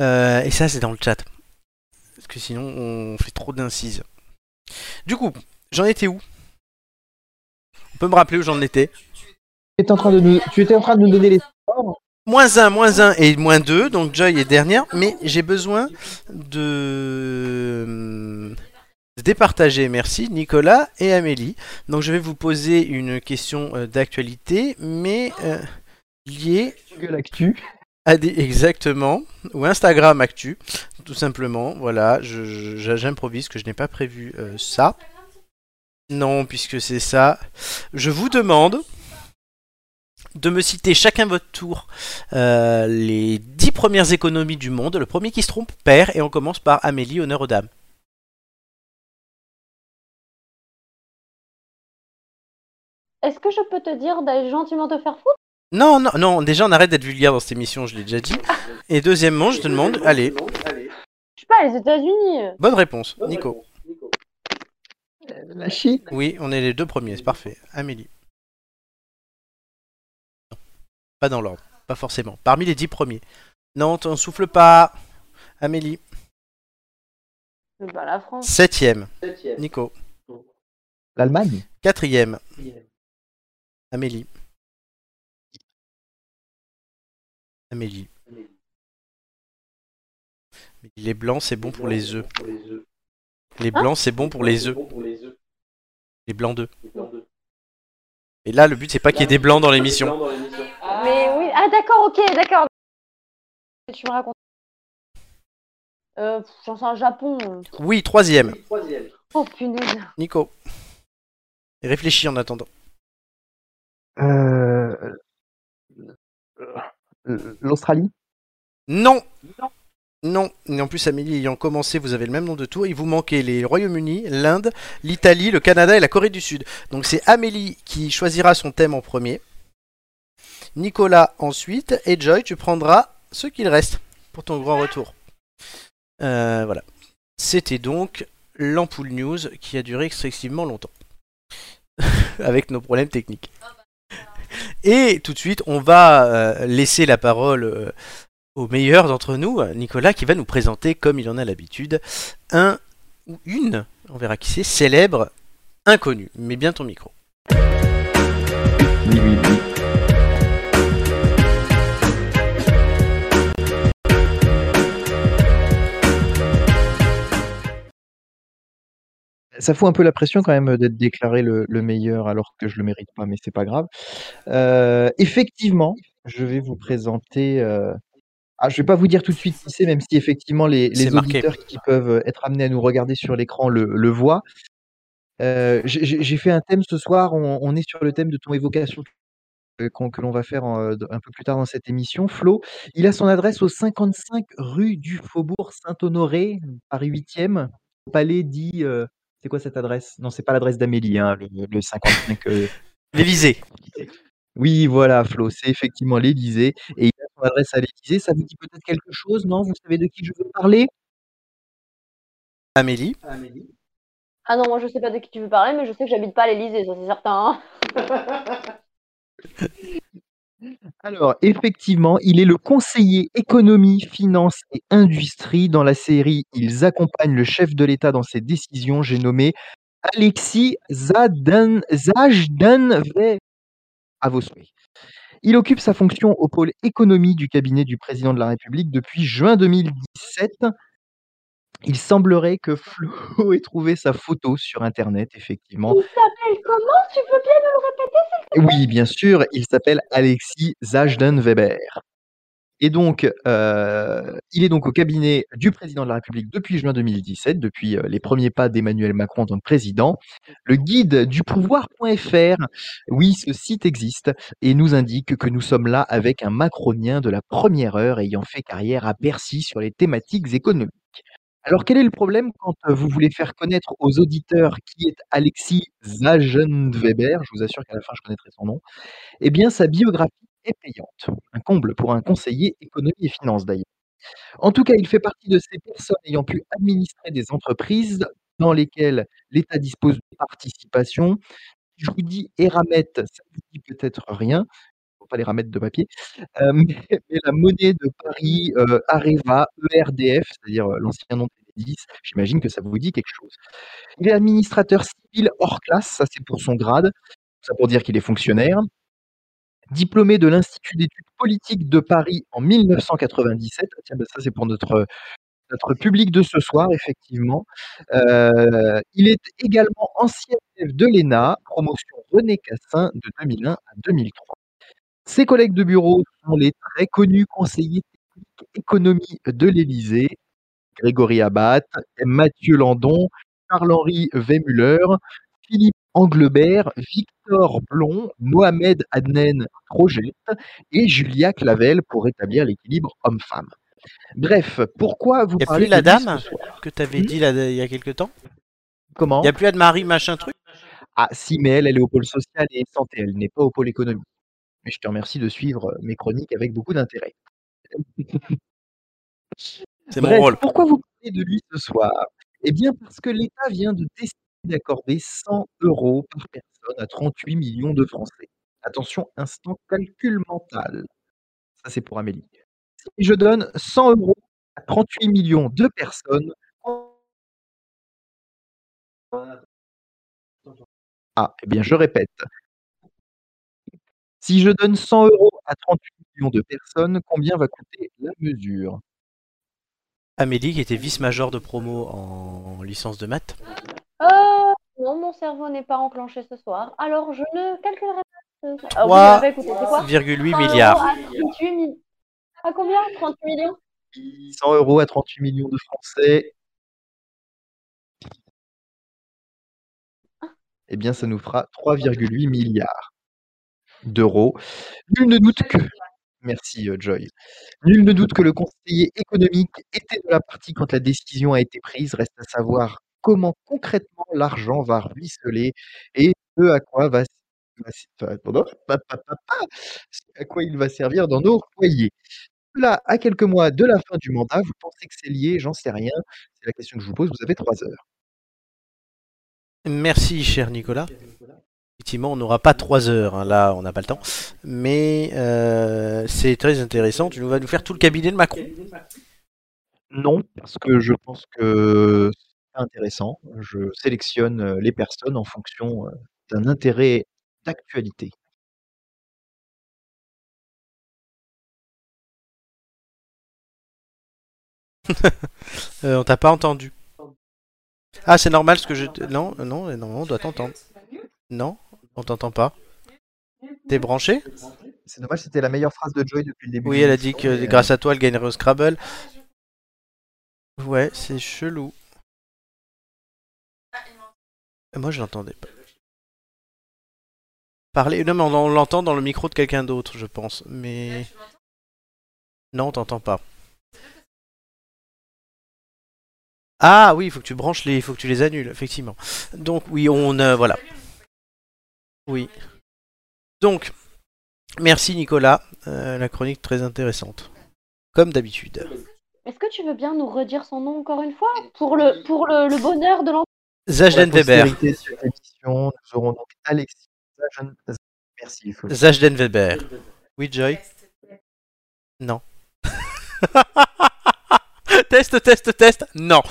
A: euh, et ça, c'est dans le chat. Parce que sinon, on fait trop d'incises. Du coup, j'en étais où? On peut me rappeler où j'en étais?
B: Tu étais en train de nous, donner les.
A: Moins 1, moins 1 et moins 2, donc Joy est dernière, mais j'ai besoin de... de départager, merci, Nicolas et Amélie. Donc je vais vous poser une question euh, d'actualité, mais euh, liée
B: Google Actu.
A: à des... Exactement, ou Instagram Actu, tout simplement, voilà, j'improvise que je n'ai pas prévu euh, ça. Non, puisque c'est ça. Je vous demande de me citer chacun votre tour euh, les 10 premières économies du monde. Le premier qui se trompe perd et on commence par Amélie, honneur aux dames.
C: Est-ce que je peux te dire d'aller gentiment te faire foutre?
A: Non, non, non, déjà on arrête d'être vulgaire dans cette émission, je l'ai déjà dit. Et deuxièmement, je te demande, allez,
C: Je sais pas, les États-Unis.
A: bonne réponse, Nico.
B: La Chine.
A: Oui, on est les deux premiers, c'est parfait. Amélie. Pas dans l'ordre, pas forcément. Parmi les 10 premiers. Non, t'en souffle pas. Amélie.
C: Bah, la France.
A: Septième. Nico.
B: L'Allemagne.
A: Quatrième. Amélie. Amélie. Mais Les blancs, c'est bon pour les œufs. Les blancs, c'est bon pour les œufs. Les blancs d'œufs. Et là, le but, c'est pas qu'il y ait des blancs dans l'émission.
C: Mais oui, ah d'accord, ok, d'accord. Tu me racontes. Euh, j'en sais un Japon. euh.
A: Oui, troisième.
C: Oh punaise.
A: Nico. Réfléchis en attendant.
B: Euh, L'Australie?
A: Non Non, et en plus Amélie ayant commencé, vous avez le même nombre de tours, il vous manquait les Royaumes-Unis, l'Inde, l'Italie, le Canada et la Corée du Sud. Donc c'est Amélie qui choisira son thème en premier, Nicolas ensuite, et Joy, tu prendras ce qu'il reste pour ton grand retour. Euh, voilà. C'était donc l'ampoule news qui a duré extrêmement longtemps. avec nos problèmes techniques. Et tout de suite, on va euh, laisser la parole euh, au meilleur d'entre nous, Nicolas, qui va nous présenter, comme il en a l'habitude, un ou une, on verra qui c'est, célèbre inconnu. Mets bien ton micro.
B: Ça fout un peu la pression quand même d'être déclaré le, le meilleur alors que je le mérite pas, mais c'est pas grave. Euh, effectivement, je vais vous présenter. euh, Ah, je vais pas vous dire tout de suite qui c'est, même si effectivement les, les
A: marqué.
B: auditeurs qui peuvent être amenés à nous regarder sur l'écran le, le voient. Euh, j'ai- fait un thème ce soir. On, on est sur le thème de ton évocation euh, que l'on va faire en, euh, un peu plus tard dans cette émission. Flo, il a son adresse au 55 rue du Faubourg Saint-Honoré, Paris 8e, au palais dit. euh, c'est quoi cette adresse? Non, c'est pas l'adresse d'Amélie, hein, le, le 55. euh,
A: L'Elysée.
B: Oui, voilà, Flo, c'est effectivement l'Élysée. Et il a son adresse à l'Élysée. Ça vous dit peut-être quelque chose, non? Vous savez de qui je veux parler?
A: Amélie.
C: Ah non, moi je sais pas de qui tu veux parler, mais je sais que j'habite pas à l'Elysée, ça c'est certain. hein.
B: Alors, effectivement, il est le conseiller économie, finance et industrie dans la série Ils accompagnent le chef de l'État dans ses décisions. J'ai nommé Alexis Zaden, vos souhaits. Il occupe sa fonction au pôle économie du cabinet du président de la République depuis juin 2017. Il semblerait que Flo ait trouvé sa photo sur Internet, effectivement.
C: Il s'appelle comment? Tu peux bien me le répéter
B: Oui, bien sûr, il s'appelle Alexis Zajden-Weber. Et donc, euh, il est donc au cabinet du président de la République depuis juin 2017, depuis euh, les premiers pas d'Emmanuel Macron en tant que président. Le guide du pouvoir.fr, oui, ce site existe et nous indique que nous sommes là avec un macronien de la première heure ayant fait carrière à Bercy sur les thématiques économiques. Alors, quel est le problème quand vous voulez faire connaître aux auditeurs qui est Alexis Zagenweber Je vous assure qu'à la fin, je connaîtrai son nom. Eh bien, sa biographie est payante. Un comble pour un conseiller économie et finance d'ailleurs. En tout cas, il fait partie de ces personnes ayant pu administrer des entreprises dans lesquelles l'État dispose de participation. Je vous dis Eramet, ça vous dit peut-être rien, pas les ramettes de papier, euh, mais, la monnaie de Paris, euh, Areva, ERDF, c'est-à-dire euh, l'ancien nom de Enedis, j'imagine que ça vous dit quelque chose. Il est administrateur civil hors classe, ça c'est pour son grade, ça pour dire qu'il est fonctionnaire. Diplômé de l'Institut d'études politiques de Paris en 1997, Ah, tiens, ben ça c'est pour notre, notre public de ce soir, effectivement. Il est également ancien élève de l'ENA, promotion René Cassin de 2001 à 2003. Ses collègues de bureau sont les très connus conseillers techniques économie de l'Élysée, Grégory Abbat, Mathieu Landon, Charles-Henri Weymuller, Philippe Anglebert, Victor Blond, Mohamed Adnen Project et Julia Clavel pour rétablir l'équilibre homme-femme. Bref, pourquoi vous
A: Y a
B: parlez
A: plus la
B: de
A: dame
B: ce soir?
A: que t'avais dit là, il y a quelque temps?
B: Comment?
A: Il y a plus Anne-Marie machin truc?
B: Ah, si, mais elle, elle est au pôle social et santé, elle n'est pas au pôle économie. Mais je te remercie de suivre mes chroniques avec beaucoup d'intérêt.
A: C'est mon rôle.
B: pourquoi vous parlez de lui ce soir? Eh bien, parce que l'État vient de décider d'accorder 100 euros par personne à 38 millions de Français. Attention, instant calcul mental. Ça, c'est pour Amélie. Si je donne 100 euros à 38 millions de personnes, ah, eh bien, je répète. Si je donne 100 euros à 38 millions de personnes, combien va coûter la mesure?
A: Amélie qui était vice-major de promo en licence de maths.
C: Euh, non, mon cerveau n'est pas enclenché ce soir, alors je ne calculerai pas. ce- Ah oui,
A: Trois
C: bah, écoutez, c'est quoi?
A: 3,8
C: 100 euros
A: milliards.
C: À 38 mi- À combien? 38 millions?
B: 100 euros à 38 millions de Français. Eh bien, ça nous fera 3,8 milliards d'euros. Nul ne doute que. Merci, euh, Joy. Nul ne doute que le conseiller économique était de la partie quand la décision a été prise. Reste à savoir comment concrètement l'argent va ruisseler et ce à quoi va, à quoi il va servir dans nos foyers. Là, à quelques mois de la fin du mandat, vous pensez que c'est lié? J'en sais rien. C'est la question que je vous pose. Vous avez trois heures.
A: Merci cher Nicolas. Effectivement, on n'aura pas 3 heures, hein, là on n'a pas le temps. Mais euh, c'est très intéressant. Tu nous vas nous faire tout le cabinet de Macron.
B: Non, parce que je pense que c'est intéressant. Je sélectionne euh, les personnes en fonction euh, d'un intérêt d'actualité.
A: Euh, on t'a pas entendu. Ah, c'est normal ce que je. Non, non, non, on doit t'entendre. Non, on t'entend pas. T'es branché?
B: C'est dommage, c'était la meilleure phrase de Joy depuis le début.
A: Oui, elle a dit que
B: euh,
A: grâce à toi, elle gagnerait au Scrabble. Ouais, c'est chelou. Moi, je l'entendais pas. Parler. Non, mais on, on l'entend dans le micro de quelqu'un d'autre, je pense. Mais. Non, on t'entend pas. Ah oui, il faut que tu branches les, il faut que tu les annules, effectivement. Donc oui, on euh, voilà. Oui. Donc, merci Nicolas, Euh, la chronique très intéressante, comme d'habitude.
C: Est-ce que tu veux bien nous redire son nom encore une fois Pour le, pour le, le bonheur de l'enfant
A: Zajden Weber.
B: postérité de cette émission, nous aurons donc Alexis Zajan- Merci. Flo.
A: Zajden Weber. Oui, Joy? Non. test, test, test. Non.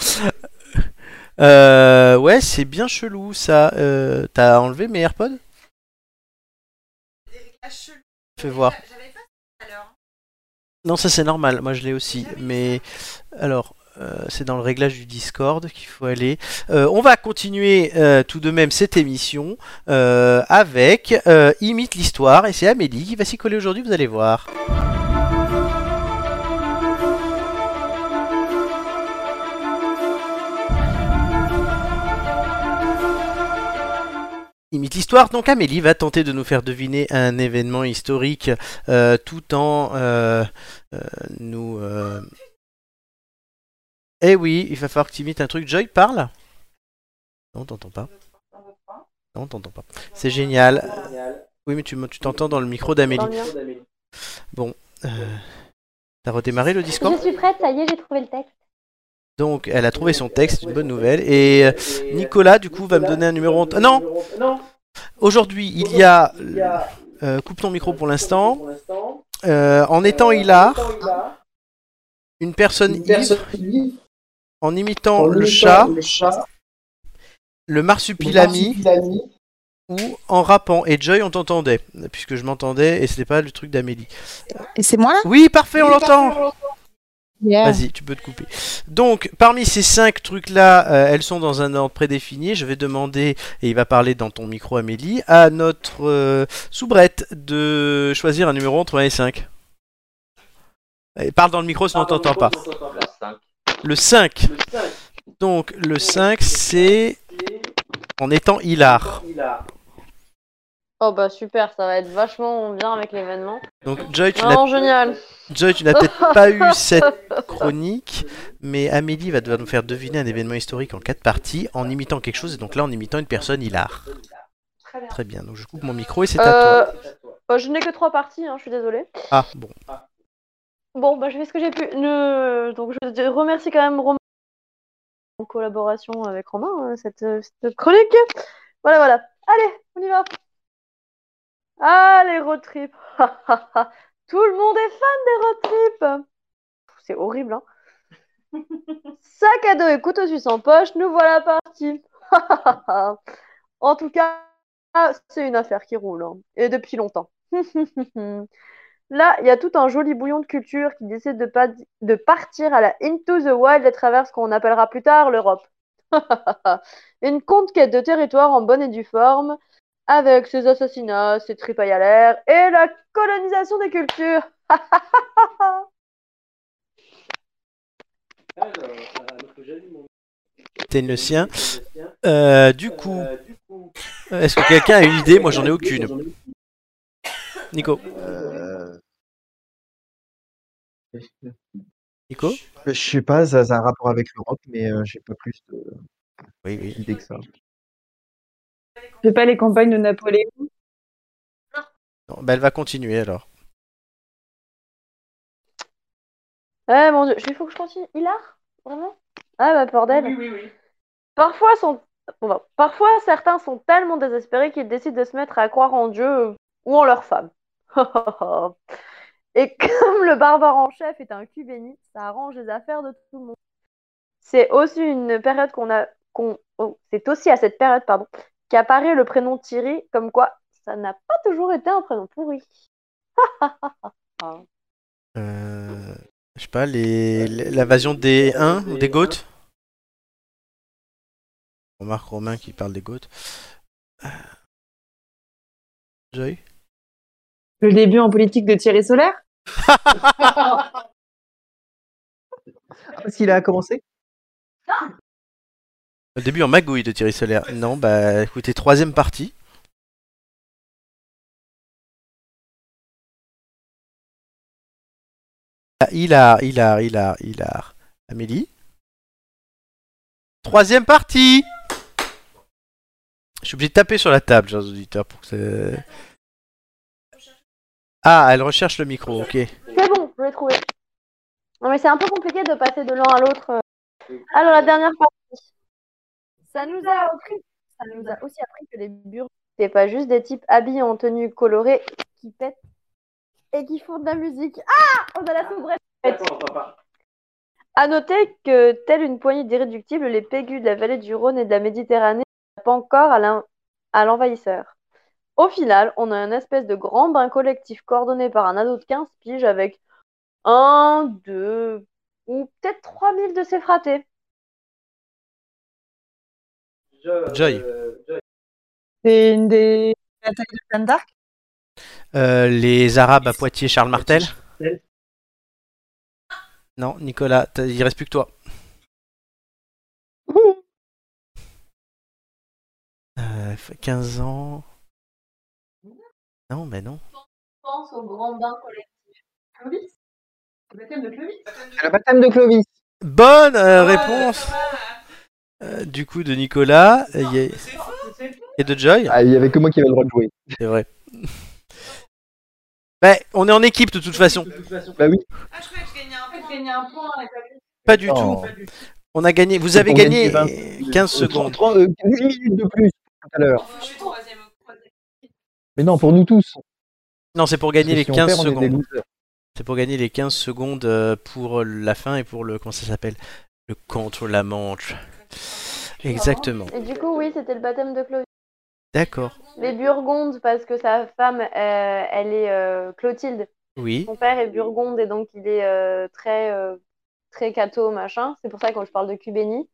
A: Euh, ouais, c'est bien chelou ça. Euh, T'as enlevé mes AirPods? Fais voir. Non, ça c'est normal. Moi je l'ai aussi. Mais alors, euh, c'est dans le réglage du Discord qu'il faut aller. Euh, on va continuer euh, tout de même cette émission avec Imite l'histoire. Et c'est Amélie qui va s'y coller aujourd'hui, vous allez voir. Imite l'histoire, donc Amélie va tenter de nous faire deviner un événement historique euh, tout en euh, euh, nous... euh, Eh oui, il va falloir que tu imites un truc. Joy, parle Non, t'entends pas. Non, t'entends pas. C'est génial. Oui, mais tu t'entends dans le micro d'Amélie. Bon, euh, t'as redémarré le
C: Je
A: Discord
C: suis prête, ça y est, j'ai trouvé le texte.
A: Donc, elle a trouvé son texte, une bonne nouvelle. Et euh, Nicolas, du coup, va me donner un numéro... en- Non? Aujourd'hui, il y a... euh, coupe ton micro pour l'instant. Euh, en étant hilar, une personne ivre, en imitant le chat, le marsupilami, ou en rappant. Et Joy, on t'entendait, puisque je m'entendais, et c'était pas le truc d'Amélie.
F: Et c'est moi là?
A: Oui, parfait, on l'entend
F: Yeah.
A: Vas-y, tu peux te couper. Donc, parmi ces cinq trucs-là, euh, elles sont dans un ordre prédéfini. Je vais demander, et il va parler dans ton micro, Amélie, à notre euh, soubrette de choisir un numéro entre 1 et 5. Et parle dans le micro, sinon on t'entend pas. Le 5. Donc, le 5, c'est en étant hilar.
C: Oh bah super, ça va être vachement bien avec l'événement.
A: Donc, Joy, tu n'as
C: Vraiment génial.
A: Joy, tu n'as peut-être pas eu cette chronique, mais Amélie va devoir nous faire deviner un événement historique en quatre parties en imitant quelque chose, et donc là en imitant une personne hilar.
C: Très bien.
A: Très bien, donc je coupe mon micro et c'est à toi.
C: Euh, bah, je n'ai que trois parties, hein, je suis désolée.
A: Ah, bon.
C: Bon, bah, je fais ce que j'ai pu. Ne- Donc, je remercie quand même Romain en collaboration avec Romain, hein, cette, cette chronique. Voilà, voilà. Allez, on y va. Allez, road trip. Tout le monde est fan des road trips. C'est horrible, hein. Sac à dos et couteau suisse en poche, nous voilà partis. en tout cas, c'est une affaire qui roule, hein, et depuis longtemps. Là, il y a tout un joli bouillon de culture qui décide de, de partir à la Into the Wild à travers ce qu'on appellera plus tard l'Europe. Une conquête de territoire en bonne et due forme, avec ses assassinats, ses tripailles à l'air et la colonisation des cultures.
A: C'était le sien. Euh, du coup, est-ce que quelqu'un a une idée? Moi j'en ai aucune. Nico
B: Euh,
A: Nico?
B: Je sais pas, ça, ça a un rapport avec l'Europe, mais euh, j'ai pas plus de-
A: Oui,
B: que ça.
D: C'est pas les campagnes de Napoléon.
A: Non, bah, elle va continuer alors.
C: Eh mon dieu, il faut que je continue. Hilar Vraiment? Ah bah bordel.
E: Oui, oui, oui.
C: Parfois son Bon, bah, parfois, certains sont tellement désespérés qu'ils décident de se mettre à croire en Dieu euh, ou en leur femme. Et comme le barbare en chef est un cul béni, ça arrange les affaires de tout le monde. C'est aussi une période qu'on a, qu'on, oh, c'est aussi à cette période, pardon, qu'apparaît le prénom Thierry, comme quoi ça n'a pas toujours été un prénom pourri.
A: Euh, je sais pas, les, les- l'invasion des Huns ou des Goths Remarque Romain qui parle des Goths. Euh, Joy?
D: Le début en politique de Thierry Solaire
B: Parce qu'il a commencé
A: Au début en magouille de Thierry Solaire. Non, bah écoutez, troisième partie. Ah, Hilar, Hilar, Hilar, Hilar. Amélie Troisième partie Je suis obligé de taper sur la table, chers auditeurs, pour que ça... Ah, elle recherche le micro, ok.
C: C'est bon, je l'ai trouvé. Non, mais c'est un peu compliqué de passer de l'un à l'autre. Alors, la dernière partie. Ça nous a appris, ça nous a aussi appris que les bureaux, c'est pas juste des types habillés en tenue colorée qui pètent et qui font de la musique. Ah On a la soubrette. À noter que, telle une poignée d'irréductibles, les pégus de la vallée du Rhône et de la Méditerranée pas encore à l'en- à l'envahisseur. Au final, on a un espèce de grand bain collectif coordonné par un ado de 15 piges avec un, deux ou peut-être 3000 de ses fratés.
A: Joy.
D: C'est une des batailles de Jeanne d'Arc?
A: Euh, les Arabes à Poitiers, Charles Martel Non, Nicolas, il reste plus que toi. Euh, fait 15 ans. Non, mais non.
C: pense au grand bain collectif.
D: Clovis? Le baptême de Clovis?
B: Le baptême de Clovis.
A: Bonne euh, réponse Euh, Du coup, de Nicolas euh, y a- et de Joy.
B: Ah, il y avait que moi qui avais le droit de jouer.
A: C'est vrai. Bah, on est en équipe de toute façon.
B: Bah oui.
E: Ah, je croyais que je gagnais un point.
D: gagné un point avec la
A: Pas du tout. On a gagné. Vous avez gagné
B: gagner 20
A: 15
B: Euh,
A: secondes.
B: 30, euh, 10 minutes de plus tout à l'heure.
E: Troisième.
B: Mais non, pour nous tous.
A: Non, c'est pour gagner les
B: que si on
A: 15
B: perd, on est des
A: secondes. C'est pour gagner les 15 secondes pour la fin et pour le. Comment ça s'appelle? Le contre la manche. Exactement.
C: Et du coup, oui, c'était le baptême de Clovis.
A: D'accord.
C: Les Burgondes, parce que sa femme, euh, elle est euh, Clotilde.
A: Oui.
C: Son père est Burgonde et donc il est euh, très, euh, très catho, machin. C'est pour ça que je parle de Cubéni.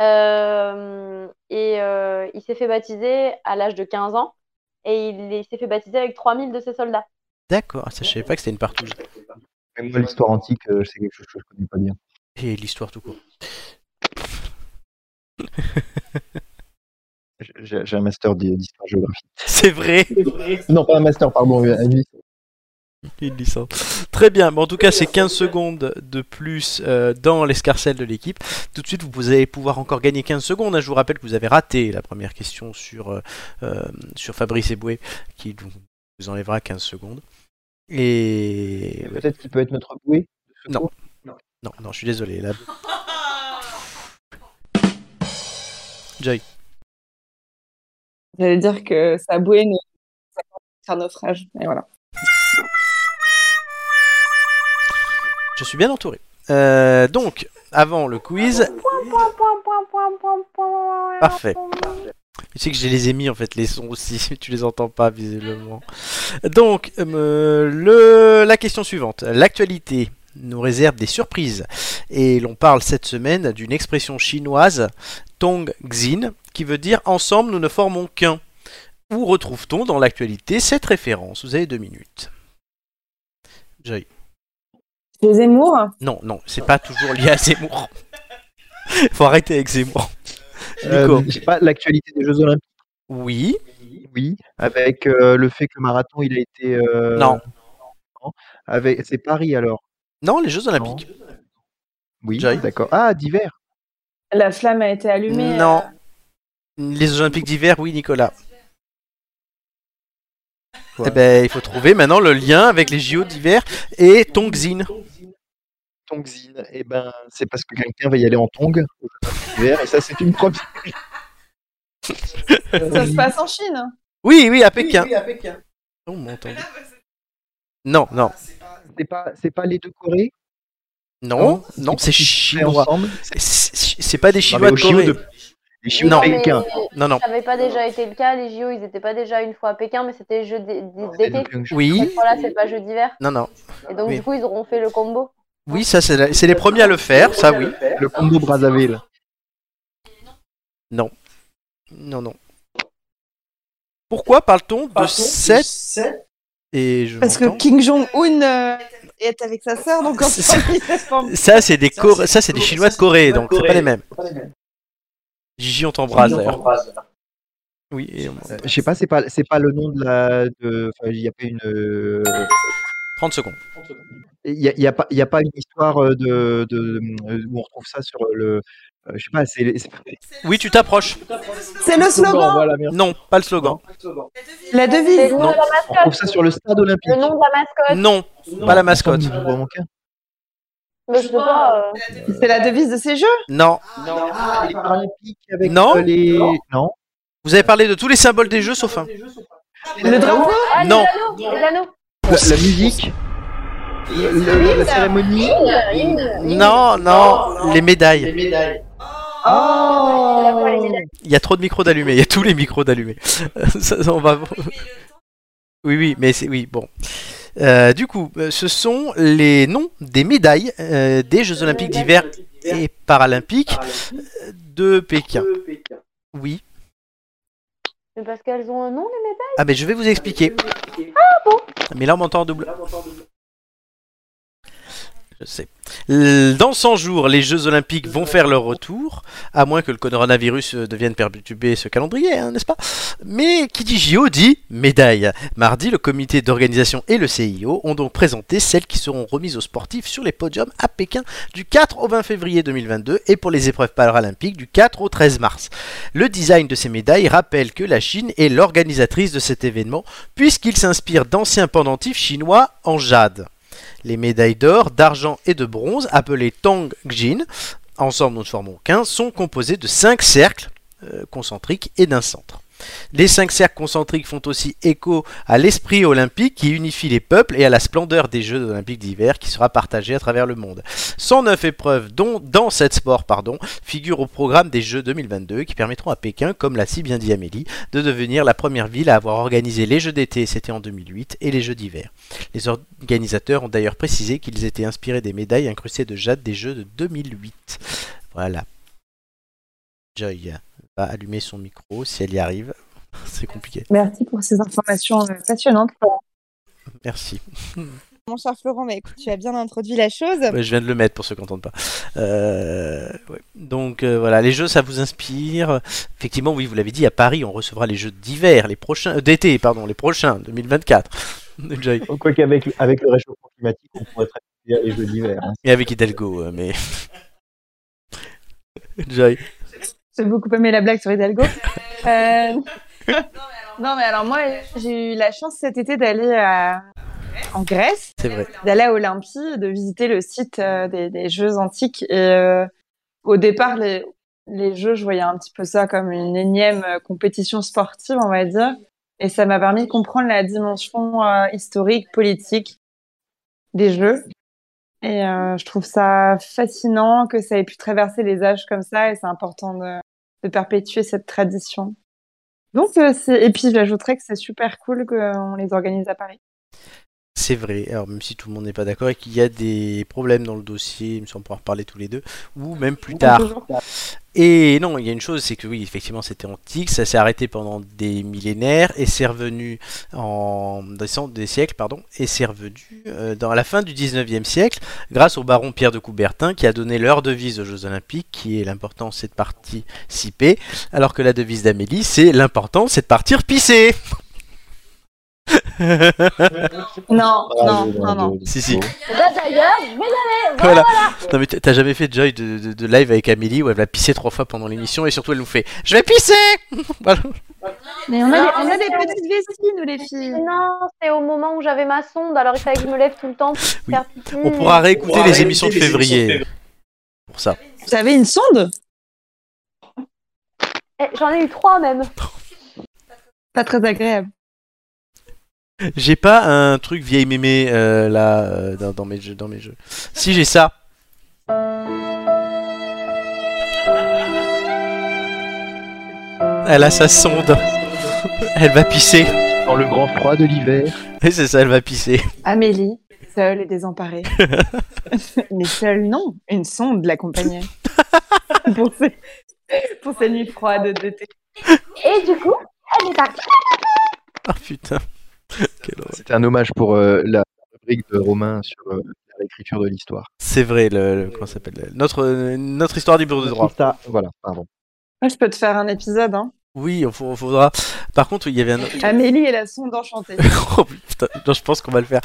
C: Euh, et euh, il s'est fait baptiser à l'âge de 15 ans. Et il, est- s'est fait baptiser avec 3000 de ses soldats.
A: D'accord. Ah, ça, je savais pas que c'était une partouze.
B: Mais moi, l'histoire antique, euh, c'est quelque chose que je connais pas bien.
A: Et l'histoire tout court.
B: J'ai j'ai un master d'hi- d'histoire-géographie.
A: C'est vrai.
B: Non, pas un master, pardon, une une licence.
A: Une licence. Très bien, mais en tout cas c'est 15 secondes de plus euh, dans l'escarcelle de l'équipe. Tout de suite vous allez pouvoir encore gagner 15 secondes. hein. Je vous rappelle que vous avez raté la première question sur, euh, euh, sur Fabrice Eboué qui vous enlèvera 15 secondes. Et...
B: Peut-être qu'il peut être notre bouée.
A: Non. Non, non, je suis désolé. Là... Joy.
D: J'allais dire que sa bouée ne un naufrage. Et voilà.
A: Je suis bien entouré. Euh, donc, avant le quiz. Parfait. Tu sais que je les ai mis en fait les sons aussi, tu les entends pas visiblement. Donc euh, le, la question suivante, l'actualité nous réserve des surprises et l'on parle cette semaine d'une expression chinoise Tong Xin qui veut dire ensemble nous ne formons qu'un. Où retrouve-t-on dans l'actualité cette référence? Vous avez deux minutes. Joy.
D: Les Zemmour?
A: Non, non, c'est pas toujours lié à Zemmour. Faut arrêter avec Zemmour.
B: Euh,
A: Nico.
B: je sais pas, l'actualité des Jeux Olympiques,
A: Oui.
B: oui. Avec euh, le fait que le marathon, il a été. euh,
A: Non.
B: non. Avec... C'est Paris alors.
A: Non, les Jeux Olympiques.
B: Oui,
A: Joy.
B: d'accord. Ah, d'hiver.
D: La flamme a été allumée.
A: Non.
D: euh,
A: Les Jeux Olympiques d'hiver, oui, Nicolas. Eh ben, il faut trouver maintenant le lien avec les JO d'hiver et Tongzin.
B: Tongzin. Eh ben, c'est parce que quelqu'un va y aller en tong et ça, c'est une première.
D: Ça se passe en Chine.
A: Oui, oui, à Pékin. Oh, mon Dieu. Non, non,
B: C'est pas, c'est pas les deux Corées?
A: Non, non, c'est chinois. C'est pas des
B: Non,
A: Chinois de
B: JO
A: Corée.
B: de- Les Chinois
A: Non.
B: de Pékin.
A: Non, non.
C: Ça n'avait pas déjà été le cas, les JO, ils n'étaient pas déjà une fois à Pékin, mais c'était
B: C'est
C: d'été.
A: Oui,
C: Cette fois-là, c'est pas jeu d'hiver.
A: non, non.
C: Et donc,
A: Oui.
C: du coup, ils auront fait le combo.
A: Oui, ça, c'est la- les premiers à le faire, ça, oui.
B: Le combo Brazzaville.
A: Non, non. Pourquoi parle-t-on de 7 et je
D: Parce que. Kim Jong-un euh, est avec sa sœur, donc en forme-
A: Ça, c'est des, Coré- ça, c'est des Chinois de Corée, donc c'est pas les mêmes. Gigi, on t'embrasse d'ailleurs. Oui, et on-
B: Euh, Je sais pas, c'est pas, c'est pas le nom de la. de- Enfin, il y a pas une. euh,
A: 30 secondes.
B: Il y a, il y a pas, il y a pas une histoire euh, de, de euh, où on retrouve ça sur le. Euh, je sais pas, c'est. c'est-
A: Oui, tu t'approches.
D: C'est le slogan,
B: Voilà.
A: Non, pas le slogan.
D: la devise.
C: le nom
A: Non.
C: de la
B: On
C: mascotte.
B: trouve ça sur le stade olympique.
C: Le nom de la mascotte.
A: Non, pas la mascotte.
C: Mais je sais pas. euh,
D: C'est la devise de ces jeux.
A: Non.
B: Ah, les Paralympiques avec
A: Non.
B: euh, les. Non.
A: Vous avez parlé de tous les symboles des jeux sauf un.
D: Le drapeau.
C: Ah,
A: Non.
C: les anneaux. Les anneaux.
B: La, la musique. le- le- la cérémonie.
A: Non, non, médailles.
C: Les médailles.
A: Il y a trop de micros d'allumés, il y a tous les micros d'allumés. Ça, on va... Oui, oui, mais c'est... Oui, bon. Euh, du coup, euh, ce sont les noms des médailles euh, des Jeux Olympiques d'hiver et Paralympiques de Pékin. Oui.
C: Mais parce qu'elles ont un nom, les médailles?
A: Ah, mais je vais vous expliquer. Ah
C: bon
A: Mais là, on m'entend en double. Je sais. Dans 100 jours, les Jeux Olympiques vont faire leur retour, à moins que le coronavirus euh, devienne perturber ce calendrier, hein, n'est-ce pas? Mais qui dit JO dit médaille. Mardi, le comité d'organisation et le CIO ont donc présenté celles qui seront remises aux sportifs sur les podiums à Pékin du 4 au 20 février 2022 et pour les épreuves paralympiques du 4 au 13 mars. Le design de ces médailles rappelle que la Chine est l'organisatrice de cet événement puisqu'il s'inspire d'anciens pendentifs chinois en jade. Les médailles d'or, d'argent et de bronze, appelées Tong Jin, ensemble nous ne formons qu'un, sont composées de cinq cercles euh, concentriques et d'un centre. Les cinq cercles concentriques font aussi écho à l'esprit olympique qui unifie les peuples et à la splendeur des Jeux olympiques d'hiver qui sera partagée à travers le monde. 109 épreuves dont dans cette sport pardon, figurent au programme des Jeux 2022 qui permettront à Pékin, comme l'a si bien dit Amélie, de devenir la première ville à avoir organisé les Jeux d'été, c'était en 2008, et les Jeux d'hiver. Les organisateurs ont d'ailleurs précisé qu'ils étaient inspirés des médailles incrustées de jade des Jeux de 2008. Voilà. Joy va allumer son micro si elle y arrive. C'est compliqué.
D: Merci pour ces informations euh, passionnantes.
A: Merci.
F: Mon cher Florent, bah, écoute, tu as bien introduit la chose.
A: Ouais, je viens de le mettre pour ceux qui n'entendent pas. Euh, ouais. Donc euh, voilà, les jeux, ça vous inspire. Effectivement, oui, vous l'avez dit, à Paris, on recevra les jeux d'hiver, les prochains, euh, d'été, pardon, les prochains, 2024. Joy.
B: Quoi qu'avec avec le réchauffement climatique, on pourrait très bien les jeux d'hiver. hein.
A: Et avec Hidalgo, euh, mais. Joy.
D: J'ai beaucoup aimé la blague sur Hidalgo. Euh, Non, mais alors moi, j'ai eu la chance cet été d'aller à- en Grèce, d'aller à Olympie, de visiter le site euh, des, des Jeux antiques. Et euh, au départ, les, les Jeux, je voyais un petit peu ça comme une énième compétition sportive, on va dire. Et ça m'a permis de comprendre la dimension historique, politique des Jeux. Et euh, je trouve ça fascinant que ça ait pu traverser les âges comme ça, et c'est important de, de perpétuer cette tradition. Donc, euh, et puis j'ajouterais que c'est super cool qu'on les organise à Paris.
A: C'est vrai, alors même si tout le monde n'est pas d'accord et qu'il y a des problèmes dans le dossier, ça, on pourra en reparler tous les deux, ou même plus tard. Et non, il y a une chose, c'est que oui, effectivement, c'était antique, ça s'est arrêté pendant des millénaires et c'est revenu en des siècles, pardon, et c'est revenu euh, dans la fin du 19e siècle grâce au baron Pierre de Coubertin qui a donné leur devise aux Jeux Olympiques, qui est l'important c'est de participer, alors que la devise d'Amélie c'est l'important c'est de partir pisser.
D: Non, non, non,
B: bravo,
D: non.
B: bravo.
A: Si, si.
C: Là, d'ailleurs, mesdames,
A: Voilà. Non mais t- t'as jamais fait Joy de, de- de live avec Amélie où elle va pisser trois fois pendant l'émission et surtout elle nous fait Je vais pisser Voilà.
D: Mais on a,
C: Non,
D: des, on a
C: mais
D: des
C: c'est-
D: petites vessies, nous, les filles.
C: Non, c'est au moment où j'avais ma sonde, alors il fallait que je me lève tout le temps pour
A: Oui.
C: faire pipi.
A: On pourra réécouter les émissions de février pour ça.
D: Vous avez une sonde?
C: Eh, J'en ai eu trois même.
D: Pas très agréable.
A: J'ai pas un truc vieille mémé euh, là euh, dans, dans mes jeux, dans mes jeux. Si j'ai ça. Elle a sa sonde. Elle va pisser.
B: Dans le grand froid de l'hiver.
A: Et c'est ça, elle va pisser.
D: Amélie, seule et désemparée. Mais seule, non. Une sonde l'accompagnait. pour, ces... pour ces nuits froides d'été.
C: Et du coup, elle est partie.
A: Oh putain.
B: C'était un hommage pour euh, la rubrique de Romain sur euh, l'écriture de l'histoire.
A: C'est vrai, le, le- comment ça s'appelle le- notre, euh, notre histoire du bureau de droit.
B: Ça, voilà, pardon.
D: Moi, je peux te faire un épisode, hein.
A: Oui, il faut- faudra. Par contre, il y avait un.
D: Amélie et la sonde enchantée.
A: Oh putain, non, je pense qu'on va le faire.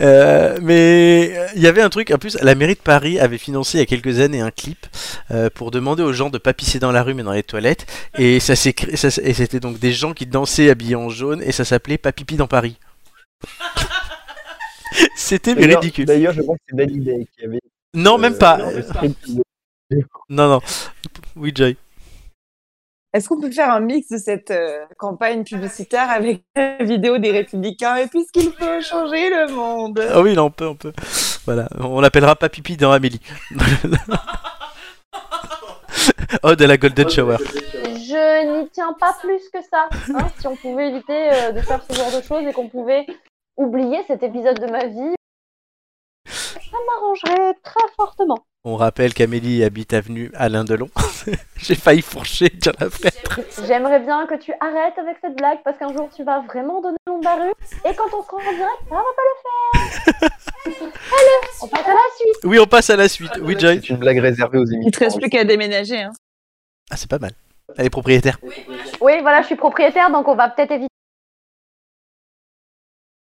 A: Euh, mais euh, il y avait un truc, en plus, la mairie de Paris avait financé il y a quelques années un clip euh, pour demander aux gens de pas pisser dans la rue mais dans les toilettes. Et ça s'est créé- ça s- et c'était donc des gens qui dansaient habillés en jaune et ça s'appelait Pas pipi dans Paris. C'était ridicule.
B: D'ailleurs, je crois que c'est Dalida qui avait.
A: Non, même pas. Non, non. Oui, Joy.
D: Est-ce qu'on peut faire un mix de cette euh, campagne publicitaire avec la vidéo des Républicains Et puisqu'il faut changer le monde?
A: Ah oui, là, on peut, on peut. Voilà, on l'appellera pas pipi dans Amélie. Ode à la Golden Shower.
C: Je n'y tiens pas plus que ça. hein. si on pouvait éviter euh, de faire ce genre de choses et qu'on pouvait oublier cet épisode de ma vie, ça m'arrangerait très fortement.
A: On rappelle qu'Amélie habite avenue Alain Delon. J'ai failli fourcher dire la fenêtre.
C: J'aimerais bien que tu arrêtes avec cette blague parce qu'un jour tu vas vraiment donner le nom de la rue et quand on se rend en direct, ça va pas le faire. Allez, on passe à la suite.
A: Oui, on passe à la suite. Oui, Joy.
B: C'est une blague réservée aux
D: Il
B: émissions.
D: te reste plus qu'à déménager. Hein.
A: Ah, c'est pas mal. Elle est propriétaire.
C: Oui, voilà, je suis propriétaire donc on va peut-être éviter.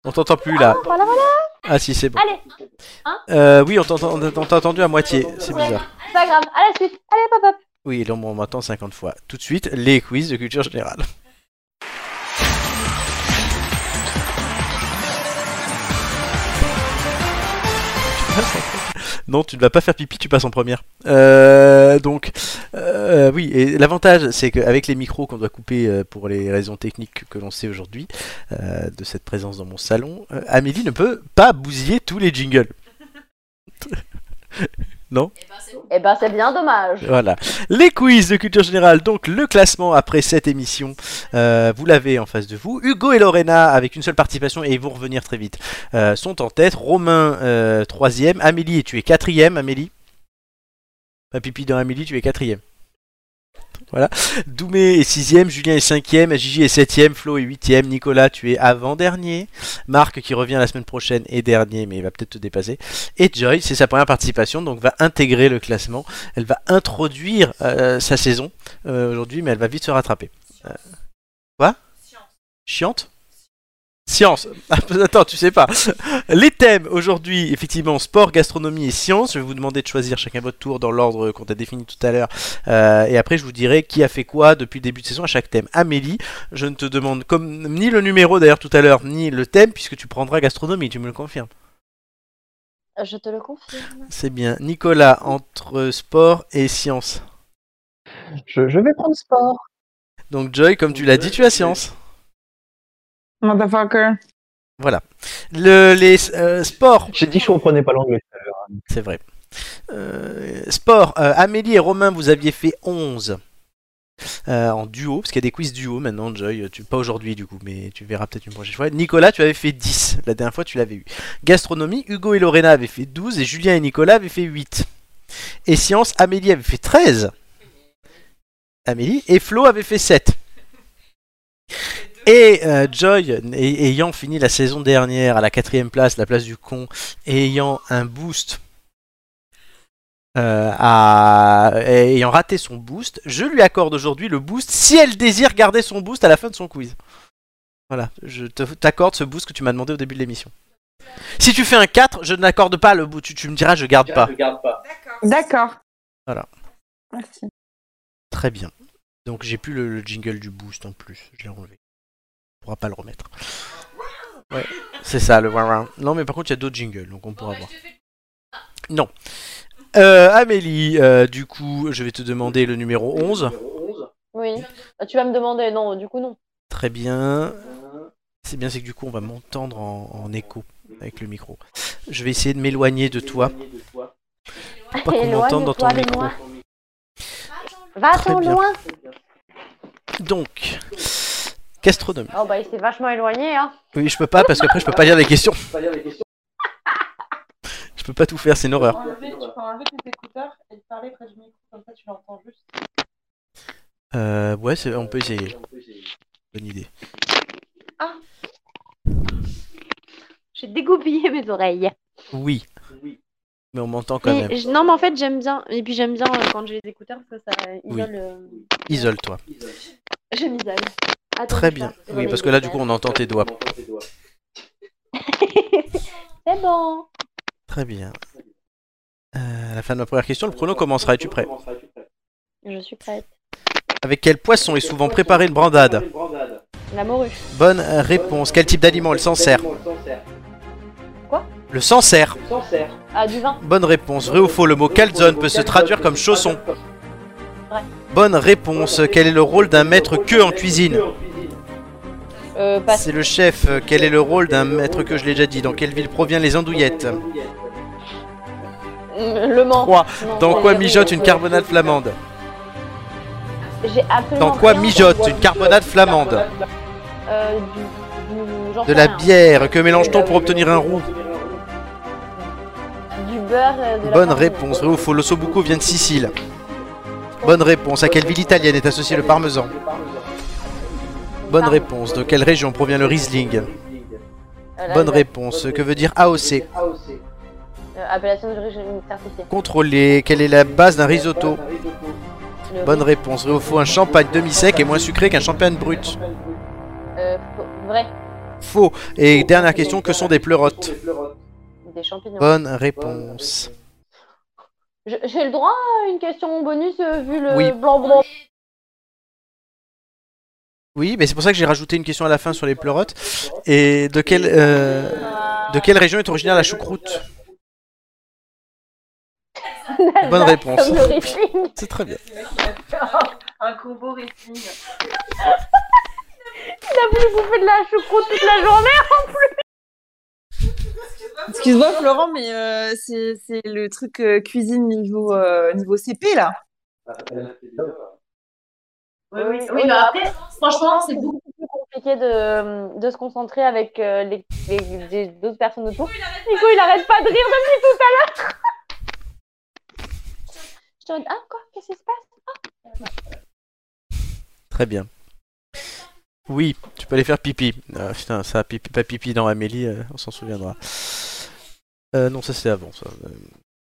A: On t'entend plus là.
C: Voilà, voilà.
A: Ah si, c'est bon.
C: Allez,
A: Euh, oui, on t'a entendu à moitié. C'est bizarre.
C: c'est pas grave. À la suite. Allez, pop, pop.
A: Oui, là, on m'entend 50 fois. Tout de suite, les quiz de culture générale. Non, tu ne vas pas faire pipi, tu passes en première. Euh, donc, euh, oui, et l'avantage, c'est qu'avec les micros qu'on doit couper euh, pour les raisons techniques que l'on sait aujourd'hui, de cette présence dans mon salon, Amélie ne peut pas bousiller tous les jingles. non
C: Eh ben, c'est bien dommage.
A: Voilà. Les quiz de culture générale, donc le classement après cette émission, euh, vous l'avez en face de vous. Hugo et Lorena, avec une seule participation, et ils vont revenir très vite, euh, sont en tête. Romain, euh, troisième. Amélie, tu es quatrième, Amélie? Pas pipi dans Amélie, tu es quatrième. Voilà. Doumé est sixième, Julien est cinquième, Gigi est septième, Flo est huitième, Nicolas tu es avant-dernier, Marc qui revient la semaine prochaine est dernier mais il va peut-être te dépasser, et Joy c'est sa première participation donc va intégrer le classement, elle va introduire euh, sa saison euh, aujourd'hui mais elle va vite se rattraper. Euh, Quoi? Chiante? Science. Ah, Attends, tu sais pas. Les thèmes aujourd'hui, effectivement, sport, gastronomie et sciences. Je vais vous demander de choisir chacun votre tour dans l'ordre qu'on a défini tout à l'heure. Euh, et après, je vous dirai qui a fait quoi depuis le début de saison à chaque thème. Amélie, je ne te demande comme ni le numéro d'ailleurs tout à l'heure, ni le thème, puisque tu prendras gastronomie, tu me le confirmes.
C: Je te le confirme.
A: C'est bien. Nicolas, entre sport et sciences.
B: Je, je vais prendre sport.
A: Donc Joy, comme tu l'as dit, tu as science.
D: Motherfucker.
A: Voilà. Le, les euh, sports,
B: J'ai dit que je comprenais pas l'anglais tout à l'heure. hein.
A: c'est vrai. Euh, sport, euh, Amélie et Romain, vous aviez fait 11 euh, en duo, parce qu'il y a des quiz duo maintenant, Joy. Tu, pas aujourd'hui du coup, mais tu verras peut-être une prochaine fois. Nicolas, tu avais fait 10. La dernière fois, tu l'avais eu. Gastronomie, Hugo et Lorena avaient fait 12 et Julien et Nicolas avaient fait 8. Et sciences, Amélie avait fait 13. Amélie et Flo avait fait 7. Et euh, Joy, ay- ayant fini la saison dernière à la quatrième place, la place du con, et ayant un boost, euh, à- ayant raté son boost, je lui accorde aujourd'hui le boost si elle désire garder son boost à la fin de son quiz. Voilà, je t'accorde ce boost que tu m'as demandé au début de l'émission. Si tu fais un 4, je n'accorde pas le boost. Tu, tu me diras, je garde pas.
E: D'accord.
D: D'accord.
A: Voilà.
D: Merci.
A: Très bien. Donc j'ai plus le, le jingle du boost en plus. Je l'ai enlevé. Pourra pas le remettre. Ouais, c'est ça le wah Non, mais par contre il y a d'autres jingles, donc on pourra voir. Non. Euh, Amélie, euh, du coup, je vais te demander le numéro 11.
C: Oui. Ah, Tu vas me demander, non, du coup, non.
A: Très bien. C'est bien, c'est que du coup, on va m'entendre en, en écho avec le micro. Je vais essayer de m'éloigner de toi. Pas qu'on m'entende dans ton micro.
C: Va-t'en loin.
A: Donc, gastronomie.
C: Oh, bah, il s'est vachement éloigné, hein.
A: Oui, je peux pas parce qu'après, je peux pas lire les questions. Je peux pas tout faire, c'est une horreur.
D: Enlever- tu peux enlever tes écouteurs et parler près du micro, comme ça tu l'entends juste.
A: Euh, ouais, c'est- on peut essayer. Bonne idée.
C: J'ai dégoupillé mes oreilles.
A: Oui. Mais on m'entend quand
C: Mais
A: même.
C: je- non, mais en fait, j'aime bien. Et puis, j'aime bien euh, quand j'ai les écouteurs parce que ça isole. euh,
A: Isole-toi.
C: Je m'isole. Attends,
A: Très bien. Oui, parce que là, du coup, on entend tes doigts.
C: C'est bon.
A: Très bien. Euh, à la fin de ma première question, le chrono commencera. Es-tu prêt
C: Je suis prête.
A: Avec quel poisson est souvent préparée une brandade
C: La morue.
A: Bonne réponse. Quel type d'aliment elle s'en sert
C: Quoi
A: Le sert.
C: Ah, du vin.
A: Bonne réponse. Vrai ou faux, le mot calzone peut se traduire comme chausson.
C: Vrai.
A: Bonne réponse. Quel est le rôle d'un maître queue en cuisine
C: Euh.
A: C'est le chef. Quel est le rôle d'un maître que je l'ai déjà dit? Dans quelle ville proviennent les andouillettes?
C: Mm, Le Mans.
A: 3.
C: Non,
A: Dans quoi mijote une carbonade flamande? Dans quoi mijote une carbonade flamande?
C: Euh, du. du j'en
A: De la bière. Que mélange-t-on pour obtenir un roux?
C: Du beurre. euh, de la
A: Bonne réponse. Vrai ou faux, l'ossobuco vient de Sicile. Bonne réponse. À quelle ville italienne est associé le parmesan? Bonne réponse. De quelle région provient le Riesling?
C: Euh,
A: Bonne réponse. Que veut dire AOC
C: euh, appellation d'origine certifiée.
A: Contrôler. Quelle est la base d'un risotto?
C: Le
A: Bonne
C: riz.
A: réponse. Ou faux, un champagne demi-sec est moins sucré qu'un champagne brut
C: Euh, faux- vrai.
A: Faux. Et dernière question, que sont des pleurotes?
C: Des champignons.
A: Bonne réponse.
C: J'ai le droit à une question bonus euh, vu le
A: Oui.
C: blanc blanc.
A: Oui, mais c'est pour ça que j'ai rajouté une question à la fin sur les pleurotes. Et de quelle, euh, de quelle région est originaire la choucroute? Bonne réponse.
C: Comme le Riesling.
A: C'est très bien.
D: Un combo Riesling.
C: Il a voulu bouffer de la choucroute toute la journée.
D: Excuse-moi Florent, mais euh, c'est c'est le truc euh, cuisine niveau, euh, niveau CP là.
G: Oui, oui, oui, mais après, franchement, c'est beaucoup.
C: plus compliqué de, de se concentrer avec euh, les, les, les autres personnes autour. Nico, il arrête pas de rire depuis tout à l'heure. Je te dis, ah quoi, qu'est-ce qui se passe?
A: Très bien. Oui, tu peux aller faire pipi. Ah, putain, ça, pipi, pas pipi dans Amélie, euh, on s'en souviendra. Euh, non, ça c'est avant. Ça.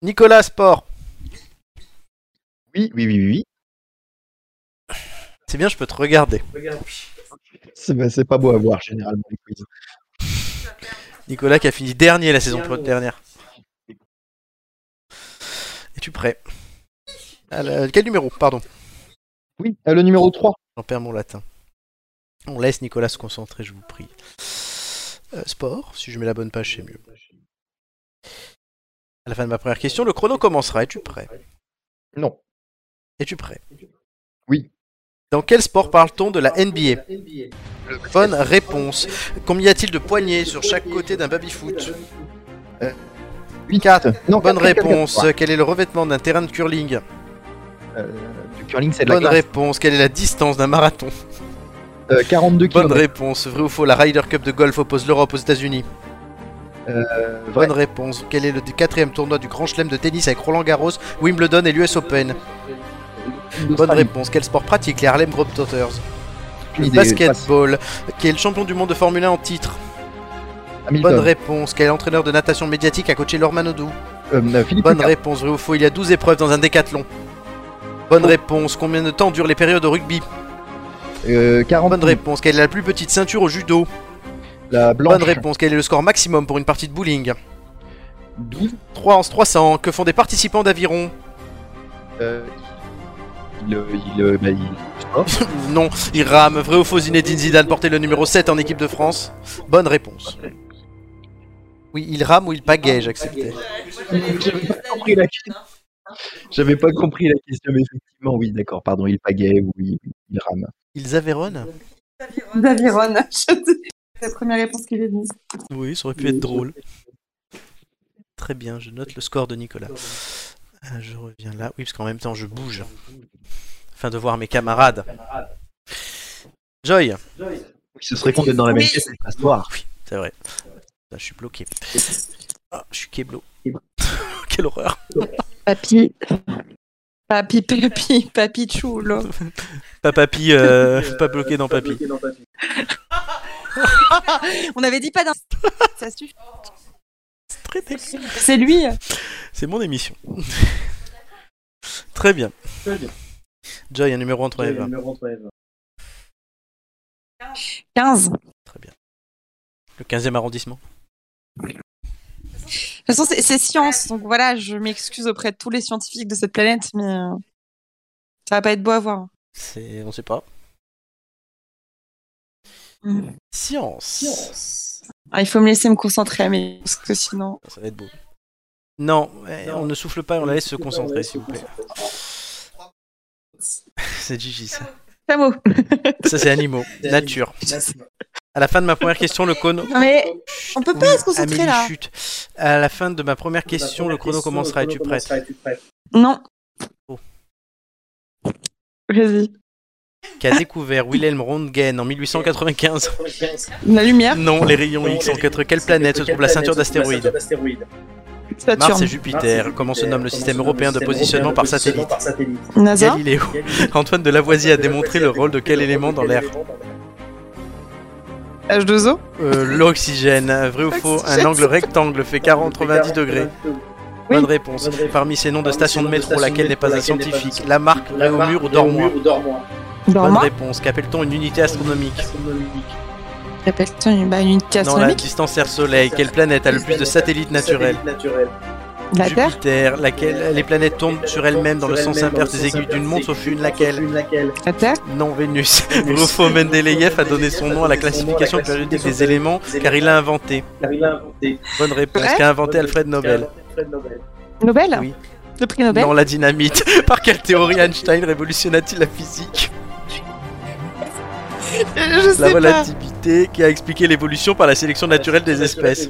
A: Nicolas Sport.
B: Oui, oui, oui, oui, oui.
A: C'est bien, je peux te regarder.
B: C'est bah, pas beau à voir généralement les quiz.
A: Nicolas qui a fini dernier la saison dernière. Es-tu prêt? Alors, Quel numéro? Pardon,
B: Oui, euh, le numéro 3.
A: j'en perds mon latin. On laisse Nicolas se concentrer, je vous prie. Euh, sport, si je mets la bonne page, c'est mieux. À la fin de ma première question, le chrono commencera. Es-tu prêt?
B: Non.
A: Es-tu prêt? Dans quel sport parle-t-on de la NBA Bonne réponse. Combien y a-t-il de poignées sur chaque côté d'un baby-foot
B: 8.
A: Quatre.
B: Non,
A: Bonne réponse. Quel est le revêtement d'un terrain de curling
B: Euh, du curling, c'est de la
A: Bonne réponse. Quelle est la distance d'un marathon
B: Euh, 42
A: Bonne
B: km.
A: réponse. Vrai ou faux La Ryder Cup de golf oppose l'Europe aux États-Unis
B: Euh.
A: Bonne réponse. Quel est le quatrième tournoi du Grand Chelem de tennis avec Roland Garros, Wimbledon et l'US Open Bonne réponse. Quel sport pratique les Harlem Globetrotters Le basketball. Qui est le champion du monde de Formule 1 en titre.
B: Hamilton.
A: Bonne réponse. Quel entraîneur de natation médiatique a coaché Laure Manodou
B: Euh, euh,
A: Bonne
B: Lucas.
A: réponse. Vrai ou faux Il y a 12 épreuves dans un décathlon. Bonne réponse. Combien de temps durent les périodes au rugby
B: Euh, 40
A: Bonne réponse. Quelle est la plus petite ceinture au judo
B: La blanche.
A: Bonne réponse. Quel est le score maximum pour une partie de bowling
B: 12.
A: 3 en 300. Que font des participants d'aviron
B: Euh, il, euh, il, euh, bah, il-.
A: Non, il rame. Vrai ou faux Zinedine Zidane portait le numéro 7 en équipe de France Bonne réponse. Oui, il rame ou il pagaie, j'acceptais.
B: J'avais pas compris la question. J'avais pas compris la question, mais effectivement, oui, d'accord, pardon, il pagaie, oui, oui, il rame.
A: Ils Aveyron
J: Daviron. C'est la première réponse qui est venue.
A: Oui, ça aurait pu être drôle. Très bien, je note le score de Nicolas. Euh, Je reviens là. Oui, parce qu'en même temps, je bouge. Afin de voir mes camarades. Joy
B: Ce serait con d'être dans la même
D: Oui.
B: pièce avec l'histoire.
A: C'est vrai. Là, je suis bloqué. Ah, je suis keblo. Quelle horreur.
D: Papy. Papy, papy, papy choulo.
A: Pas papy, euh, pas bloqué dans papy.
D: On avait dit pas d'un. Ça suffit.
A: Très bien.
D: C'est lui.
A: C'est mon émission. Très bien. Joy, un numéro entre Eva.
D: 15.
A: Très bien. Le 15e arrondissement.
D: De toute façon, c'est c'est science. Donc voilà, je m'excuse auprès de tous les scientifiques de cette planète, mais euh, ça va pas être beau à voir.
A: C'est. On sait pas.
D: Mm.
A: Science.
D: Ah, il faut me laisser me concentrer, mais parce que sinon.
A: Ça va être beau. Non, eh, on ne souffle pas et on la laisse se concentrer, s'il vous plaît. C'est Gigi, ça.
D: Chameau.
A: Ça, c'est animaux. Nature. À la fin de ma première question, le chrono.
D: Non mais on peut pas
A: Oui,
D: se concentrer
A: Amélie,
D: là.
A: chut. À la fin de ma première question, le chrono commencera. Es-tu prête?
D: Non.
A: Oh.
D: Vas-y.
A: Qu'a découvert Wilhelm Röntgen en 1895
D: La lumière.
A: Non, les rayons X. En quatre- quelle planète se trouve la ceinture d'astéroïdes Mars et Jupiter. Comment se nomme le système européen de positionnement par satellite
D: NASA.
A: Galiléo. Antoine de Lavoisier a démontré le rôle de quel élément dans l'air
D: H2O.
A: Euh, L'oxygène. Vrai ou faux Un angle rectangle fait 40 90 degrés. Bonne réponse. Parmi ces noms de stations de métro, laquelle n'est pas un scientifique La marque, Réaumur ou Dormois Bonne
D: Dormois.
A: réponse. Qu'appelle-t-on une unité astronomique
D: Répète-toi une, bah, une unité
A: Dans la
D: astronomique.
A: distance Terre-Soleil, quelle planète a le plus de satellites naturels
D: La Terre.
A: Jupiter. Laquelle Les planètes tournent sur elles-mêmes dans le sens inverse des aiguilles d'une montre sauf une. Laquelle
D: La Terre.
A: Non, Vénus. Rufo Mendeleïev a donné son nom à la classification périodique des éléments car il l'a inventé. Bonne réponse. Qu'a inventé Alfred Nobel
D: Nobel.
A: Oui.
D: Le prix Nobel.
A: Non, la dynamite. Par quelle théorie Einstein révolutionna-t-il la physique?
D: Je
A: La
D: sais pas.
A: relativité qui a expliqué l'évolution par la sélection naturelle des espèces.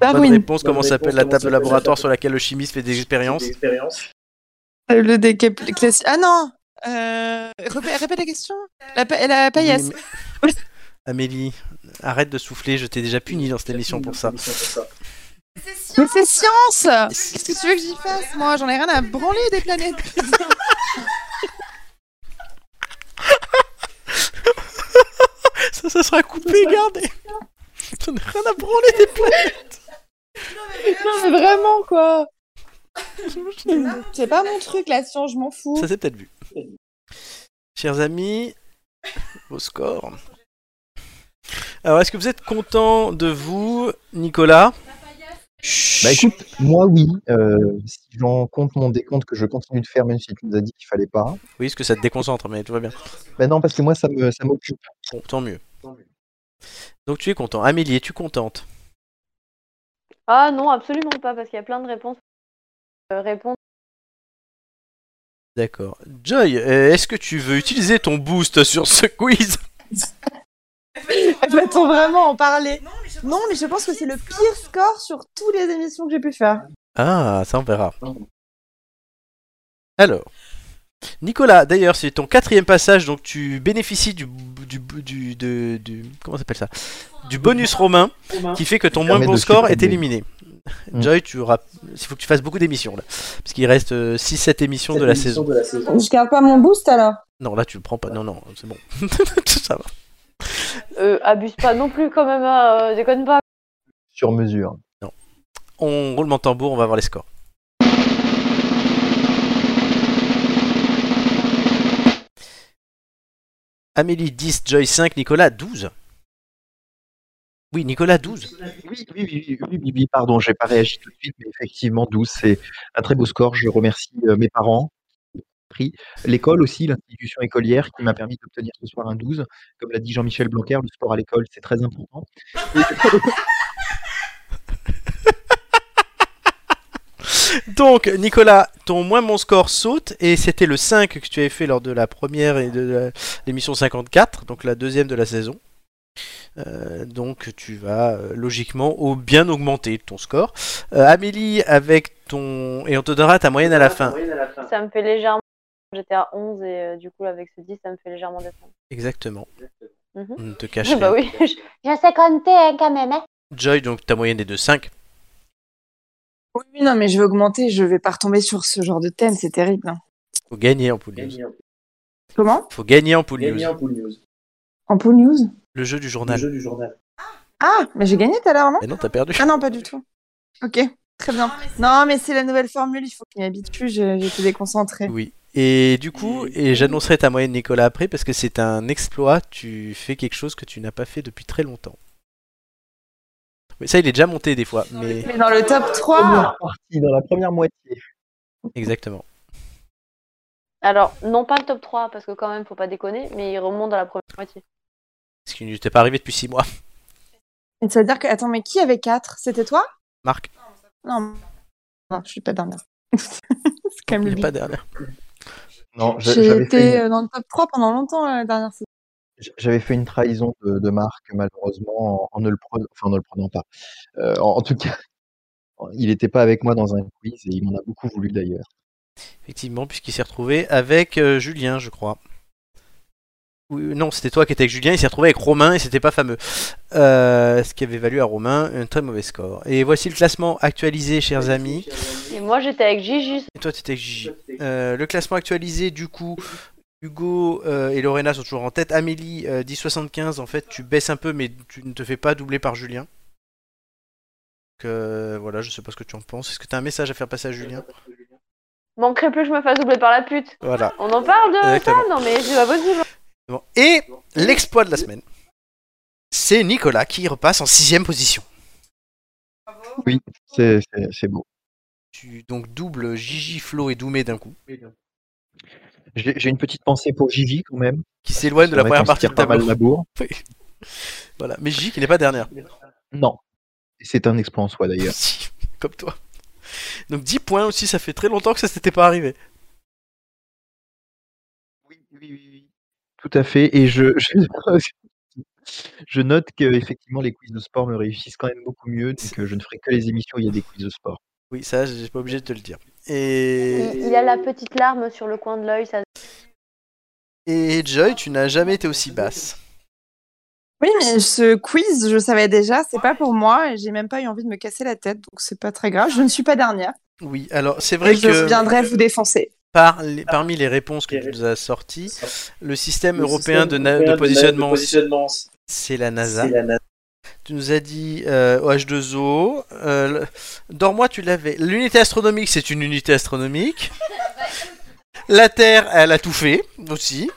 A: Bonne réponse. Comment s'appelle la table de laboratoire sur laquelle le chimiste fait des expériences
D: Euh, Le décap. Ah non. Euh... Répète, la question. La, pa- la paillasse.
A: Mais- Amélie, arrête de souffler, je t'ai déjà puni dans cette émission pour ça.
D: Mais c'est science Qu'est-ce que tu veux que j'y fasse Moi, j'en ai rien à branler des planètes.
A: Ça, ça sera coupé, gardez J'en ai rien à branler des planètes
D: non, mais vraiment, quoi C'est pas mon truc, la science, je m'en fous.
A: Ça s'est peut-être vu. Chers amis, vos scores. Alors, est-ce que vous êtes content de vous, Nicolas?
B: Bah écoute, moi oui. Euh, si j'en compte mon décompte que je continue de faire, même si tu nous as dit qu'il fallait pas.
A: Oui, est-ce que ça te déconcentre, mais tout va bien.
B: Bah non, parce que moi ça me ça m'occupe.
A: Bon, tant mieux. Donc tu es content. Amélie, es-tu contente?
C: Ah non, absolument pas, parce qu'il y a plein de réponses. Euh, réponses.
A: D'accord. Joy, euh, est-ce que tu veux utiliser ton boost sur ce quiz?
D: Va-t-on vraiment en parler Non, mais je pense que c'est le pire score sur toutes les émissions que j'ai pu faire.
A: Ah, ça on verra. Alors, Nicolas, d'ailleurs, c'est ton quatrième passage, donc tu bénéficies du, du, du, de- du- comment s'appelle ça? Du bonus romain, qui fait que ton moins
B: permet
A: bon score est éliminé.
B: Mm.
A: Joy, tu auras, il faut que tu fasses beaucoup d'émissions là, parce qu'il reste 6-7 émissions de la saison.
D: Je garde pas mon boost alors
A: Non, là tu le prends pas. Non, non, c'est bon. ça va.
C: Euh, abuse pas non plus quand même, hein, euh, déconne pas.
B: Sur mesure.
A: On roule mon tambour, on va voir les scores. Amélie 10, Joy 5, Nicolas 12. Oui, Nicolas 12.
B: Oui, oui, oui, oui, pardon, j'ai pas réagi tout de suite, mais effectivement 12, c'est un très beau score. Je remercie euh, mes parents, l'école aussi, l'institution écolière qui m'a permis d'obtenir ce soir un 12. Comme l'a dit Jean-Michel Blanquer, le sport à l'école, c'est très important.
A: Donc, Nicolas, ton moins bon score saute et c'était le 5 que tu avais fait lors de la première et de l'émission 54, donc la deuxième de la saison. Euh, donc tu vas euh, logiquement au bien augmenter ton score. Euh, Amélie avec ton et on te donnera ta moyenne à la fin.
C: Ça me fait légèrement. J'étais à 11 et du coup, avec ce 10, ça me fait légèrement descendre.
A: Exactement. On ne te cache
C: bah
A: rien.
C: oui, je je sais compter hein, quand même. hein.
A: Joy, donc ta moyenne est de 5.
D: Oui, non, mais je vais augmenter, je vais pas retomber sur ce genre de thème, c'est terrible. hein.
A: Faut gagner en pool news.
D: Comment?
A: Faut gagner en pool news.
I: en pool news.
D: En pool news?
A: Le jeu du
I: Le
A: journal.
I: jeu du journal.
D: Ah, mais j'ai gagné tout à l'heure, non?
A: Mais non, t'as perdu.
D: Ah non, pas du tout. Ok, très bien. Non, mais c'est la nouvelle formule, il faut qu'il m'y habitue, j'ai- j'étais déconcentrée.
A: Oui. Et du coup, et j'annoncerai ta moyenne Nicolas après parce que c'est un exploit. Tu fais quelque chose que tu n'as pas fait depuis très longtemps. Mais ça, il est déjà monté des fois. Mais
D: Mais dans le top 3,
B: Première partie, dans la première moitié.
A: exactement.
C: Alors, non pas le top 3, parce que quand même, faut pas déconner, mais il remonte dans la première moitié.
A: Ce qui n'était pas arrivé depuis 6 mois.
D: et ça veut dire que. Attends, mais qui avait 4 C'était toi?
A: Marc,
D: Non. Non, je suis pas dernière. c'est quand même
A: il
D: le
A: pas derrière.
B: Non, j'a-
D: J'ai
B: j'avais
D: été
B: fait, une-
D: euh, dans le top 3 pendant longtemps euh, la dernière saison.
B: J'avais fait une trahison de, de Marc, malheureusement, en, en ne le prenant, enfin, en ne le prenant pas. Euh, en, en tout cas, il n'était pas avec moi dans un quiz et il m'en a beaucoup voulu d'ailleurs.
A: Effectivement, puisqu'il s'est retrouvé avec euh, Julien, je crois. Oui, non, c'était toi qui étais avec Julien. Il s'est retrouvé avec Romain et c'était pas fameux. Euh, ce qui avait valu à Romain un très mauvais score. Et voici le classement actualisé, chers amis.
C: Et moi, j'étais avec Gigi.
A: Et toi, tu étais avec Gigi. Euh, le classement actualisé, du coup, Hugo euh, et Lorena sont toujours en tête. Amélie, euh, 10,75. En fait, tu baisses un peu, mais tu ne te fais pas doubler par Julien. Donc, euh, voilà, je sais pas ce que tu en penses. Est-ce que tu as un message à faire passer à Julien?
C: Manquerait plus que je me fasse doubler par la pute.
A: Voilà.
C: On en parle de
A: Exactement.
C: ça Non, mais c'est pas possible.
A: Bon. Et l'exploit de la semaine, c'est Nicolas qui repasse en sixième position.
B: Oui, c'est beau.
A: Tu donc double Gigi, Flo et Doumé d'un coup,
B: j'ai une petite pensée pour Gigi quand même.
A: qui s'éloigne de la première partie de
B: pas mal.
A: Oui. Voilà, mais Gigi qui n'est pas dernière.
B: Non. C'est un exploit en soi d'ailleurs.
A: Si, Comme toi. Donc 10 points aussi, ça fait très longtemps que ça s'était pas arrivé.
B: Oui, oui, oui, oui. Tout à fait. Et je, je, je note que effectivement les quiz de sport me réussissent quand même beaucoup mieux. Donc euh, je ne ferai que les émissions où il y a des quiz de sport.
A: Oui, ça, j'ai pas obligé de te le dire. Et,
C: Il, il a la petite larme sur le coin de l'œil. Ça...
A: et Joy, tu n'as jamais été aussi basse.
D: Oui, mais ce quiz, je savais déjà, c'est pas pour moi et j'ai même pas eu envie de me casser la tête, donc c'est pas très grave. Je ne suis pas dernière.
A: Oui, alors c'est
D: Et
A: vrai
D: je
A: que
D: viendrai vous défoncer.
A: par les- parmi les réponses que tu nous as sorties, le système européen de, positionnement, c'est la NASA.
I: C'est la NASA.
A: Tu nous as dit euh, OH2O. Euh, Dors-moi, tu l'avais. L'unité astronomique, c'est une unité astronomique. La Terre, elle a tout fait aussi.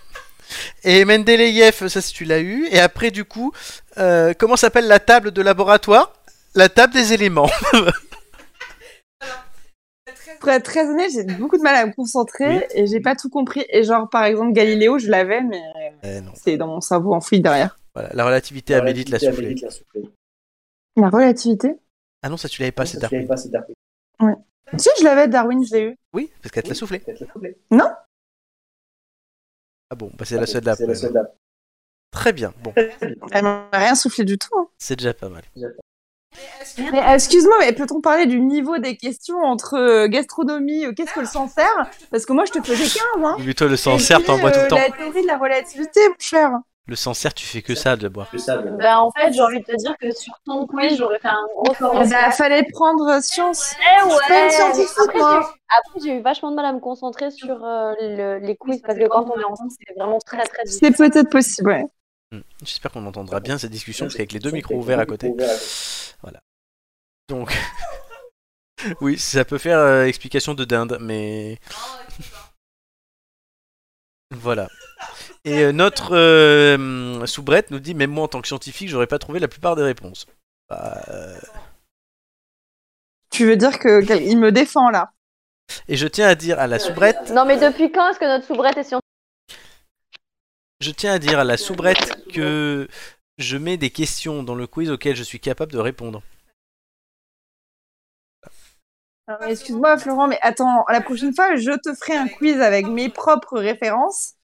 A: Et Mendeleïev, ça si tu l'as eu. Et après, du coup, euh, comment s'appelle la table de laboratoire? La table des éléments.
D: Pour être très honnête, j'ai beaucoup de mal à me concentrer et j'ai pas tout compris. Et genre, par exemple, Galiléo, je l'avais, mais
A: Eh
D: c'est dans mon cerveau enfoui derrière.
A: Voilà, la relativité, Amélie te l'a soufflé.
I: Amélie te l'a soufflé.
D: La relativité?
A: Ah non, ça tu l'avais pas, c'est Darwin.
I: pas.
D: Si, je l'avais, Darwin, je l'ai eu.
A: Oui, parce qu'elle te l'a soufflé.
I: Soufflé.
A: Ah bon, bah c'est la d'après.
I: seule d'après.
A: Très bien, bon,
D: Elle m'a rien soufflé du tout. hein.
A: c'est déjà pas mal.
D: Mais euh, excuse-moi, mais peut-on parler du niveau des questions entre euh, gastronomie, euh, qu'est-ce que le Sancerre Parce que moi, je te faisais 15, hein.
A: Mais toi, le Sancerre, t'en bois tout le temps.
D: La théorie de la relativité, mon cher.
A: Le Sancerre, tu fais que ça de boire.
I: Je.
G: Bah, en fait, j'ai envie de te dire que sur ton quiz, j'aurais fait un gros score.
D: Eh ben, fallait prendre euh, science.
C: Eh
D: Je suis pas une scientifique,
C: Après,
D: moi.
C: j'ai eu- Après, j'ai eu vachement de mal à me concentrer sur euh, le- les quiz parce que quand on est ensemble, c'est vraiment très très difficile.
D: C'est peut-être possible, ouais.
A: Hmm. J'espère qu'on entendra bien cette discussion parce qu'avec les deux micros ouverts à côté. Donc, oui, ça peut faire euh, explication de dinde, mais voilà. Et euh, notre euh, soubrette nous dit même moi en tant que scientifique, j'aurais pas trouvé la plupart des réponses. Bah, euh,
D: Tu veux dire que quel- il me défend là
A: Et je tiens à dire à la soubrette,
C: Non, mais depuis quand est-ce que notre soubrette est scientifique
A: je tiens à dire à la soubrette que je mets des questions dans le quiz auxquelles je suis capable de répondre.
D: Alors, Excuse-moi, Florent, mais attends, la prochaine fois, je te ferai un quiz avec mes propres références.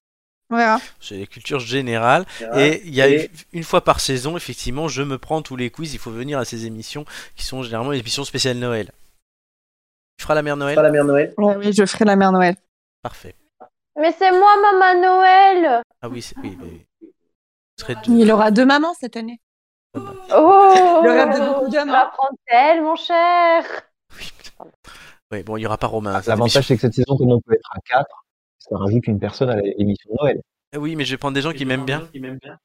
D: On verra.
A: C'est la culture générale. Et il y a une, une fois par saison, effectivement, je me prends tous les quiz. Il faut venir à ces émissions qui sont généralement les émissions spéciales Noël. Tu feras la mère Noël?
I: Pas la mère Noël.
D: Ouais, oui, je ferai la mère Noël.
A: Parfait.
C: Mais c'est moi, Maman Noël
A: Ah oui, c'est- oui, oui. Ce serait deux.
F: Il aura deux mamans cette année.
C: Oh
D: Le rêve de beaucoup
C: vas
D: hein.
C: prendre tellement cher
A: Oui, bon, il n'y aura pas Romain. cette
B: L'avantage, c'est que cette saison, comme on peut être à 4, ça rajoute une personne à l'émission de Noël.
A: Ah Oui, mais je vais prendre des gens qui m'aiment bien.
I: Qui m'aiment bien.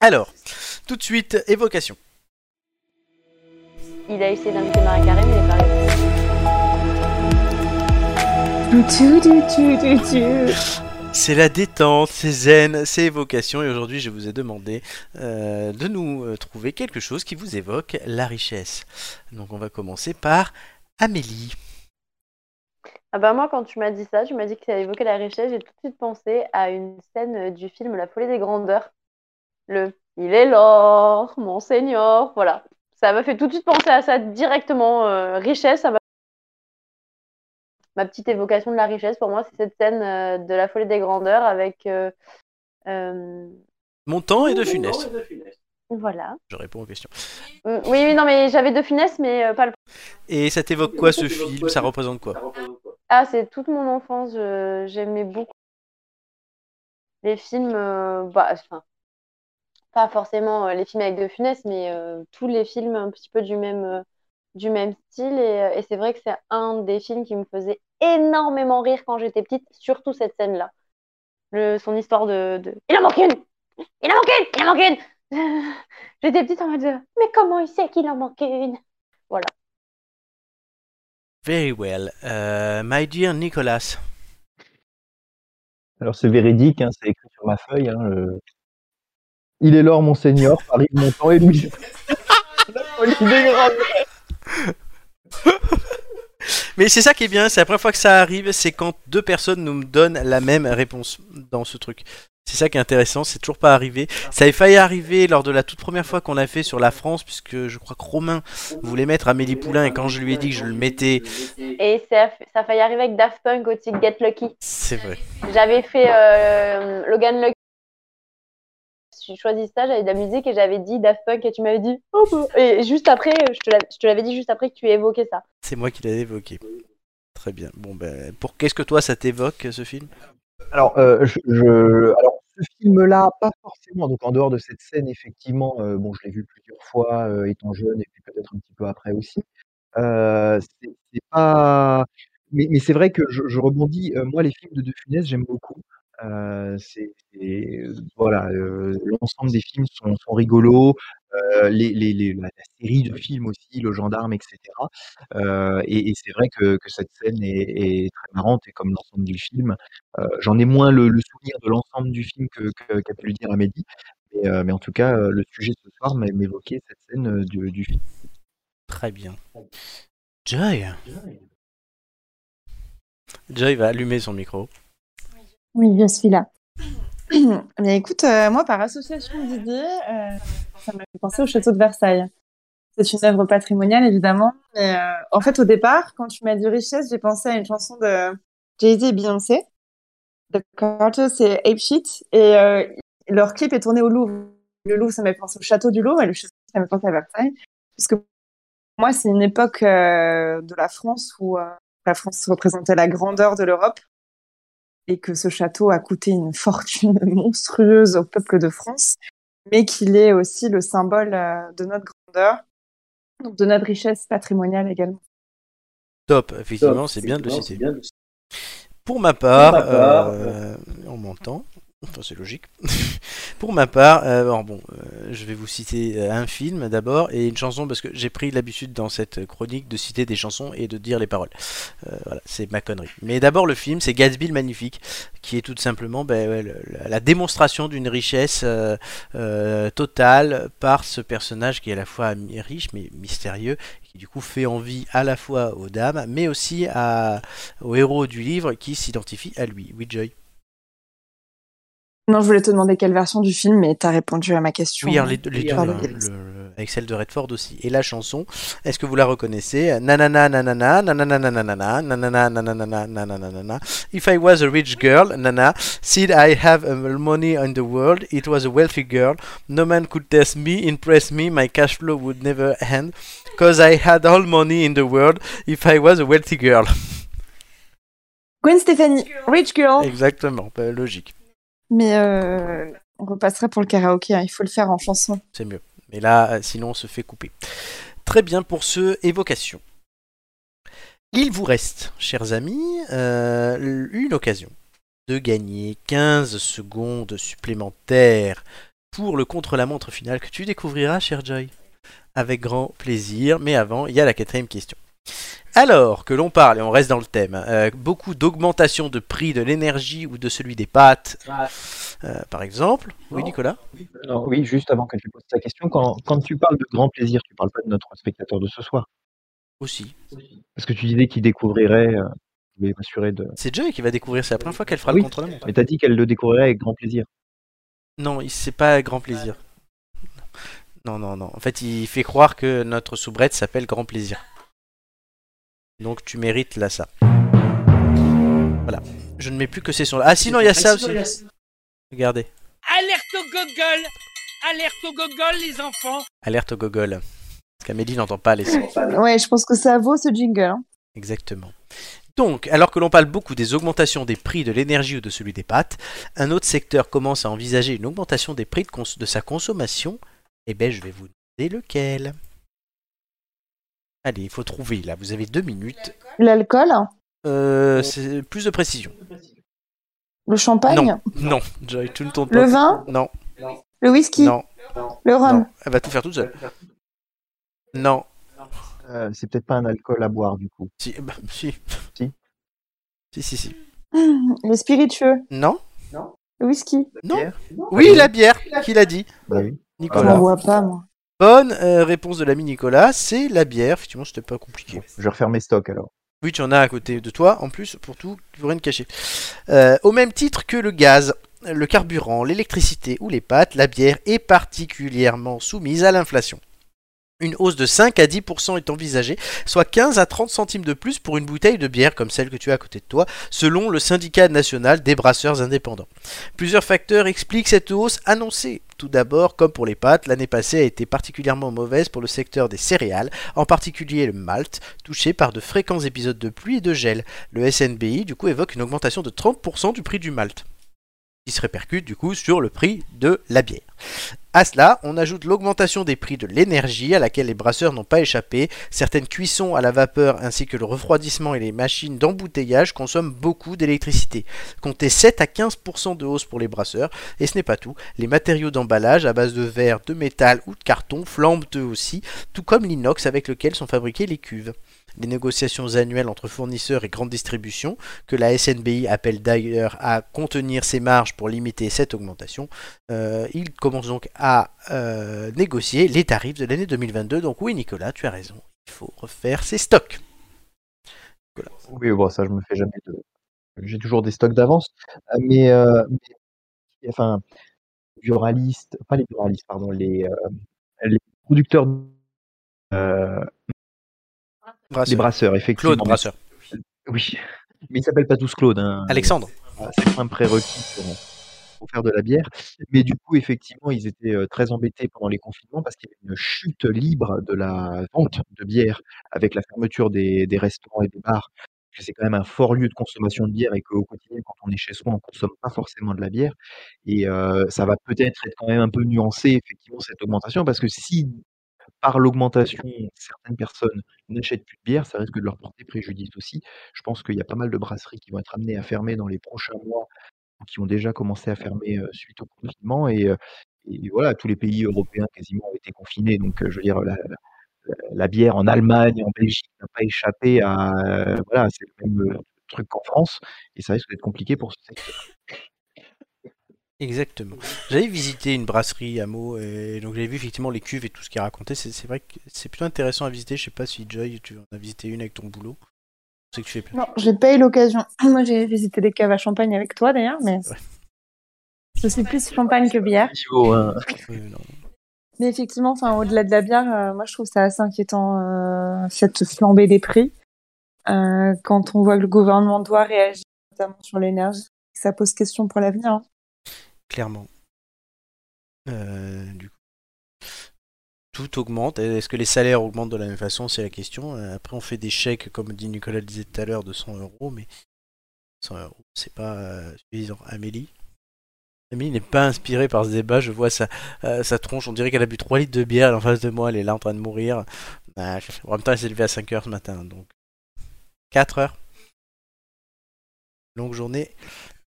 A: Alors, tout de suite, évocation.
C: Il a essayé d'inviter Marie Carré, mais il est pas.
A: C'est la détente, c'est zen, c'est évocation. Et aujourd'hui, je vous ai demandé euh, de nous euh, trouver quelque chose qui vous évoque la richesse. Donc, on va commencer par Amélie.
C: Ah bah moi, quand tu m'as dit ça, tu m'as dit que ça évoquait la richesse, j'ai tout de suite pensé à une scène euh, du film La folie des grandeurs. Le « Il est l'or, monseigneur », voilà. Ça m'a fait tout de suite penser à ça directement. euh, richesse, ça m'a... Ma petite évocation de la richesse, pour moi, c'est cette scène euh, de La folie des grandeurs avec... euh, euh,
A: Montant et de funeste.
C: voilà.
A: Je réponds aux questions.
C: Oui, oui, non, mais j'avais de finesse, mais pas le...
A: Et ça t'évoque quoi ce film? Ça représente quoi?
C: Ah, c'est toute mon enfance, j'aimais beaucoup les films, euh, bah, enfin, pas forcément euh, les films avec De Funès, mais euh, tous les films un petit peu du même, du même style. Et, c'est vrai que c'est un des films qui me faisait énormément rire quand j'étais petite, surtout cette scène-là. Son histoire de, de- Il en manque une Il en manque une Il en manque une J'étais petite en mode de, Mais comment il sait qu'il en manque une? Voilà.
A: Very well. Euh, my dear Nicolas.
B: Alors c'est véridique, hein, c'est écrit sur ma feuille. Hein, le- Il est l'or, monseigneur, Paris, Montant et Louis. La folie des grands.
A: Mais c'est ça qui est bien, c'est la première fois que ça arrive, c'est quand deux personnes nous donnent la même réponse dans ce truc. C'est ça qui est intéressant, c'est toujours pas arrivé. Ça avait failli arriver lors de la toute première fois qu'on l'a fait sur la France, puisque je crois que Romain voulait mettre Amélie Poulain, et quand je lui ai dit que je le mettais,
C: Et ça, ça a failli arriver avec Daft Punk aussi, Get Lucky.
A: c'est vrai.
C: J'avais fait euh, Logan Lucky. J'ai choisi ça, j'avais de la musique et j'avais dit Daft Punk et tu m'avais dit oh bah. Et juste après, je te l'avais dit juste après que tu évoquais ça.
A: C'est moi qui l'ai évoqué. Très bien. Bon ben, pour qu'est-ce que toi ça t'évoque ce film?
B: Alors, euh, je, je- alors, ce film-là, pas forcément. Donc, en dehors de cette scène, effectivement, euh, bon, je l'ai vu plusieurs fois euh, étant jeune et puis peut-être un petit peu après aussi. Euh, c'est pas. Mais, c'est vrai que je, rebondis. moi, les films de De Funès, j'aime beaucoup. C'est voilà, l'ensemble des films sont rigolos. Euh, les, les, les- la, la série de films aussi, Le Gendarme, etc. Euh, et et c'est vrai que, que cette scène est, est très marrante et comme l'ensemble du film. Euh, J'en ai moins le, le souvenir de l'ensemble du film que- qu'a pu le dire Amélie, mais, euh, mais en tout cas, le sujet ce soir m'a- m'évoquait cette scène du, du film.
A: Très bien. Joy Joy va allumer son micro.
D: Oui, je suis là. Mais écoute, euh, moi, par association d'idées, euh, ça m'a fait penser au château de Versailles. C'est une œuvre patrimoniale, évidemment. Mais euh, en fait, au départ, quand tu m'as dit richesse, j'ai pensé à une chanson de Jay-Z et Beyoncé. The Carter, c'est Ape Shit. Et euh, leur clip est tourné au Louvre. Le Louvre, ça m'a fait penser au château du Louvre. Et le château, ça m'a penser à Versailles. Puisque moi, c'est une époque euh, de la France où la France représentait la grandeur de l'Europe et que ce château a coûté une fortune monstrueuse au peuple de France, mais qu'il est aussi le symbole euh, de notre grandeur, donc de notre richesse patrimoniale également.
A: Top, effectivement, c'est bien de citer.
I: bien de
A: Pour ma part,
I: Pour ma part,
A: euh, on m'entend. Enfin, c'est logique. Pour ma part, euh, alors bon, euh, je vais vous citer euh, un film d'abord et une chanson parce que j'ai pris l'habitude dans cette chronique de citer des chansons et de dire les paroles. Voilà, c'est ma connerie. Mais d'abord, le film, c'est Gatsby le Magnifique, qui est tout simplement ben, la, démonstration d'une richesse totale par ce personnage qui est à la fois riche mais mystérieux, qui du coup fait envie à la fois aux dames, mais aussi à, au héros du livre qui s'identifie à lui. Oui, Joy.
D: Non, je voulais te demander quelle version du film, mais tu as répondu à ma question.
A: Oui, alors les les deux, hein, le- le- avec celle de Redford aussi. Et la chanson, est-ce que vous la reconnaissez? Nanana nanana nanana nanana nanana nanana nanana If I was a rich girl, nana, said I have a money in the world, it was a wealthy girl. No man could test me, impress me, my cash flow would never end, cause I had all money in the world if I was a wealthy girl.
F: Gwen Stefani, Rich Girl.
A: Exactement, bah, logique,
F: Mais euh, on repasserait pour le karaoké, hein, il faut le faire en chanson.
A: c'est mieux. Mais là, euh, sinon on se fait couper. Très bien pour ce évocation. Il vous reste, chers amis, euh, une occasion de gagner 15 secondes supplémentaires pour le contre-la-montre final que tu découvriras, cher Joy, avec grand plaisir. Mais avant, il y a la quatrième question. Alors que l'on parle, et on reste dans le thème, euh, beaucoup d'augmentation de prix de l'énergie ou de celui des pâtes, euh, par exemple. Oui, Nicolas?
B: Oui, juste avant que tu poses ta question, quand, quand tu parles de grand plaisir, tu parles pas de notre spectateur de ce soir.
A: Aussi.
B: Parce que tu disais qu'il découvrirait, euh, je vais m'assurer de.
A: C'est Joy qui va découvrir, c'est la première fois qu'elle fera
B: Oui.
A: le contre-la-montre.
B: Mais t'as dit qu'elle le découvrirait avec grand plaisir.
A: Non, c'est pas grand plaisir. Non, non, non. En fait, il fait croire que notre soubrette s'appelle Grand Plaisir. Donc tu mérites là ça. Voilà. Je ne mets plus que ces sons là. Ah sinon, il y a ça aussi. Regardez.
K: Alerte au gogol Alerte au gogol, les enfants
A: Alerte au gogol. Parce qu'Amélie n'entend pas les sons.
F: Ouais, je pense que ça vaut ce jingle. hein.
A: Exactement. Donc, alors que l'on parle beaucoup des augmentations des prix de l'énergie ou de celui des pâtes, un autre secteur commence à envisager une augmentation des prix de, cons- de sa consommation. Eh ben, je vais vous demander lequel. Allez, il faut trouver là. Vous avez deux minutes.
F: L'alcool,
A: Euh, c'est plus de précision.
F: le champagne,
A: Non, non. Joy, tu ne tournes pas.
F: le vin,
A: Non,
F: le whisky,
A: non,
F: le rhum.
A: non. Elle va tout faire toute seule. Non.
B: Euh, c'est peut-être pas un alcool à boire du coup.
A: Si, bah, si.
B: Si.
A: Si, si, si.
F: Le spiritueux,
A: Non
F: le whisky.
A: Non. Oui, la bière. Qui l'a dit
B: Bah oui.
F: Je
A: Nicolas.
F: n'en bois pas, moi.
A: Bonne euh, réponse de l'ami Nicolas, c'est la bière. Effectivement, c'était pas compliqué.
B: Je refaire mes stocks alors.
A: Oui, tu en as à côté de toi, en plus, pour tout, pour rien te cacher. Euh, au même titre que le gaz, le carburant, l'électricité ou les pâtes, la bière est particulièrement soumise à l'inflation. Une hausse de 5 à 10% est envisagée, soit 15 à 30 centimes de plus pour une bouteille de bière comme celle que tu as à côté de toi, selon le syndicat national des brasseurs indépendants. Plusieurs facteurs expliquent cette hausse annoncée. Tout d'abord, comme pour les pâtes, l'année passée a été particulièrement mauvaise pour le secteur des céréales, en particulier le malt, touché par de fréquents épisodes de pluie et de gel. Le SNBI, du coup, évoque une augmentation de 30% du prix du malt, qui se répercute, du coup, sur le prix de la bière. À cela, on ajoute l'augmentation des prix de l'énergie à laquelle les brasseurs n'ont pas échappé. Certaines cuissons à la vapeur ainsi que le refroidissement et les machines d'embouteillage consomment beaucoup d'électricité. Comptez 7 à 15% de hausse pour les brasseurs. Et ce n'est pas tout. Les matériaux d'emballage à base de verre, de métal ou de carton flambent eux aussi, tout comme l'inox avec lequel sont fabriquées les cuves. Les négociations annuelles entre fournisseurs et grande distribution, que la SNBI appelle d'ailleurs à contenir ses marges pour limiter cette augmentation, euh, il commence donc à euh, négocier les tarifs de l'année 2022. Donc oui Nicolas, tu as raison, il faut refaire ses stocks.
B: Oui, bon, ça, je me fais jamais de. J'ai toujours des stocks d'avance. Euh, Mais, enfin, les buralistes, pardon, les, producteurs, les
A: Brasseur.
B: brasseurs, effectivement.
A: Claude Brasseur.
B: Oui, mais ils s'appellent pas tous Claude. Hein.
A: Alexandre.
B: Voilà, C'est un prérequis pour, pour faire de la bière. Mais du coup, effectivement, ils étaient euh, très embêtés pendant les confinements parce qu'il y avait une chute libre de la vente de bière avec la fermeture des, des restaurants et des bars. C'est quand même un fort lieu de consommation de bière et qu'au quotidien, quand on est chez soi, on consomme pas forcément de la bière. Et euh, ça va peut-être être quand même un peu nuancé, effectivement, cette augmentation, parce que si par l'augmentation, certaines personnes n'achètent plus de bière, ça risque de leur porter préjudice aussi. Je pense qu'il y a pas mal de brasseries qui vont être amenées à fermer dans les prochains mois, ou qui ont déjà commencé à fermer euh, suite au confinement. Et, et voilà, tous les pays européens quasiment ont été confinés. Donc, je veux dire, la, la- la bière en Allemagne, en Belgique n'a pas échappé à. voilà, c'est le même truc qu'en France. Et ça risque d'être compliqué pour ce secteur.
A: Exactement. J'avais visité une brasserie à Meaux et donc j'avais vu effectivement les cuves et tout ce qu'il racontait. C'est c'est vrai que c'est plutôt intéressant à visiter. Je sais pas si Joy, tu en as visité une avec ton boulot. Je sais que tu fais plein.
F: Non, j'ai pas eu l'occasion. Moi, j'ai visité des caves à champagne avec toi d'ailleurs, mais
A: Ouais.
F: je suis plus champagne que bière.
B: Niveau, hein.
A: Oui, non.
D: Mais effectivement, enfin, au-delà de la bière, euh, moi je trouve ça assez inquiétant euh, cette flambée des prix. Euh, quand on voit que le gouvernement doit réagir, notamment sur l'énergie, ça pose question pour l'avenir. hein.
A: Clairement. Euh, du coup, tout augmente. Est-ce que les salaires augmentent de la même façon? C'est la question. Euh, Après, on fait des chèques, comme dit Nicolas disait tout à l'heure, de 100 euros, mais 100 euros, c'est pas euh, suffisant. Amélie? Amélie n'est pas inspirée par ce débat. Je vois sa, sa tronche. On dirait qu'elle a bu 3 litres de bière. Elle est en face de moi. Elle est là en train de mourir. Ah, en même temps, elle s'est levée à 5 heures ce matin. Donc, 4 heures. Longue journée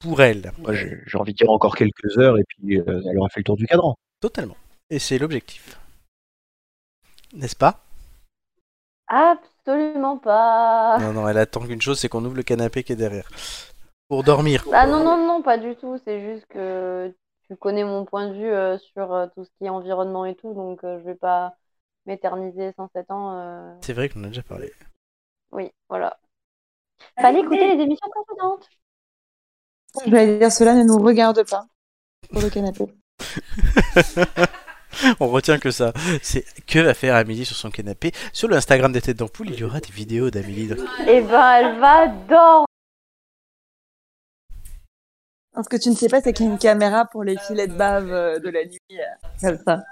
A: pour elle.
B: Moi, j'ai envie de dire encore quelques heures et puis euh, elle aura fait le tour du cadran.
A: Totalement. Et c'est l'objectif. N'est-ce pas?
C: Absolument pas.
A: Non, non, elle attend qu'une chose, c'est qu'on ouvre le canapé qui est derrière. Pour dormir.
C: Ah non, non, non, pas du tout. C'est juste que tu connais mon point de vue euh, sur euh, tout ce qui est environnement et tout, donc euh, je vais pas m'éterniser 107 ans. euh.
A: C'est vrai qu'on a déjà parlé.
C: Oui, voilà. Fallait écouter les émissions précédentes.
D: Je vais dire, cela ne nous regarde pas pour le canapé.
A: On retient que ça. C'est que va faire Amélie sur son canapé. Sur le Instagram des têtes d'ampoule, il y aura des vidéos d'Amélie.
C: Eh ben, elle va dormir.
D: Ce que tu ne sais pas, c'est qu'il y a une caméra pour les filets de bave euh, de la nuit. euh, Comme ça.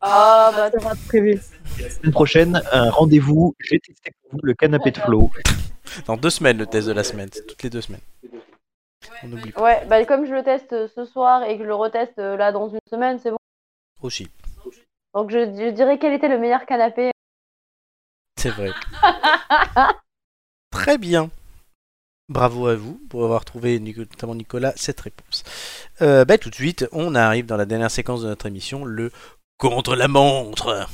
C: Ah, bah,
D: Ça va être prévu.
B: La semaine prochaine, un rendez-vous. J'ai testé pour vous le canapé de Flo.
A: Dans deux semaines, le test de la semaine. C'est toutes les deux semaines. On oublie pas.
C: ouais, bah, comme je le teste euh, ce soir et que je le reteste euh, là dans une semaine, c'est bon.
A: Aussi.
C: Donc, je, je dirais quel était le meilleur canapé.
A: C'est vrai. Très bien. Bravo à vous pour avoir trouvé, notamment Nicolas, cette réponse. Euh, bah, tout de suite, on arrive dans la dernière séquence de notre émission, le contre la montre.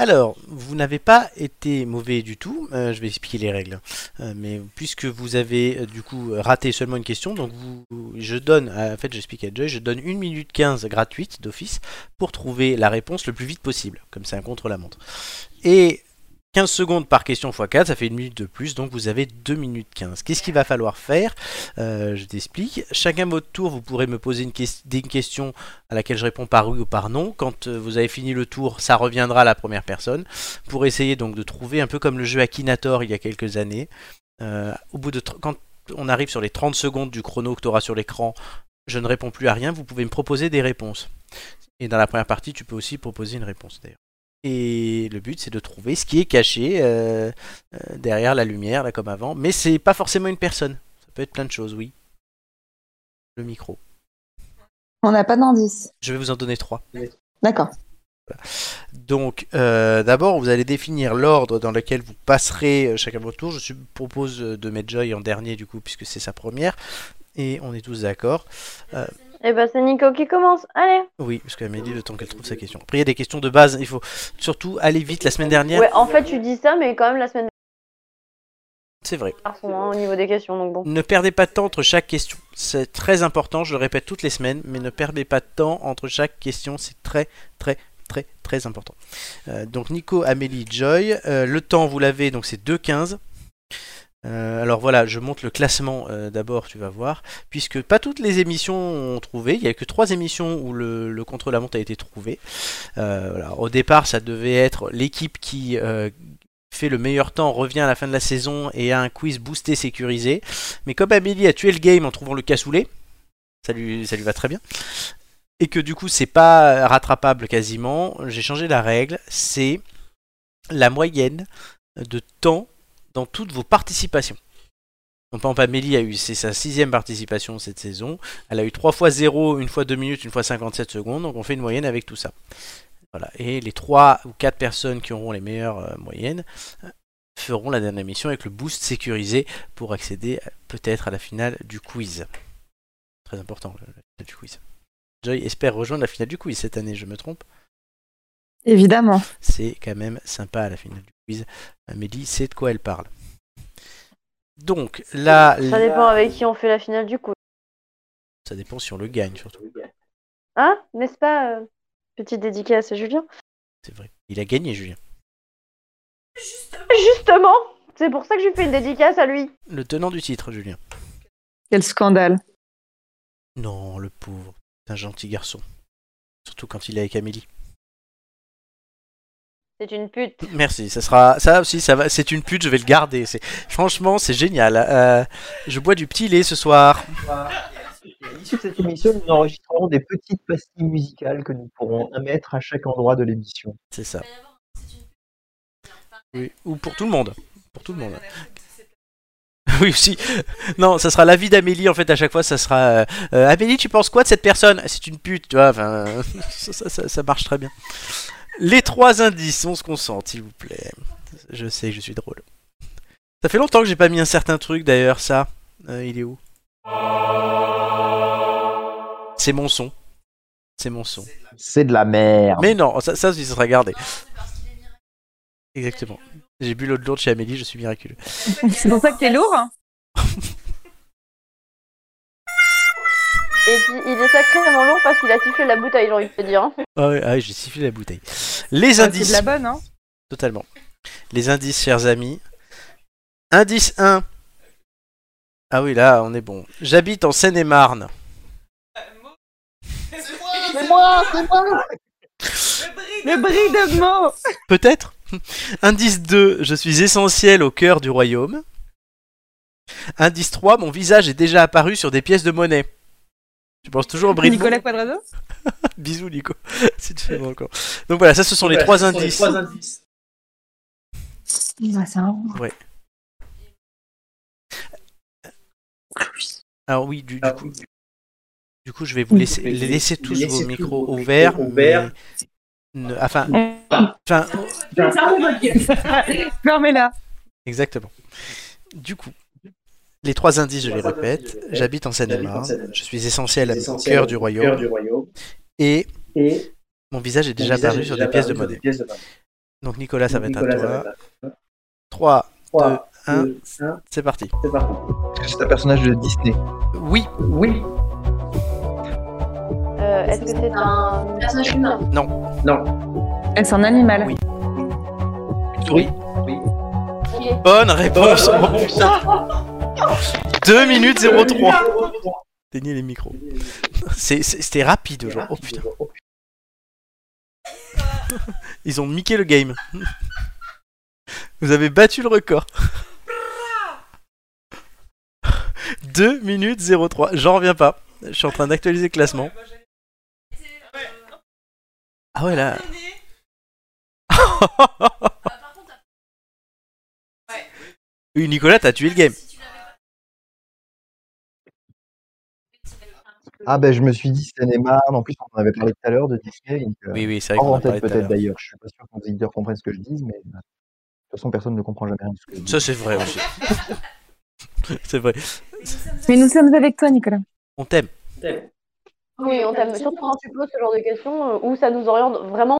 A: Alors, vous n'avez pas été mauvais du tout, euh, je vais expliquer les règles. Euh, mais puisque vous avez euh, du coup raté seulement une question, donc vous, je donne, en fait j'explique à Joy, je donne 1 minute 15 gratuite d'office pour trouver la réponse le plus vite possible, comme c'est un contre-la-montre. Et 15 secondes par question x 4, ça fait une minute de plus, donc vous avez 2 minutes 15. Qu'est-ce qu'il va falloir faire? Euh, Je t'explique. Chacun votre tour, vous pourrez me poser une, ques- des questions à laquelle je réponds par oui ou par non. Quand euh, vous avez fini le tour, ça reviendra à la première personne pour essayer donc de trouver un peu comme le jeu Akinator il y a quelques années. Euh, au bout de quand on arrive sur les 30 secondes du chrono que tu auras sur l'écran, je ne réponds plus à rien, vous pouvez me proposer des réponses. Et dans la première partie, tu peux aussi proposer une réponse d'ailleurs. Et le but c'est de trouver ce qui est caché euh, euh, derrière la lumière, là comme avant. Mais c'est pas forcément une personne. Ça peut être plein de choses, oui. Le micro.
D: On n'a pas d'indice.
A: Je vais vous en donner trois.
D: D'accord.
A: Donc, euh, d'abord, vous allez définir l'ordre dans lequel vous passerez chacun votre tour. Je propose de mettre Joy en dernier, du coup, puisque c'est sa première. Et on est tous d'accord.
C: Eh ben, c'est Nico qui commence. Allez.
A: oui, parce qu'Amélie, le temps qu'elle trouve sa question. Après, il y a des questions de base. Il faut surtout aller vite. La semaine dernière,
C: Ouais, en fait, tu dis ça, mais quand même, la semaine
A: c'est vrai.
C: hein, au niveau des questions, donc bon.
A: Ne perdez pas de temps entre chaque question. C'est très important, je le répète toutes les semaines, mais ne perdez pas de temps entre chaque question. C'est très, très, très, très important. Euh, donc Nico, Amélie, Joy. Euh, le temps, vous l'avez, donc c'est 2,15. Euh, alors voilà, je monte le classement euh, d'abord, tu vas voir, puisque pas toutes les émissions ont trouvé, il n'y a que trois émissions où le, le contre-la-montre a été trouvé. Euh. Au départ, ça devait être l'équipe qui fait le meilleur temps, revient à la fin de la saison et a un quiz boosté sécurisé. Mais comme Amélie a tué le game en trouvant le cassoulet, ça lui, ça lui va très bien, et que du coup c'est pas rattrapable quasiment, j'ai changé la règle, c'est la moyenne de temps dans toutes vos participations. Donc, par exemple, Amélie a eu, sa sixième participation cette saison. Elle a eu 3 fois 0, une fois 2 minutes, une fois 57 secondes. Donc on fait une moyenne avec tout ça. Voilà. Et les 3 ou 4 personnes qui auront les meilleures euh, moyennes euh, feront la dernière mission avec le boost sécurisé pour accéder euh, peut-être à la finale du quiz. Très important, la finale du quiz. Joy espère rejoindre la finale du quiz cette année, je me trompe?
D: Évidemment.
A: c'est quand même sympa à la finale du quiz. Amélie sait de quoi elle parle. Donc là,
C: Ça dépend avec qui on fait la finale du coup.
A: ça dépend si on le gagne surtout.
C: Hein? N'est-ce pas euh, Petite dédicace à Julien?
A: C'est vrai. Il a gagné, Julien.
C: Justement, c'est pour ça que je lui fais une dédicace à lui.
A: Le tenant du titre, Julien.
D: Quel scandale.
A: Non, le pauvre. C'est un gentil garçon. Surtout quand il est avec Amélie.
C: C'est une pute.
A: Merci, ça sera ça aussi, ça va. C'est une pute, je vais le garder. C'est franchement, c'est génial. Euh, je bois du petit lait ce soir.
B: À l'issue de cette émission, nous enregistrerons des petites pastilles musicales que nous pourrons mettre à chaque endroit de l'émission.
A: C'est ça. Oui, ou pour tout le monde. Pour tout le monde. Oui, aussi. Non, ça sera l'avis d'Amélie en fait. À chaque fois, ça sera euh, euh, Amélie, tu penses quoi de cette personne? C'est une pute, tu vois. Enfin, ça, ça- ça- ça marche très bien. Les trois indices, on se concentre, s'il vous plaît. Je sais que je suis drôle. Ça fait longtemps que j'ai pas mis un certain truc d'ailleurs, ça. Euh, il est où? C'est mon son. C'est mon son.
B: C'est de la merde.
A: Mais non, ça, ça ça sera gardé. Exactement. J'ai bu l'eau de lourde chez Amélie, je suis miraculeux.
D: C'est pour ça que t'es lourd hein
C: Et puis il est sacrément lourd parce qu'il a sifflé la bouteille, j'ai envie de te dire. hein.
A: Ah ouais, ah j'ai sifflé la bouteille. Les
D: Ah, C'est
A: indices.
D: de la bonne, hein
A: Totalement. Les indices, chers amis. Indice 1. Ah oui, là, on est bon. J'habite en Seine-et-Marne.
C: C'est moi, c'est moi
D: Le bris de mots
A: Peut-être Indice 2. Je suis essentiel au cœur du royaume. Indice 3. Mon visage est déjà apparu sur des pièces de monnaie. Tu penses toujours au bris de mots
D: Nicolas Quadrado
A: Bisous, Nico. si tu fais encore. Donc voilà, ça, ce sont les trois indices.
D: c'est un rond.
A: Alors oui, du, du coup, du coup, je vais vous laisser, les laisser tous vos micros ouverts. mais ne- enfin, enfin,
D: Fermez-la.
A: exactement. Du coup, les trois indices, je les répète. J'habite en Seine-et-Marne. Je suis essentiel au cœur du royaume. Et mon visage est déjà apparu sur des pièces de monnaie. Donc Nicolas, ça va être à toi. 3, 2, 1, c'est parti.
B: Est-ce que c'est un personnage de Disney
A: Oui,
I: Oui,
C: Euh, Est-ce que c'est un
G: personnage humain?
I: Non,
D: Est-ce un animal?
A: Oui.
B: Souris?
C: Ok.
A: Bonne réponse. Oh, putain. 2 minutes 03. Éteignez les micros. C'était rapide aujourd'hui. Oh putain. Ils ont miqué le game. Vous avez battu le record. 2 minutes 03. J'en reviens pas. Je suis en train d'actualiser le classement. Ah ouais là. Oui, Nicolas, t'as tué le game.
B: Ah ben je me suis dit Seine-et-Marne, en plus on en avait parlé tout à l'heure de Disney, donc euh,
A: Oui, oui, c'est vrai en à
B: peut-être d'ailleurs, je suis pas sûr que nos éditeurs comprennent ce que je dis, mais euh, de toute façon personne ne comprend jamais rien de ce que je dis.
A: Ça, c'est vrai aussi. c'est vrai.
D: Mais nous sommes avec toi, Nicolas.
A: On t'aime.
C: Oui, on t'aime. Surtout quand tu poses ce genre de questions euh, où ça nous oriente vraiment.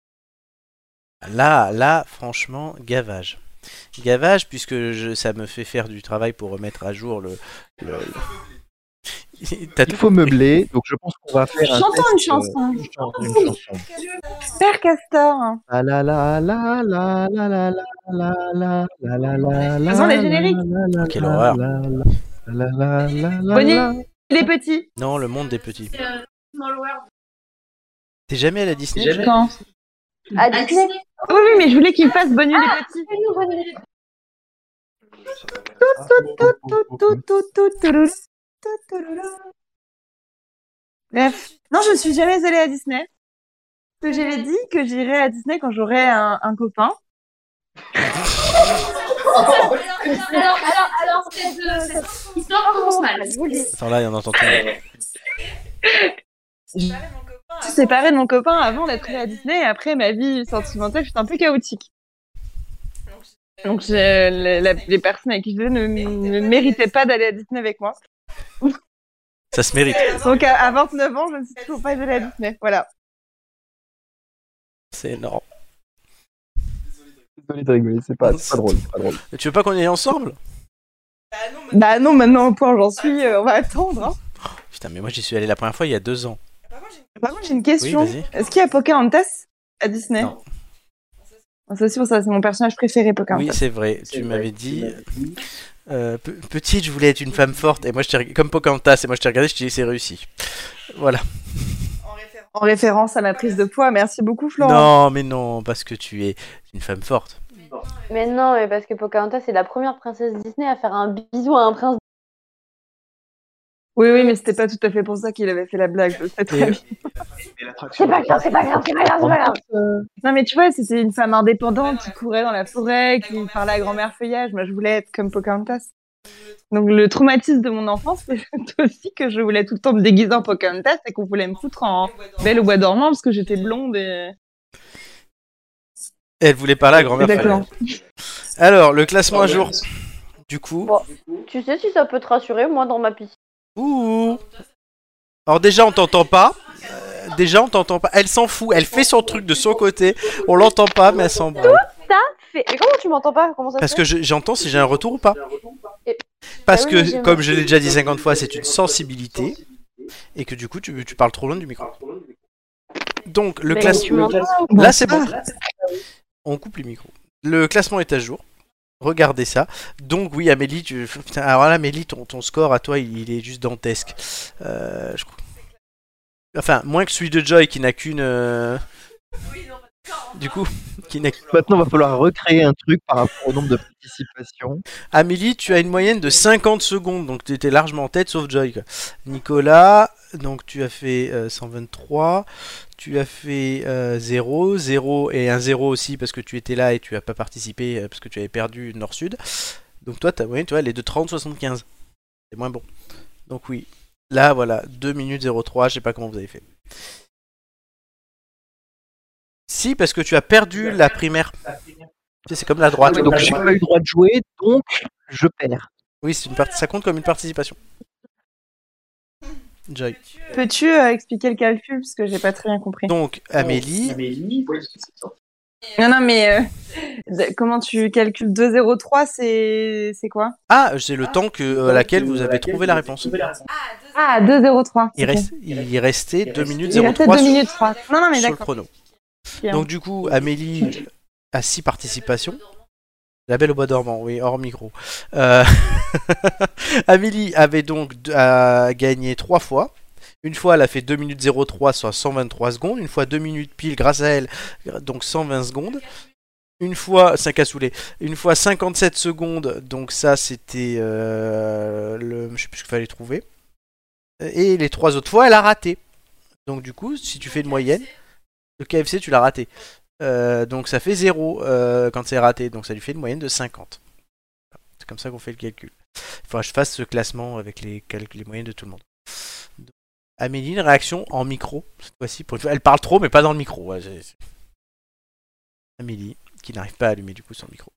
A: Là, là, franchement, gavage. Gavage, puisque je, ça me fait faire du travail pour remettre à jour le. le- le- T'as
B: Il
A: tout
B: faut meubler, donc je pense qu'on va faire un
D: Chantons
B: test,
D: une
B: euh,
D: chanson.
B: une chanson, une chanson.
D: Père Castor.
B: Ah la la la la la la la la la la la la la
D: Faisons les
B: la
D: génériques.
B: la la
A: Quelle
B: la
A: horreur.
B: la la la la la
D: Bonnie,
B: la.
D: les petits.
A: Non, le monde des petits.
G: euh.
A: T'es jamais à Disney.
D: Quand
C: À Disney.
D: Oui, oui, mais je voulais qu'il fasse Bonnie
C: Ah,
D: les petits.
C: fais-nous, Bonnie.
D: Tout, tout, tout, tout, touloulou, tout, touloulou. Bref, non, je ne suis jamais allée à Disney. Que j'avais dit que j'irais à Disney quand j'aurais un, un copain.
G: Alors, alors, alors, cette, cette histoire commence mal.
C: Je vous le dis.
A: Attends, là, il y en entend tout.
D: Je suis séparée de mon copain avant d'être allée à Disney et après ma vie sentimentale fut un peu chaotique. Donc je- la- la- les personnes avec qui je vivais ne, ne méritaient pas d'aller à Disney avec moi.
A: Ça se mérite.
D: Donc à, à 29 ans, je ne suis toujours pas allée à Disney. Voilà.
A: C'est énorme.
B: Désolé de rigoler, c'est pas, drôle, c'est pas drôle.
A: Tu veux pas qu'on y aille ensemble?
D: Bah non, maintenant au point où j'en suis, euh, on va attendre. hein.
A: Putain, mais moi j'y suis allé la première fois il y a deux ans.
D: Par contre, j'ai une question.
A: Oui.
D: Est-ce qu'il y a Pocahontas à Disney
A: Non.
D: C'est aussi pour ça, c'est mon personnage préféré, Pocahontas.
A: Oui, c'est vrai, tu m'avais dit. euh, pe- petite, je voulais être une femme forte, et moi je comme Pocahontas, et moi je t'ai regardé, je t'ai dit c'est réussi. Voilà.
D: En référence à ma prise de poids, merci beaucoup, Florent.
A: Non, mais non, parce que tu es une femme forte.
C: Mais non, mais parce que Pocahontas c'est la première princesse Disney à faire un bisou à un prince.
D: Oui, oui, mais c'était pas tout à fait pour ça qu'il avait fait la blague.
C: C'est pas grave, c'est pas grave, c'est pas grave, c'est pas grave.
D: Non, mais tu vois, c'était une femme indépendante qui courait dans la forêt, qui parlait à grand-mère feuillage. Moi, je voulais être comme Pocahontas. Donc, le traumatisme de mon enfance, c'est aussi que je voulais tout le temps me déguiser en Pocahontas et qu'on voulait me foutre en Belle au bois dormant parce que j'étais blonde et.
A: Elle voulait parler à grand-mère
D: D'accord.
A: Fayette. Alors, le classement à jour. Du coup.
C: Bon, tu sais si ça peut te rassurer, moi dans ma piscine.
A: Ouh. Alors déjà on t'entend pas. Euh, déjà on t'entend pas. Elle s'en fout. Elle fait son truc de son côté. On l'entend pas, mais elle s'en branle.
C: Ça fait. Mais comment tu m'entends pas? Comment ça se
A: Parce que je- j'entends si j'ai un retour ou pas. Parce
C: Ah
A: que, comme je l'ai déjà dit 50 fois, c'est une sensibilité. Et que du coup, tu, tu parles trop loin du micro. Donc, le classement. Là, c'est bon. On coupe les micros. Le classement est à jour. Regardez ça. Donc, oui, Amélie, tu... Alors là, Amélie, ton, score à toi, il, est juste dantesque. Euh. Enfin, moins que celui de Joy qui n'a qu'une. euh, Du coup, qui
B: Maintenant, il va falloir recréer un truc par rapport au nombre de participations.
A: Amélie, tu as une moyenne de 50 secondes, donc tu étais largement en tête, sauf Joy. quoi. Nicolas, donc tu as fait euh, 123, tu as fait euh, 0, 0 et un 0 aussi parce que tu étais là et tu as pas participé euh, parce que tu avais perdu Nord-Sud. Donc toi, ta moyenne, tu vois, elle est de 30-75. C'est moins bon. Donc oui, là, voilà, 2 minutes 03, je sais pas comment vous avez fait. Si, parce que tu as perdu la primaire. C'est comme la droite.
B: donc, j'ai pas eu le droit de jouer, donc je perds.
A: Oui, c'est une partie, ça compte comme une participation. Joy.
D: Peux-tu euh, expliquer le calcul parce que j'ai pas très bien compris.
A: Donc, Amélie,
I: Amélie, c'est ça.
D: Non, non, mais euh, comment tu calcules 2,03 C'est c'est quoi?
A: Ah, c'est le temps que, à laquelle vous avez trouvé la réponse.
D: Ah, 2,03.
A: Il,
D: ok.
A: reste, il restait 2 minutes
D: Il restait
A: 03
D: 2
A: sur-
D: minutes 3. Non, non, mais
A: sur le
D: d'accord.
A: Donc, du coup, Amélie a 6 participations. La belle au bois dormant, oui, hors micro. Euh, Amélie avait donc gagné 3 fois. Une fois, elle a fait 2 minutes 03, soit 123 secondes. Une fois, 2 minutes pile grâce à elle, donc 120 secondes. Une fois, 5 cassoulet. Une fois, 57 secondes, donc ça, c'était euh, le. Je sais plus ce qu'il fallait trouver. Et les trois autres fois, elle a raté. Donc, du coup, si tu fais une moyenne, le KFC, tu l'as raté. Euh, donc, ça fait 0 quand c'est raté. Donc, ça lui fait une moyenne de 50. C'est comme ça qu'on fait le calcul. Il faudra que je fasse ce classement avec les, moyennes de tout le monde. Donc, Amélie, une réaction en micro, cette fois-ci. Pour. Elle parle trop, mais pas dans le micro. Ouais, Amélie, qui n'arrive pas à allumer du coup son micro.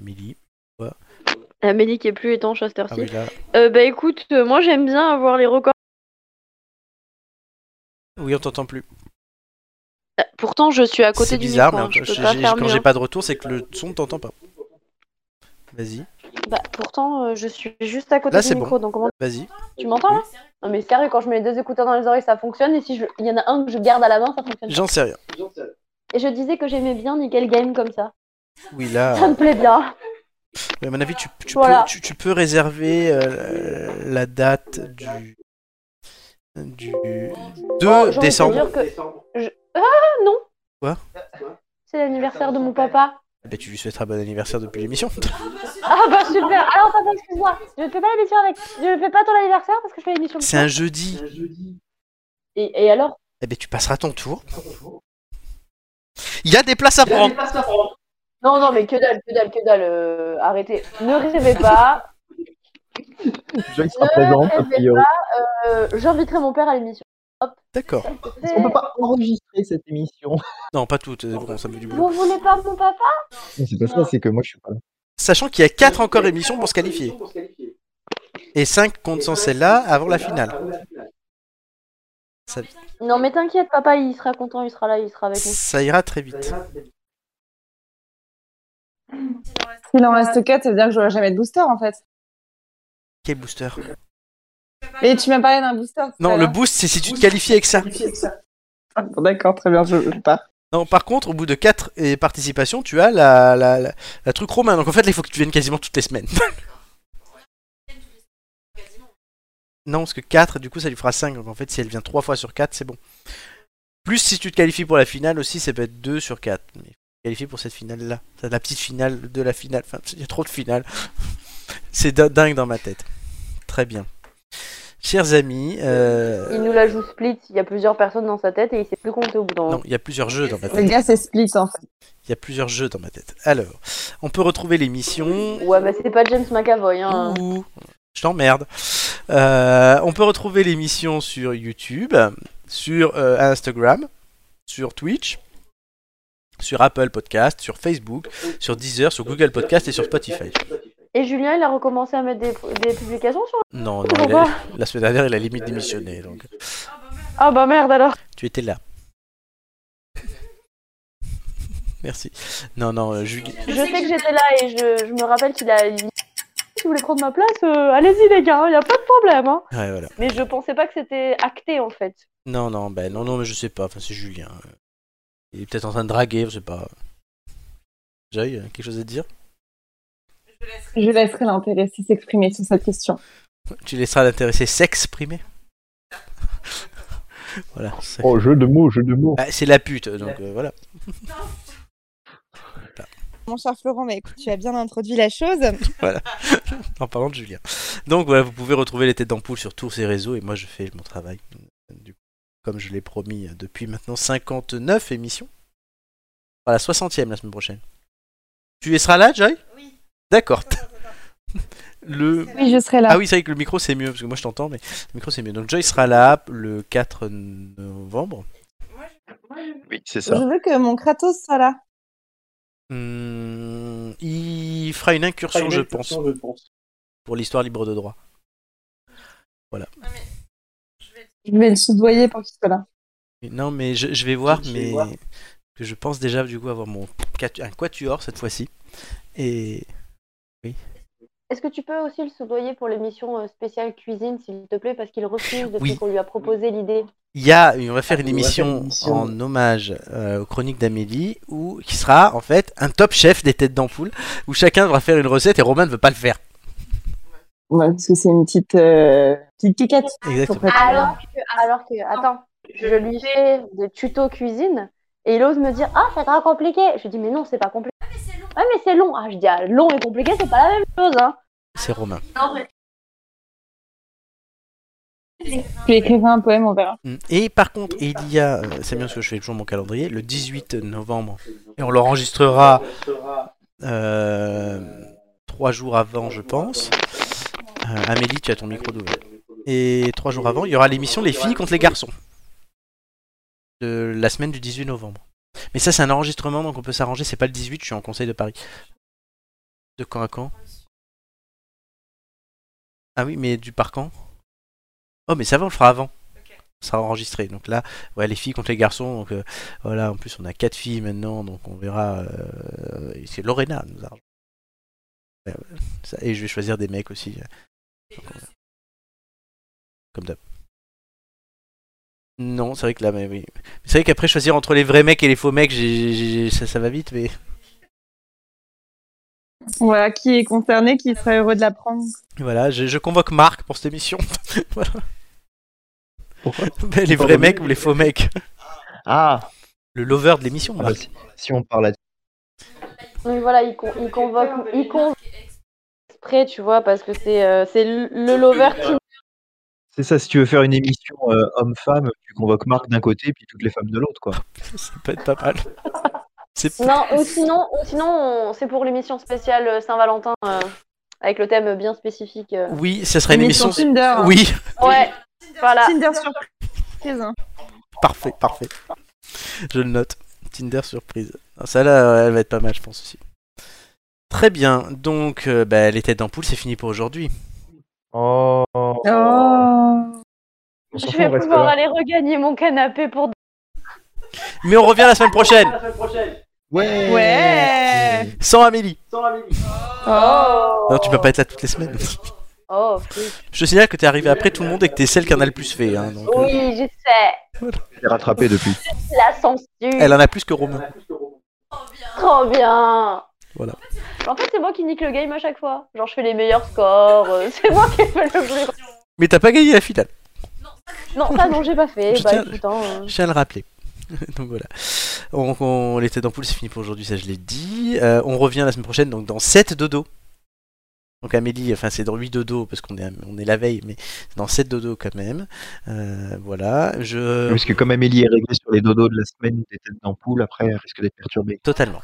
A: Amélie.
C: Amélie qui est plus étanche à cette
A: Ah
C: heure-ci.
A: oui, là.
C: Euh, bah écoute, euh, moi j'aime bien avoir les records.
A: Oui, on t'entend plus.
C: Euh, Pourtant, je suis à côté
A: C'est
C: du
A: bizarre,
C: micro.
A: mais
C: hein,
A: quand j'ai pas de retour, c'est que le son t'entend pas. Vas-y,
C: Bah, pourtant, euh, je suis juste à côté
A: Là,
C: du
A: c'est
C: micro,
A: bon.
C: donc comment
A: vas-y.
C: tu m'entends là Non mais sérieux, quand je mets les deux écouteurs dans les oreilles, ça fonctionne. Et si je... il y en a un que je garde à la main, ça fonctionne.
A: J'en sais rien.
C: Et je disais que j'aimais bien Nickel Game comme ça.
A: Oui,
C: Ça
A: là.
C: me plaît bien.
A: Mais à mon avis, tu, tu
C: Voilà.
A: peux, tu, tu peux réserver euh, la date du. Du 2
C: Oh, j'ai envie de
A: décembre.
C: dire que je- Ah non
A: Quoi?
C: C'est l'anniversaire de mon papa.
A: Eh ben, tu lui souhaiteras bon anniversaire depuis l'émission.
C: Ah bah super Alors papa, excuse-moi, je ne fais pas l'émission avec... Je ne fais pas ton anniversaire parce que je fais l'émission
A: C'est un jeudi.
C: Et, et alors?
A: Eh ben, tu passeras ton tour. Il y a des places à prendre.
C: Non, non, mais que dalle, que dalle, que dalle. euh, arrêtez. Ne rêvez pas.
B: Joy sera
C: Ne
B: présente, a
C: rêvez
B: priori.
C: pas. euh, J'inviterai mon père à l'émission.
A: D'accord.
B: Est-ce qu'on peut pas enregistrer cette émission
A: Non, pas toutes. Bon, ça me fait du boulot.
C: Vous voulez pas mon papa?
B: C'est pas ça, c'est que moi je suis pas là.
A: Sachant qu'il y a 4 encore émissions pour se qualifier. Et 5 comptent sans celle-là avant la finale. Ça,
C: Non, mais t'inquiète, papa, il sera content, il sera là, il sera avec nous.
A: ça ira très vite.
D: S'il en reste 4, ça veut dire que j'aurai jamais de booster en fait.
A: Quel booster
D: Et tu m'as parlé d'un booster.
A: Non, le boost, c'est si tu te qualifies avec ça.
D: Bon, D'accord, très bien, je, je pars.
A: Non, par contre, au bout de 4 participations, tu as la, la, la, la truc romain. Donc en fait, là, il faut que tu viennes quasiment toutes les semaines. non, parce que 4, du coup, ça lui fera 5. Donc en fait, si elle vient 3 fois sur 4, c'est bon. Plus si tu te qualifies pour la finale aussi, ça peut être 2 sur 4. Mais il faut te qualifier pour cette finale-là. C'est la petite finale de la finale. Enfin, il y a trop de finales. c'est din- dingue dans ma tête. Très bien. Chers amis, euh,
C: Il nous la joue split, il y a plusieurs personnes dans sa tête et il sait plus compter au bout d'un moment.
A: non, il y a plusieurs jeux dans ma
D: Le
A: tête.
D: gars, c'est split en fait.
A: Il y a plusieurs jeux dans ma tête. Alors, on peut retrouver l'émission
C: Ouais, bah c'est pas James McAvoy, hein.
A: Ouh, je t'emmerde. Euh, on peut retrouver l'émission sur YouTube, sur euh, Instagram, sur Twitch, sur Apple Podcast, sur Facebook, sur Deezer, sur Google Podcast et sur Spotify.
C: Et Julien, il a recommencé à mettre des, des publications sur.
A: Non, non, il a- la semaine dernière, il a limite démissionné, donc
C: Ah bah merde alors.
A: tu étais là. Merci. Non, non, euh, Ju-
C: Je sais que j'étais là et je, je me rappelle qu'il a. Si vous voulez prendre ma place, euh, allez-y les gars, il y a pas de problème. Hein.
A: Ouais, voilà.
C: Mais je pensais pas que c'était acté en fait.
A: Non, non, ben non, non, mais je sais pas. Enfin, c'est Julien. Il est peut-être en train de draguer, je sais pas. Joy, quelque chose à dire?
D: Je laisserai l'intéressé s'exprimer sur cette question.
A: Tu laisseras l'intéressé s'exprimer Voilà.
B: Oh, jeu de mots, jeu de mots.
A: Bah, c'est la pute, donc euh, voilà.
F: Mon cher Florent, bah, écoute, tu as bien introduit la chose.
A: voilà. en parlant de Julien. Donc voilà, vous pouvez retrouver les têtes d'ampoule sur tous ces réseaux et moi je fais mon travail. Du coup, comme je l'ai promis euh, depuis maintenant 59 émissions. Voilà, 60e la semaine prochaine. Tu y seras là, Joy? D'accord. Le...
D: Oui, je serai là.
A: Ah oui, c'est vrai que le micro c'est mieux, parce que moi je t'entends, mais le micro c'est mieux. Donc Joy sera là le 4 novembre.
B: Oui, c'est
F: Je veux que mon Kratos soit là.
A: Hum, il fera une incursion, je pense, pour l'histoire libre de droit. Voilà.
D: Je vais le soudoyer pour qu'il soit là.
A: Non, mais je, je vais voir,
B: Je vais
A: mais
B: voir.
A: que je pense déjà du coup avoir mon un quatuor cette fois-ci. Et
C: Est-ce que tu peux aussi le soudoyer pour l'émission euh, spéciale cuisine, s'il te plaît, parce qu'il refuse depuis
A: Oui.
C: qu'on lui a proposé l'idée.
A: il y a, on va faire une
B: On va faire une
A: émission en hommage euh, aux chroniques d'Amélie, où qui sera en fait un top chef des têtes d'ampoule, où chacun devra faire une recette et Romain ne veut pas le faire.
D: Ouais, parce que c'est une petite, euh, petite piquette.
A: Exactement.
C: Alors que, alors que, attends, je lui fais des tutos cuisine et il ose me dire Ah, c'est très compliqué. Je lui dis Mais non, c'est pas compliqué. Ah, mais c'est long. Ah, je dis ah, Long et compliqué, c'est pas la même chose. Hein.
A: C'est Romain.
D: Tu écrivais un poème, on verra.
A: Mm. Et par contre, il y a, euh, c'est bien parce que je fais toujours mon calendrier, le 18 novembre, et on l'enregistrera euh, trois jours avant, je pense. Euh, Amélie, tu as ton micro d'ouvert. Et trois jours avant, il y aura l'émission Les filles contre les garçons. De la semaine du 18 novembre. Mais ça, c'est un enregistrement, donc on peut s'arranger. C'est pas le 18, je suis en conseil de Paris. De quand à quand? Ah oui, mais du par quand? Oh, mais ça va, on le fera avant. Ça sera enregistré. Donc là, ouais, les filles contre les garçons. Donc euh, voilà, en plus, on a quatre filles maintenant, donc on verra. euh, c'est Lorena nous a et je vais choisir des mecs aussi. euh. Donc, on. Comme d'hab. Non, c'est vrai que là, mais oui. C'est vrai qu'après choisir entre les vrais mecs et les faux mecs, ça, ça va vite, mais
D: Voilà, qui est concerné, qui serait heureux de l'apprendre.
A: voilà, je, je convoque Marc pour cette émission. voilà.
B: Pourquoi
A: Ben, les vrais mecs ou les faux mecs
B: Ah,
A: Le lover de l'émission,
B: ah bah,
A: Marc.
B: si, si on parle là
C: Donc voilà, il, con- il convoque, il convoque exprès, tu vois, parce que c'est euh, c'est le le lover qui.
B: C'est ça, si tu veux faire une émission euh, homme-femme, tu convoques Marc d'un côté puis toutes les femmes de l'autre, quoi.
A: Ça peut être pas mal. C'est
C: Non, ou sinon, ou sinon on- c'est pour l'émission spéciale euh, Saint-Valentin euh, avec le thème bien spécifique. euh.
A: Oui, ça sera une
D: Émission
A: émission.
D: Tinder. hein.
A: Oui,
C: Ouais, voilà.
F: Tinder surprise. hein.
A: parfait, parfait. Je le note. Tinder surprise. Ça là, elle va être pas mal, je pense aussi. Très bien. Donc, euh, bah, les têtes d'ampoule, c'est fini pour aujourd'hui.
B: Oh.
D: Oh.
C: Je vais pouvoir aller regagner mon canapé pour.
A: Mais on revient la semaine prochaine,
B: Ouais.
F: Ouais.
A: sans Amélie.
C: Oh
A: Non, tu peux pas être là toutes les semaines.
C: Oh, oui.
A: Je te signale que t'es arrivé après tout le monde et que t'es celle qui en a le plus fait. hein, donc, euh,
C: Oui, je sais.
B: Je l'ai rattrapé depuis.
C: La censure.
A: elle en a plus que Romain.
C: Trop bien.
A: Voilà.
C: En fait, c'est moi qui nique le game à chaque fois. Genre, je fais les meilleurs scores. euh, c'est moi qui fais le plus.
A: Mais t'as pas gagné la finale.
C: Non, ça, non, j'ai pas fait.
A: Je
C: bah,
A: tiens-
C: hein, euh.
A: Je tiens à le rappeler. donc voilà. On, on, les têtes d'ampoule, c'est fini pour aujourd'hui, ça je l'ai dit. Euh, on revient la semaine prochaine, donc dans 7 dodo. Donc Amélie, enfin c'est dans 8 dodo parce qu'on est, on est la veille, mais c'est dans 7 dodo quand même. Euh, voilà. Je.
B: Parce que comme Amélie est réglée sur les dodos de la semaine des têtes d'ampoule, après elle risque d'être perturbée.
A: Totalement.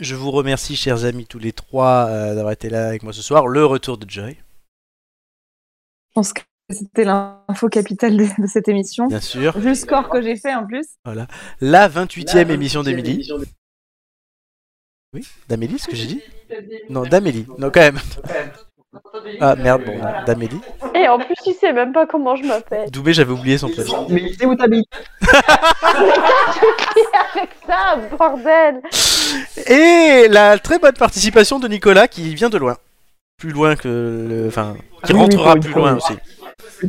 A: Je vous remercie, chers amis, tous les trois, euh, d'avoir été là avec moi ce soir. Le retour de Joy,
D: Je pense que c'était l'info capitale de, de cette émission.
A: bien sûr.
D: Vu le score que j'ai fait en plus.
A: La 28e émission d'Émilie. Oui, d'Amélie, ce que j'ai dit Non, d'Amélie. Non, quand même. Ah merde, bon, d'Amélie.
C: Et en plus, il sait même pas comment je m'appelle.
A: Doubé, j'avais oublié son prénom.
B: Mais c'est où t'habites
C: avec ça, bordel.
A: Et la très bonne participation de Nicolas qui vient de loin. Plus loin que le. Enfin, qui
B: Oui, oui,
A: rentrera plus loin aussi.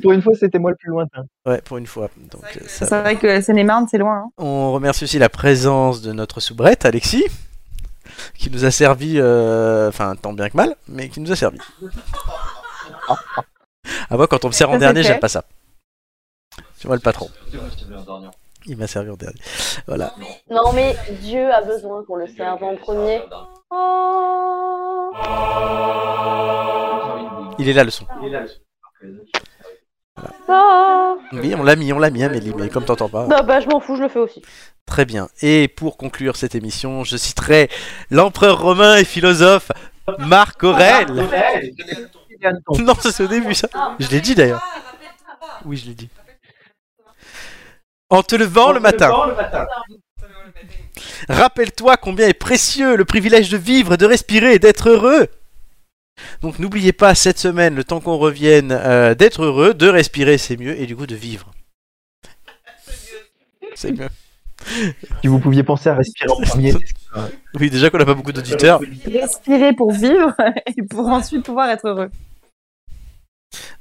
B: Pour une fois, c'était moi le plus lointain.
A: Ouais, pour une fois. Donc, euh, ça
D: C'est vrai que la Seine-et-Marne, c'est loin. hein.
A: On remercie aussi la présence de notre soubrette, Alexis, qui nous a servi, euh, enfin tant bien que mal, mais qui nous a servi. Ah moi quand on me sert en
D: Ça,
A: dernier, j'aime pas ça. C'est moi le patron. Il m'a servi en dernier. Voilà.
C: Non, mais Dieu a besoin qu'on le serve en premier. Oh.
A: Il est là le son.
C: Ah.
A: Oui, on l'a mis, on l'a mis, Amélie, mais comme t'entends pas.
C: Non, bah, je m'en fous, je le fais aussi.
A: Très bien. Et pour conclure cette émission, je citerai l'empereur romain et philosophe Marc Aurèle. Non, ça c'est au début ça. Je l'ai dit d'ailleurs. Oui, je l'ai dit. En te levant le matin. Rappelle-toi combien est précieux le privilège de vivre, de respirer et d'être heureux. Donc n'oubliez pas cette semaine, le temps qu'on revienne, euh, d'être heureux, de respirer c'est mieux et du coup de vivre. C'est mieux.
B: Si vous pouviez penser à respirer en premier.
A: Oui, déjà qu'on n'a pas beaucoup d'auditeurs.
D: Respirer pour vivre et pour ensuite pouvoir être heureux.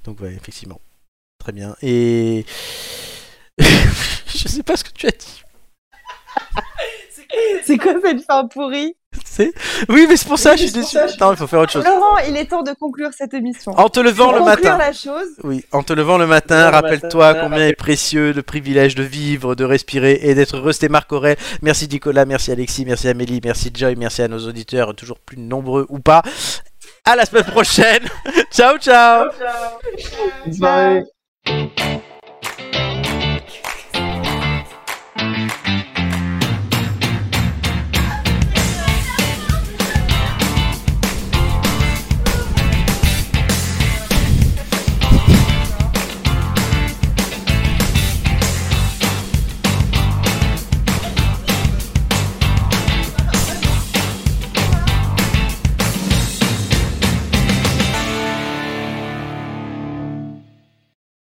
A: Donc ouais, effectivement. Très bien. Et je sais pas ce que tu as dit.
D: C'est quoi cette fin pourrie?
A: Oui, mais c'est pour ça, je suis déçu. Non, il faut faire autre chose.
D: Laurent, il est temps de conclure cette émission.
A: En te levant le
D: conclure
A: matin.
D: la chose,
A: Oui, en te levant le matin, rappelle-toi combien est précieux le privilège de vivre, de respirer et d'être heureux. C'était Marc Aurel. Merci Nicolas, merci Alexis, merci Amélie, merci Joy, merci à nos auditeurs, toujours plus nombreux ou pas. À la semaine prochaine. ciao, ciao.
B: Bonne soirée.